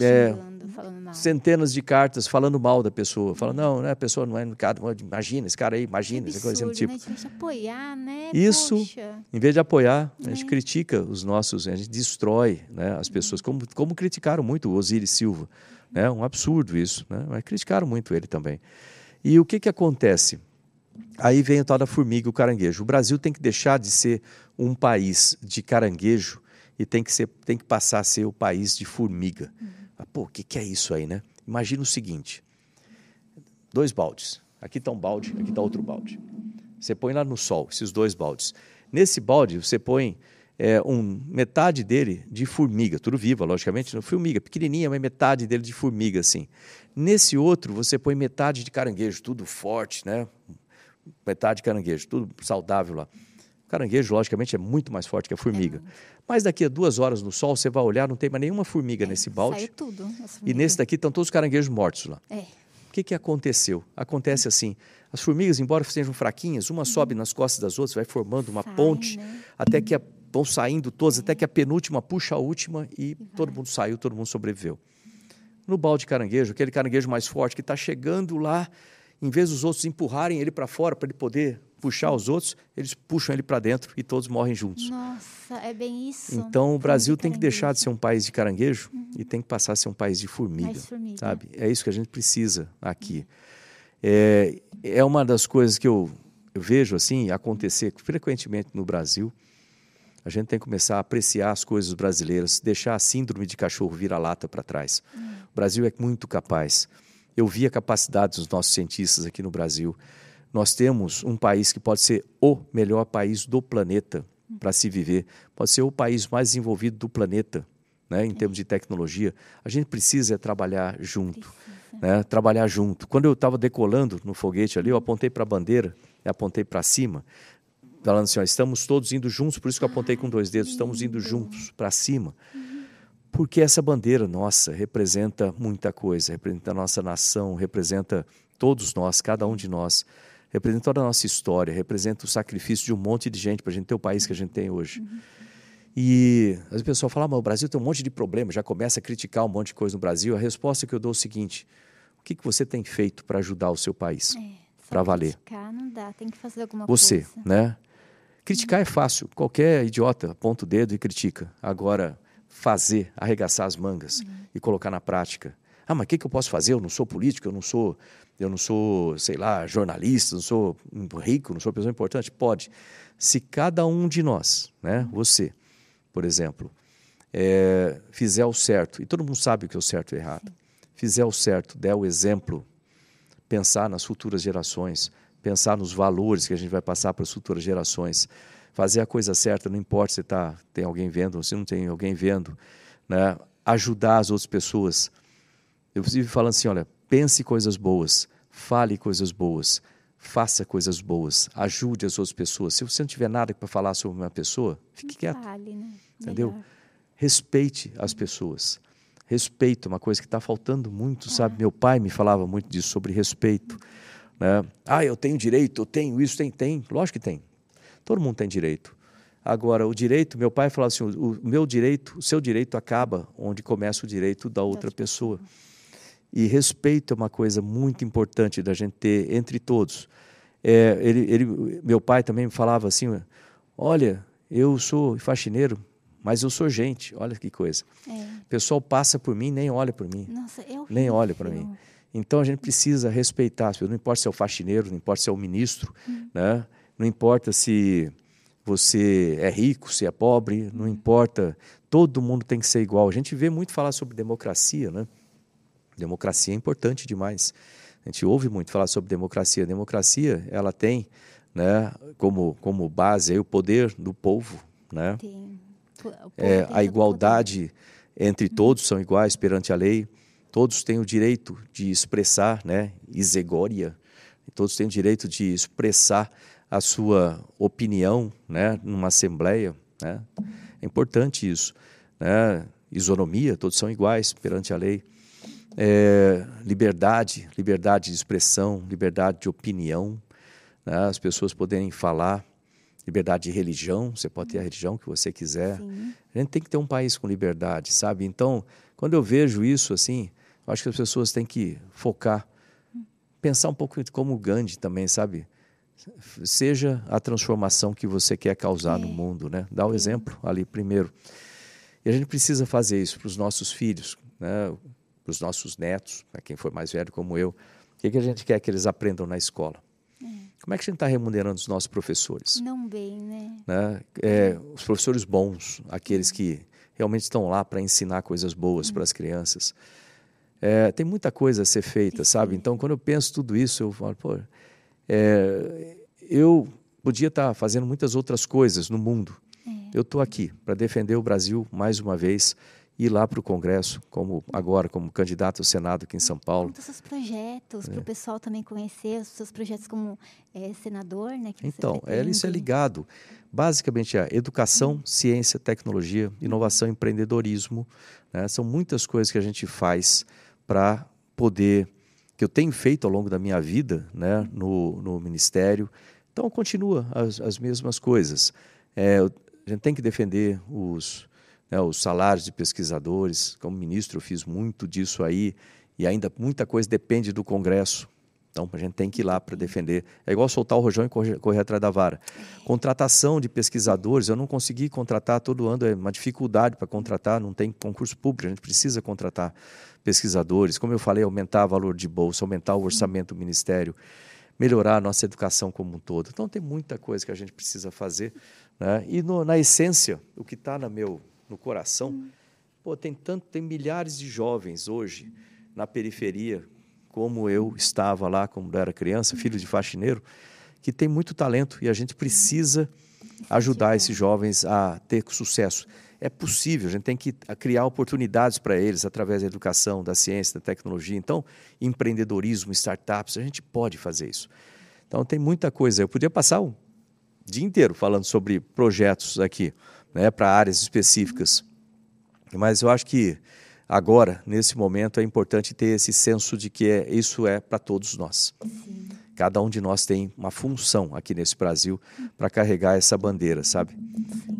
É, xingando, falando mal. centenas de cartas falando mal da pessoa. Fala, não, né, a pessoa não é educada. Imagina esse cara aí, Que imagina, essa coisa do absurdo, tipo. né? A gente apoiar, né? Isso, Poxa. Em vez de apoiar, a gente Né? critica os nossos, a gente destrói né, as pessoas, como, como criticaram muito o Osiris Silva. Né? Um absurdo isso, né? mas criticaram muito ele também. E o que, que acontece? Aí vem o tal da formiga e o caranguejo. O Brasil tem que deixar de ser um país de caranguejo e tem que, ser, tem que passar a ser o país de formiga. Mas, pô, o que, que é isso aí, né? Imagina o seguinte: dois baldes. Aqui está um balde, aqui está outro balde. Você põe lá no sol esses dois baldes. Nesse balde você põe é, um, metade dele de formiga, tudo viva, logicamente, não formiga, pequenininha, mas metade dele de formiga, assim. Nesse outro você põe metade de caranguejo, tudo forte, né? Metade de caranguejo, tudo saudável lá. O caranguejo, logicamente, é muito mais forte que a formiga. Mas daqui a duas horas no sol, você vai olhar, não tem mais nenhuma formiga nesse balde. Saiu tudo. E nesse daqui estão todos os caranguejos mortos lá. É. O que, que aconteceu? Acontece assim: as formigas, embora sejam fraquinhas, uma sobe nas costas das outras, vai formando uma Sai, ponte, né? até que a- vão saindo todas, até que a penúltima puxa a última e todo mundo saiu, todo mundo sobreviveu. No balde de caranguejo, aquele caranguejo mais forte que está chegando lá, em vez dos outros empurrarem ele para fora para ele poder puxar os outros, eles puxam ele para dentro e todos morrem juntos. Nossa, é bem isso. Então o Brasil tem que deixar de ser um país de caranguejo e tem que passar a ser um país de formiga, Mais formiga. sabe? É isso que a gente precisa aqui. É, é uma das coisas que eu, eu vejo assim acontecer frequentemente no Brasil. A gente tem que começar a apreciar as coisas brasileiras, deixar a síndrome de cachorro vira-lata para trás. O Brasil é muito capaz. Eu vi a capacidade dos nossos cientistas aqui no Brasil. Nós temos um país que pode ser o melhor país do planeta para se viver, pode ser o país mais desenvolvido do planeta, né, em termos de tecnologia. A gente precisa trabalhar junto, né, trabalhar junto. Quando eu estava decolando no foguete ali, eu apontei para a bandeira, e apontei para cima, falando assim, ó, estamos todos indo juntos, por isso que eu apontei com dois dedos, estamos indo juntos para cima. Porque essa bandeira nossa representa muita coisa, representa a nossa nação, representa todos nós, cada um de nós, representa toda a nossa história, representa o sacrifício de um monte de gente para a gente ter o país que a gente tem hoje. E as pessoas falam, ah, mas o Brasil tem um monte de problema, já começa a criticar um monte de coisa no Brasil. A resposta que eu dou é o seguinte: o que, que você tem feito para ajudar o seu país? É, Pra valer. criticar não dá, tem que fazer alguma Você, coisa. né? Criticar é fácil, qualquer idiota aponta o dedo e critica. Agora, fazer, arregaçar as mangas e colocar na prática. Ah, mas o que, que eu posso fazer? Eu não sou político, eu não sou, eu não sou, sei lá, jornalista, não sou rico, não sou pessoa importante. Pode. Se cada um de nós, né, você, por exemplo, é, fizer o certo, e todo mundo sabe o que é o certo e o errado, fizer o certo, der o exemplo, pensar nas futuras gerações, pensar nos valores que a gente vai passar para as futuras gerações, fazer a coisa certa, não importa se tá, tem alguém vendo ou se não tem alguém vendo, né? ajudar as outras pessoas. Eu vivo falando assim, olha, pense coisas boas, fale coisas boas, faça coisas boas, ajude as outras pessoas. Se você não tiver nada para falar sobre uma pessoa, fique quieto. Fale, né? Entendeu? Melhor. Respeite as pessoas. Respeito é uma coisa que está faltando muito, sabe? Meu pai me falava muito disso, sobre respeito. Né? Ah, eu tenho direito, eu tenho isso, tem, tem. Lógico que tem. Todo mundo tem direito. Agora, o direito, meu pai falava assim, o meu direito, o seu direito acaba onde começa o direito da outra pessoa. E respeito é uma coisa muito importante da gente ter entre todos. É, ele, ele, meu pai também me falava assim, olha, eu sou faxineiro, mas eu sou gente, olha que coisa. É. O pessoal passa por mim, nem olha por mim, Nossa, é horrível. nem olha para mim. Então a gente precisa respeitar não importa se é o faxineiro, não importa se é o ministro, né? não importa se você é rico, se é pobre, não importa, todo mundo tem que ser igual. A gente vê muito falar sobre democracia, né? Democracia é importante demais. A gente ouve muito falar sobre democracia. democracia, ela tem, né, como como base aí, o poder do povo, né? Tem. É, a igualdade entre todos são iguais perante a lei. Todos têm o direito de expressar, né, isegória. Todos têm o direito de expressar a sua opinião, né, numa assembleia, né? É importante isso, né? Isonomia, todos são iguais perante a lei. É, liberdade, liberdade de expressão, liberdade de opinião, né? as pessoas poderem falar. liberdade de religião, você pode ter a religião que você quiser. Sim. A gente tem que ter um país com liberdade, sabe? Então, quando eu vejo isso assim, eu acho que as pessoas têm que focar, pensar um pouco como o Gandhi também, sabe? Seja a transformação que você quer causar É. no mundo, né? Dá o exemplo ali primeiro. E a gente precisa fazer isso para os nossos filhos, né? Para os nossos netos, para quem for mais velho como eu. O que, que a gente quer que eles aprendam na escola? Como é que a gente está remunerando os nossos professores? Não bem, né? né? É, os professores bons, aqueles que realmente estão lá para ensinar coisas boas para as crianças. É, tem muita coisa a ser feita, sabe? Então, quando eu penso tudo isso, eu falo, pô, é, eu podia estar fazendo muitas outras coisas no mundo. Eu estou aqui para defender o Brasil mais uma vez, ir lá para o Congresso, como agora como candidato ao Senado aqui em São Paulo. Conta os seus projetos, É. para o pessoal também conhecer os seus projetos como eh, senador, né? Então, é, isso é ligado. Basicamente, a educação, ciência, tecnologia, inovação, empreendedorismo. né? São muitas coisas que a gente faz para poder, que eu tenho feito ao longo da minha vida né? no, no Ministério. Então, continua as, as mesmas coisas. É, a gente tem que defender os, né, os salários de pesquisadores. Como ministro, eu fiz muito disso aí. E ainda muita coisa depende do Congresso. Então, a gente tem que ir lá para defender. É igual soltar o rojão e correr, correr atrás da vara. Contratação de pesquisadores, eu não consegui contratar todo ano, é uma dificuldade para contratar, não tem concurso público, a gente precisa contratar pesquisadores. Como eu falei, aumentar o valor de bolsa, aumentar o orçamento do ministério, melhorar a nossa educação como um todo. Então, tem muita coisa que a gente precisa fazer. Né? E no, na essência, o que está no meu no coração, pô, tem tanto, tem milhares de jovens hoje na periferia, como eu estava lá quando era criança, filho de faxineiro, que tem muito talento e a gente precisa ajudar esses jovens a ter sucesso. É possível, a gente tem que criar oportunidades para eles através da educação, da ciência, da tecnologia. Então, empreendedorismo, startups, a gente pode fazer isso. Então, tem muita coisa. Eu podia passar o dia inteiro falando sobre projetos aqui, né, para áreas específicas. Mas eu acho que agora, nesse momento, é importante ter esse senso de que é, isso é para todos nós. Cada um de nós tem uma função aqui nesse Brasil para carregar essa bandeira, sabe?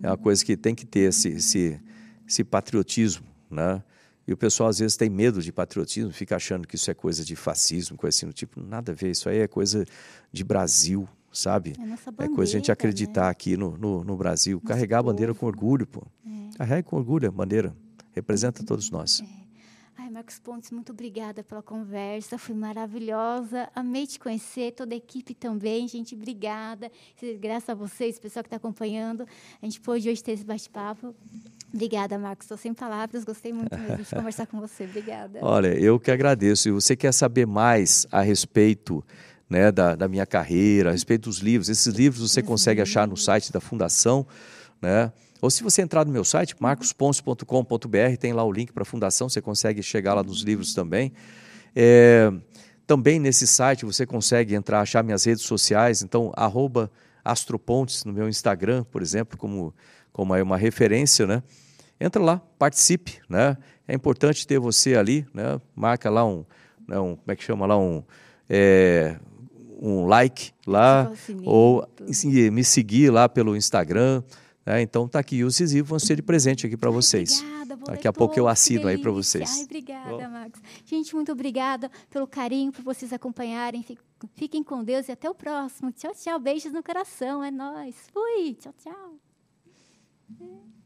É uma coisa que tem que ter esse, esse, esse patriotismo, né? E o pessoal às vezes tem medo de patriotismo, fica achando que isso é coisa de fascismo, coisa assim do tipo. Nada a ver, isso aí é coisa de Brasil, sabe? É nossa É coisa de a gente bandeira, acreditar né? aqui no, no, no Brasil. Carregar a bandeira com orgulho, pô. É. Carregue com orgulho a bandeira. Representa todos nós. Ai, Marcos Pontes, muito obrigada pela conversa, foi maravilhosa. Amei te conhecer, toda a equipe também, gente, obrigada. Graças a vocês, pessoal que está acompanhando, a gente pôde hoje ter esse bate-papo. Obrigada, Marcos. Estou sem palavras, gostei muito mesmo de [LAUGHS] conversar com você. Obrigada. Olha, eu que agradeço. E você quer saber mais a respeito né, da, da minha carreira, a respeito dos livros? Esses livros você consegue achar no site da Fundação, né? Ou se você entrar no meu site, marcosponce.com.br, tem lá o link para a Fundação, você consegue chegar lá nos livros também. É, também nesse site você consegue entrar, achar minhas redes sociais, então, arroba astropontes no meu Instagram, por exemplo, como, como é uma referência, né? Entra lá, participe, né? É importante ter você ali, né? Marca lá um, né, um como é que chama lá, um, é, um like lá, ou assim, me seguir lá pelo Instagram, né? Então tá aqui, os adesivos vão ser de presente aqui para vocês. Obrigada, Daqui ler a pouco eu assino aí delícia. vocês. Ai, obrigada, Bom. Max. Gente, muito obrigada pelo carinho, por vocês acompanharem. Fiquem- Fiquem com Deus e até o próximo. Tchau, tchau. Beijos no coração. É nóis. Fui. Tchau, tchau.